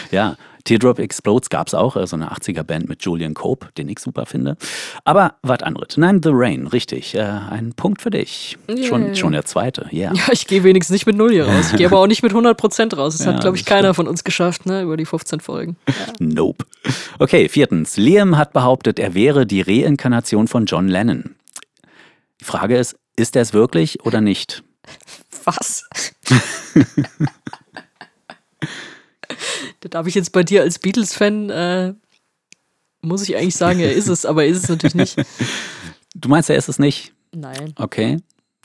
Ja, Teardrop Explodes gab es auch, äh, so eine 80er-Band mit Julian Cope, den ich super finde. Aber was anderes. Nein, The Rain, richtig. Äh, ein Punkt für dich. Schon, Yeah. schon der zweite, ja. Ja, ich gehe wenigstens nicht mit Null hier raus. Ich gehe aber auch nicht mit 100% raus. Das Ja, hat, glaube ich, keiner von uns geschafft, ne, über die 15 Folgen. Nope. Okay, viertens. Liam hat behauptet, er wäre die Reinkarnation von John Lennon. Die Frage ist, ist er es wirklich oder nicht? Was? da darf ich jetzt bei dir als Beatles-Fan, äh, muss ich eigentlich sagen, er ist es, aber er ist es natürlich nicht. Du meinst, er ist es nicht? Nein. Okay.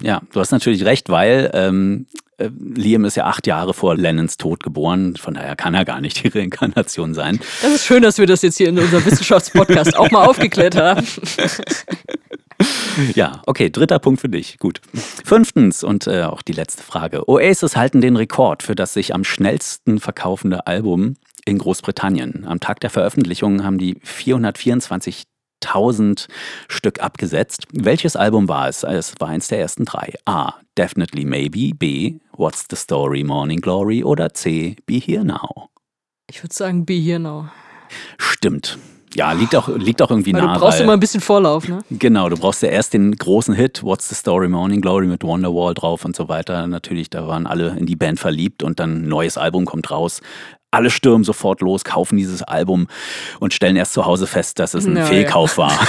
Ja, du hast natürlich recht, weil ähm, äh, Liam ist ja acht Jahre vor Lennons Tod geboren. Von daher kann er gar nicht die Reinkarnation sein. Das ist schön, dass wir das jetzt hier in unserem Wissenschaftspodcast auch mal aufgeklärt haben. Ja, okay, dritter Punkt für dich. Gut. Fünftens und äh, auch die letzte Frage. Oasis halten den Rekord für das sich am schnellsten verkaufende Album in Großbritannien. Am Tag der Veröffentlichung haben die 424.000 Stück abgesetzt. Welches Album war es? Es war eins der ersten drei. A. Definitely Maybe. B. What's the Story Morning Glory. Oder C. Be Here Now. Ich würde sagen, be here now. Stimmt. Ja, liegt auch, liegt auch irgendwie Weil nah. du brauchst weil- immer ein bisschen Vorlauf, ne? Genau, du brauchst ja erst den großen Hit, What's the Story Morning Glory mit Wonderwall drauf und so weiter. Natürlich, da waren alle in die Band verliebt und dann ein neues Album kommt raus. Alle stürmen sofort los, kaufen dieses Album und stellen erst zu Hause fest, dass es ein Ja, ja. Fehlkauf war.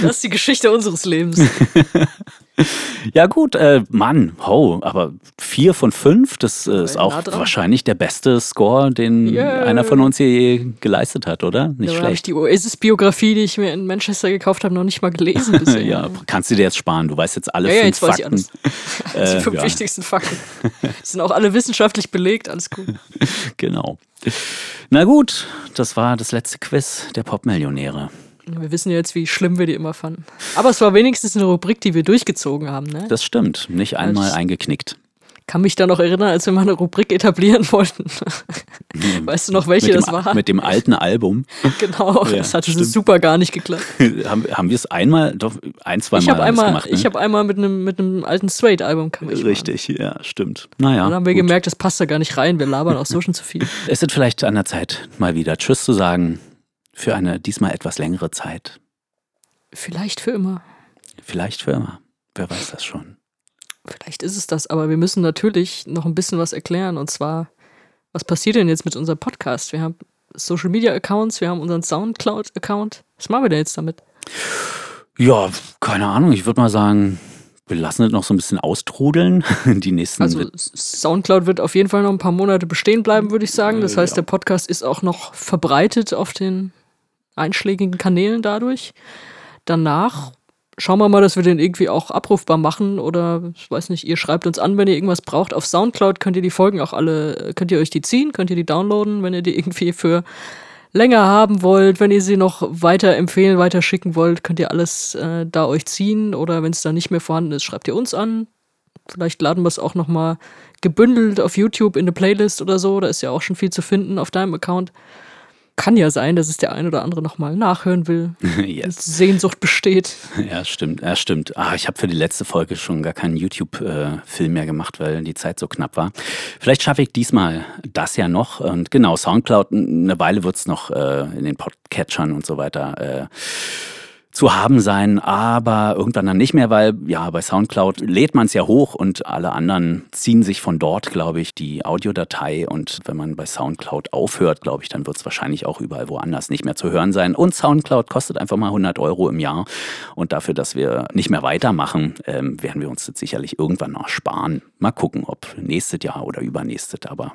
Das ist die Geschichte unseres Lebens. ja gut, äh, Mann, ho, aber vier von fünf, das äh, ist Nah auch dran. wahrscheinlich der beste Score, den Yeah. einer von uns hier je geleistet hat, oder? Nicht Da habe ich schlecht. die Oasis-Biografie, die ich mir in Manchester gekauft habe, noch nicht mal gelesen bisher. Ja, kannst du dir jetzt sparen. Du weißt jetzt alle Ja, ja, fünf jetzt weiß ich Fakten. alles. Die Äh, fünf ja. wichtigsten Fakten. Die sind auch alle wissenschaftlich belegt, alles gut. Genau. Na gut, das war das letzte Quiz der Popmillionäre. Wir wissen ja jetzt, wie schlimm wir die immer fanden. Aber es war wenigstens eine Rubrik, die wir durchgezogen haben, ne? Das stimmt, nicht einmal Das- eingeknickt. Kann mich da noch erinnern, als wir mal eine Rubrik etablieren wollten. weißt du noch, welche dem, das war? Mit dem alten Album. genau, Ja, das hatte stimmt. super gar nicht geklappt. haben, haben wir es einmal, doch ein, zwei Ich Mal habe wir es einmal, gemacht. Ne? ich hab einmal mit einem mit einem alten Straight-Album kam ich mal. Richtig, ja, stimmt. Naja. Dann haben wir gut. gemerkt, das passt da gar nicht rein. Wir labern auch so schon zu viel. Es ist vielleicht an der Zeit, mal wieder Tschüss zu sagen. Für eine diesmal etwas längere Zeit. Vielleicht für immer. Vielleicht für immer. Wer weiß das schon. Vielleicht ist es das, aber wir müssen natürlich noch ein bisschen was erklären. Und zwar, was passiert denn jetzt mit unserem Podcast? Wir haben Social Media Accounts, wir haben unseren Soundcloud-Account. Was machen wir denn jetzt damit? Ja, keine Ahnung. Ich würde mal sagen, wir lassen es noch so ein bisschen austrudeln. Die nächsten Also Soundcloud wird auf jeden Fall noch ein paar Monate bestehen bleiben, würde ich sagen. Das Äh, heißt, ja. der Podcast ist auch noch verbreitet auf den einschlägigen Kanälen dadurch. Danach schauen wir mal, dass wir den irgendwie auch abrufbar machen oder ich weiß nicht, ihr schreibt uns an, wenn ihr irgendwas braucht. Auf Soundcloud könnt ihr die Folgen auch alle, könnt ihr euch die ziehen, könnt ihr die downloaden, wenn ihr die irgendwie für länger haben wollt, wenn ihr sie noch weiter empfehlen, weiter schicken wollt, könnt ihr alles äh, da euch ziehen oder wenn es da nicht mehr vorhanden ist, schreibt ihr uns an. Vielleicht laden wir es auch noch mal gebündelt auf YouTube in eine Playlist oder so, da ist ja auch schon viel zu finden auf deinem Account kann ja sein, dass es der ein oder andere nochmal nachhören will. yes. Sehnsucht besteht. Ja, stimmt. Ja, stimmt. Ah, ich habe für die letzte Folge schon gar keinen YouTube-Film mehr gemacht, weil die Zeit so knapp war. Vielleicht schaffe ich diesmal das ja noch. Und genau, Soundcloud, eine Weile wird es noch äh, in den Podcatchern und so weiter. Äh, zu haben sein, aber irgendwann dann nicht mehr, weil ja, bei Soundcloud lädt man es ja hoch und alle anderen ziehen sich von dort, glaube ich, die Audiodatei und wenn man bei Soundcloud aufhört, glaube ich, dann wird es wahrscheinlich auch überall woanders nicht mehr zu hören sein. Und Soundcloud kostet einfach mal 100 Euro im Jahr und dafür, dass wir nicht mehr weitermachen, ähm, werden wir uns das sicherlich irgendwann noch sparen. Mal gucken, ob nächstes Jahr oder übernächstes, aber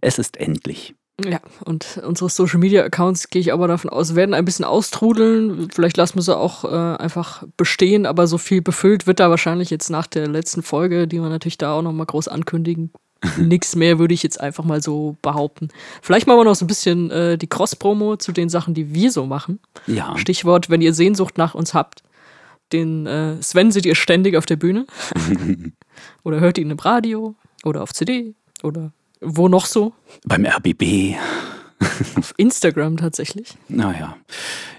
es ist endlich. Ja, und unsere Social Media Accounts gehe ich aber davon aus, werden ein bisschen austrudeln. Vielleicht lassen wir sie auch äh, einfach bestehen, aber so viel befüllt wird da wahrscheinlich jetzt nach der letzten Folge, die wir natürlich da auch nochmal groß ankündigen. Nix mehr würde ich jetzt einfach mal so behaupten. Vielleicht machen wir noch so ein bisschen äh, die Cross-Promo zu den Sachen, die wir so machen. Ja. Stichwort, wenn ihr Sehnsucht nach uns habt. Den äh, Sven seht ihr ständig auf der Bühne. oder hört ihn im Radio oder auf CD oder wo noch so? Beim RBB. Auf Instagram tatsächlich. Naja,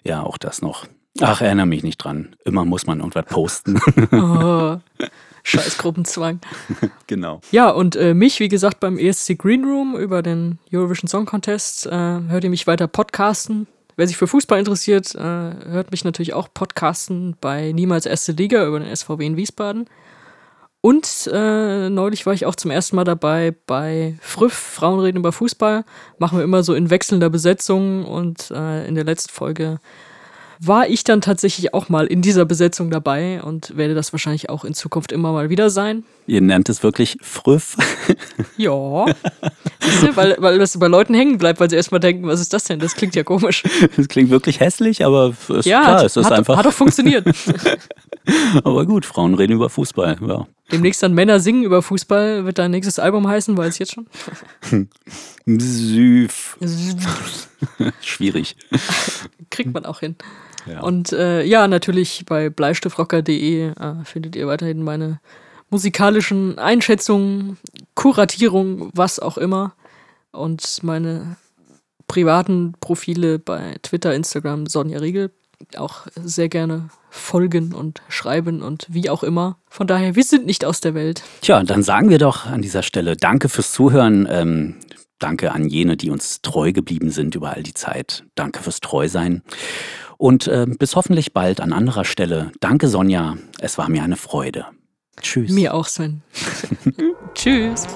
ja, auch das noch. Ach, erinnere mich nicht dran. Immer muss man irgendwas posten. oh, scheiß Gruppenzwang. genau. Ja, und äh, mich, wie gesagt, beim ESC Green Room über den Eurovision Song Contest äh, hört ihr mich weiter podcasten. Wer sich für Fußball interessiert, äh, hört mich natürlich auch podcasten bei Niemals Erste Liga über den SVW in Wiesbaden. Und äh, neulich war ich auch zum ersten Mal dabei bei Früff, Frauen reden über Fußball. Machen wir immer so in wechselnder Besetzung und äh, in der letzten Folge war ich dann tatsächlich auch mal in dieser Besetzung dabei und werde das wahrscheinlich auch in Zukunft immer mal wieder sein. Ihr nennt es wirklich Früff. Ja. Siehst du, weil, weil das bei Leuten hängen bleibt, weil sie erstmal denken, was ist das denn? Das klingt ja komisch. Das klingt wirklich hässlich, aber ist ja, klar, es ist hat, einfach. Hat doch funktioniert. aber gut, Frauen reden über Fußball, ja. Demnächst dann Männer singen über Fußball, wird dein nächstes Album heißen, weiß ich jetzt schon. Süf. Schwierig. Kriegt man auch hin. Ja. Und äh, ja, natürlich bei bleistiftrocker.de äh, findet ihr weiterhin meine musikalischen Einschätzungen, Kuratierung, was auch immer. Und meine privaten Profile bei Twitter, Instagram, Sonja Riegel. Auch sehr gerne folgen und schreiben und wie auch immer. Von daher, wir sind nicht aus der Welt. Tja, dann sagen wir doch an dieser Stelle Danke fürs Zuhören. Ähm, danke an jene, die uns treu geblieben sind über all die Zeit. Danke fürs Treusein. Und äh, bis hoffentlich bald an anderer Stelle. Danke, Sonja. Es war mir eine Freude. Tschüss. Mir auch, Sven. Tschüss.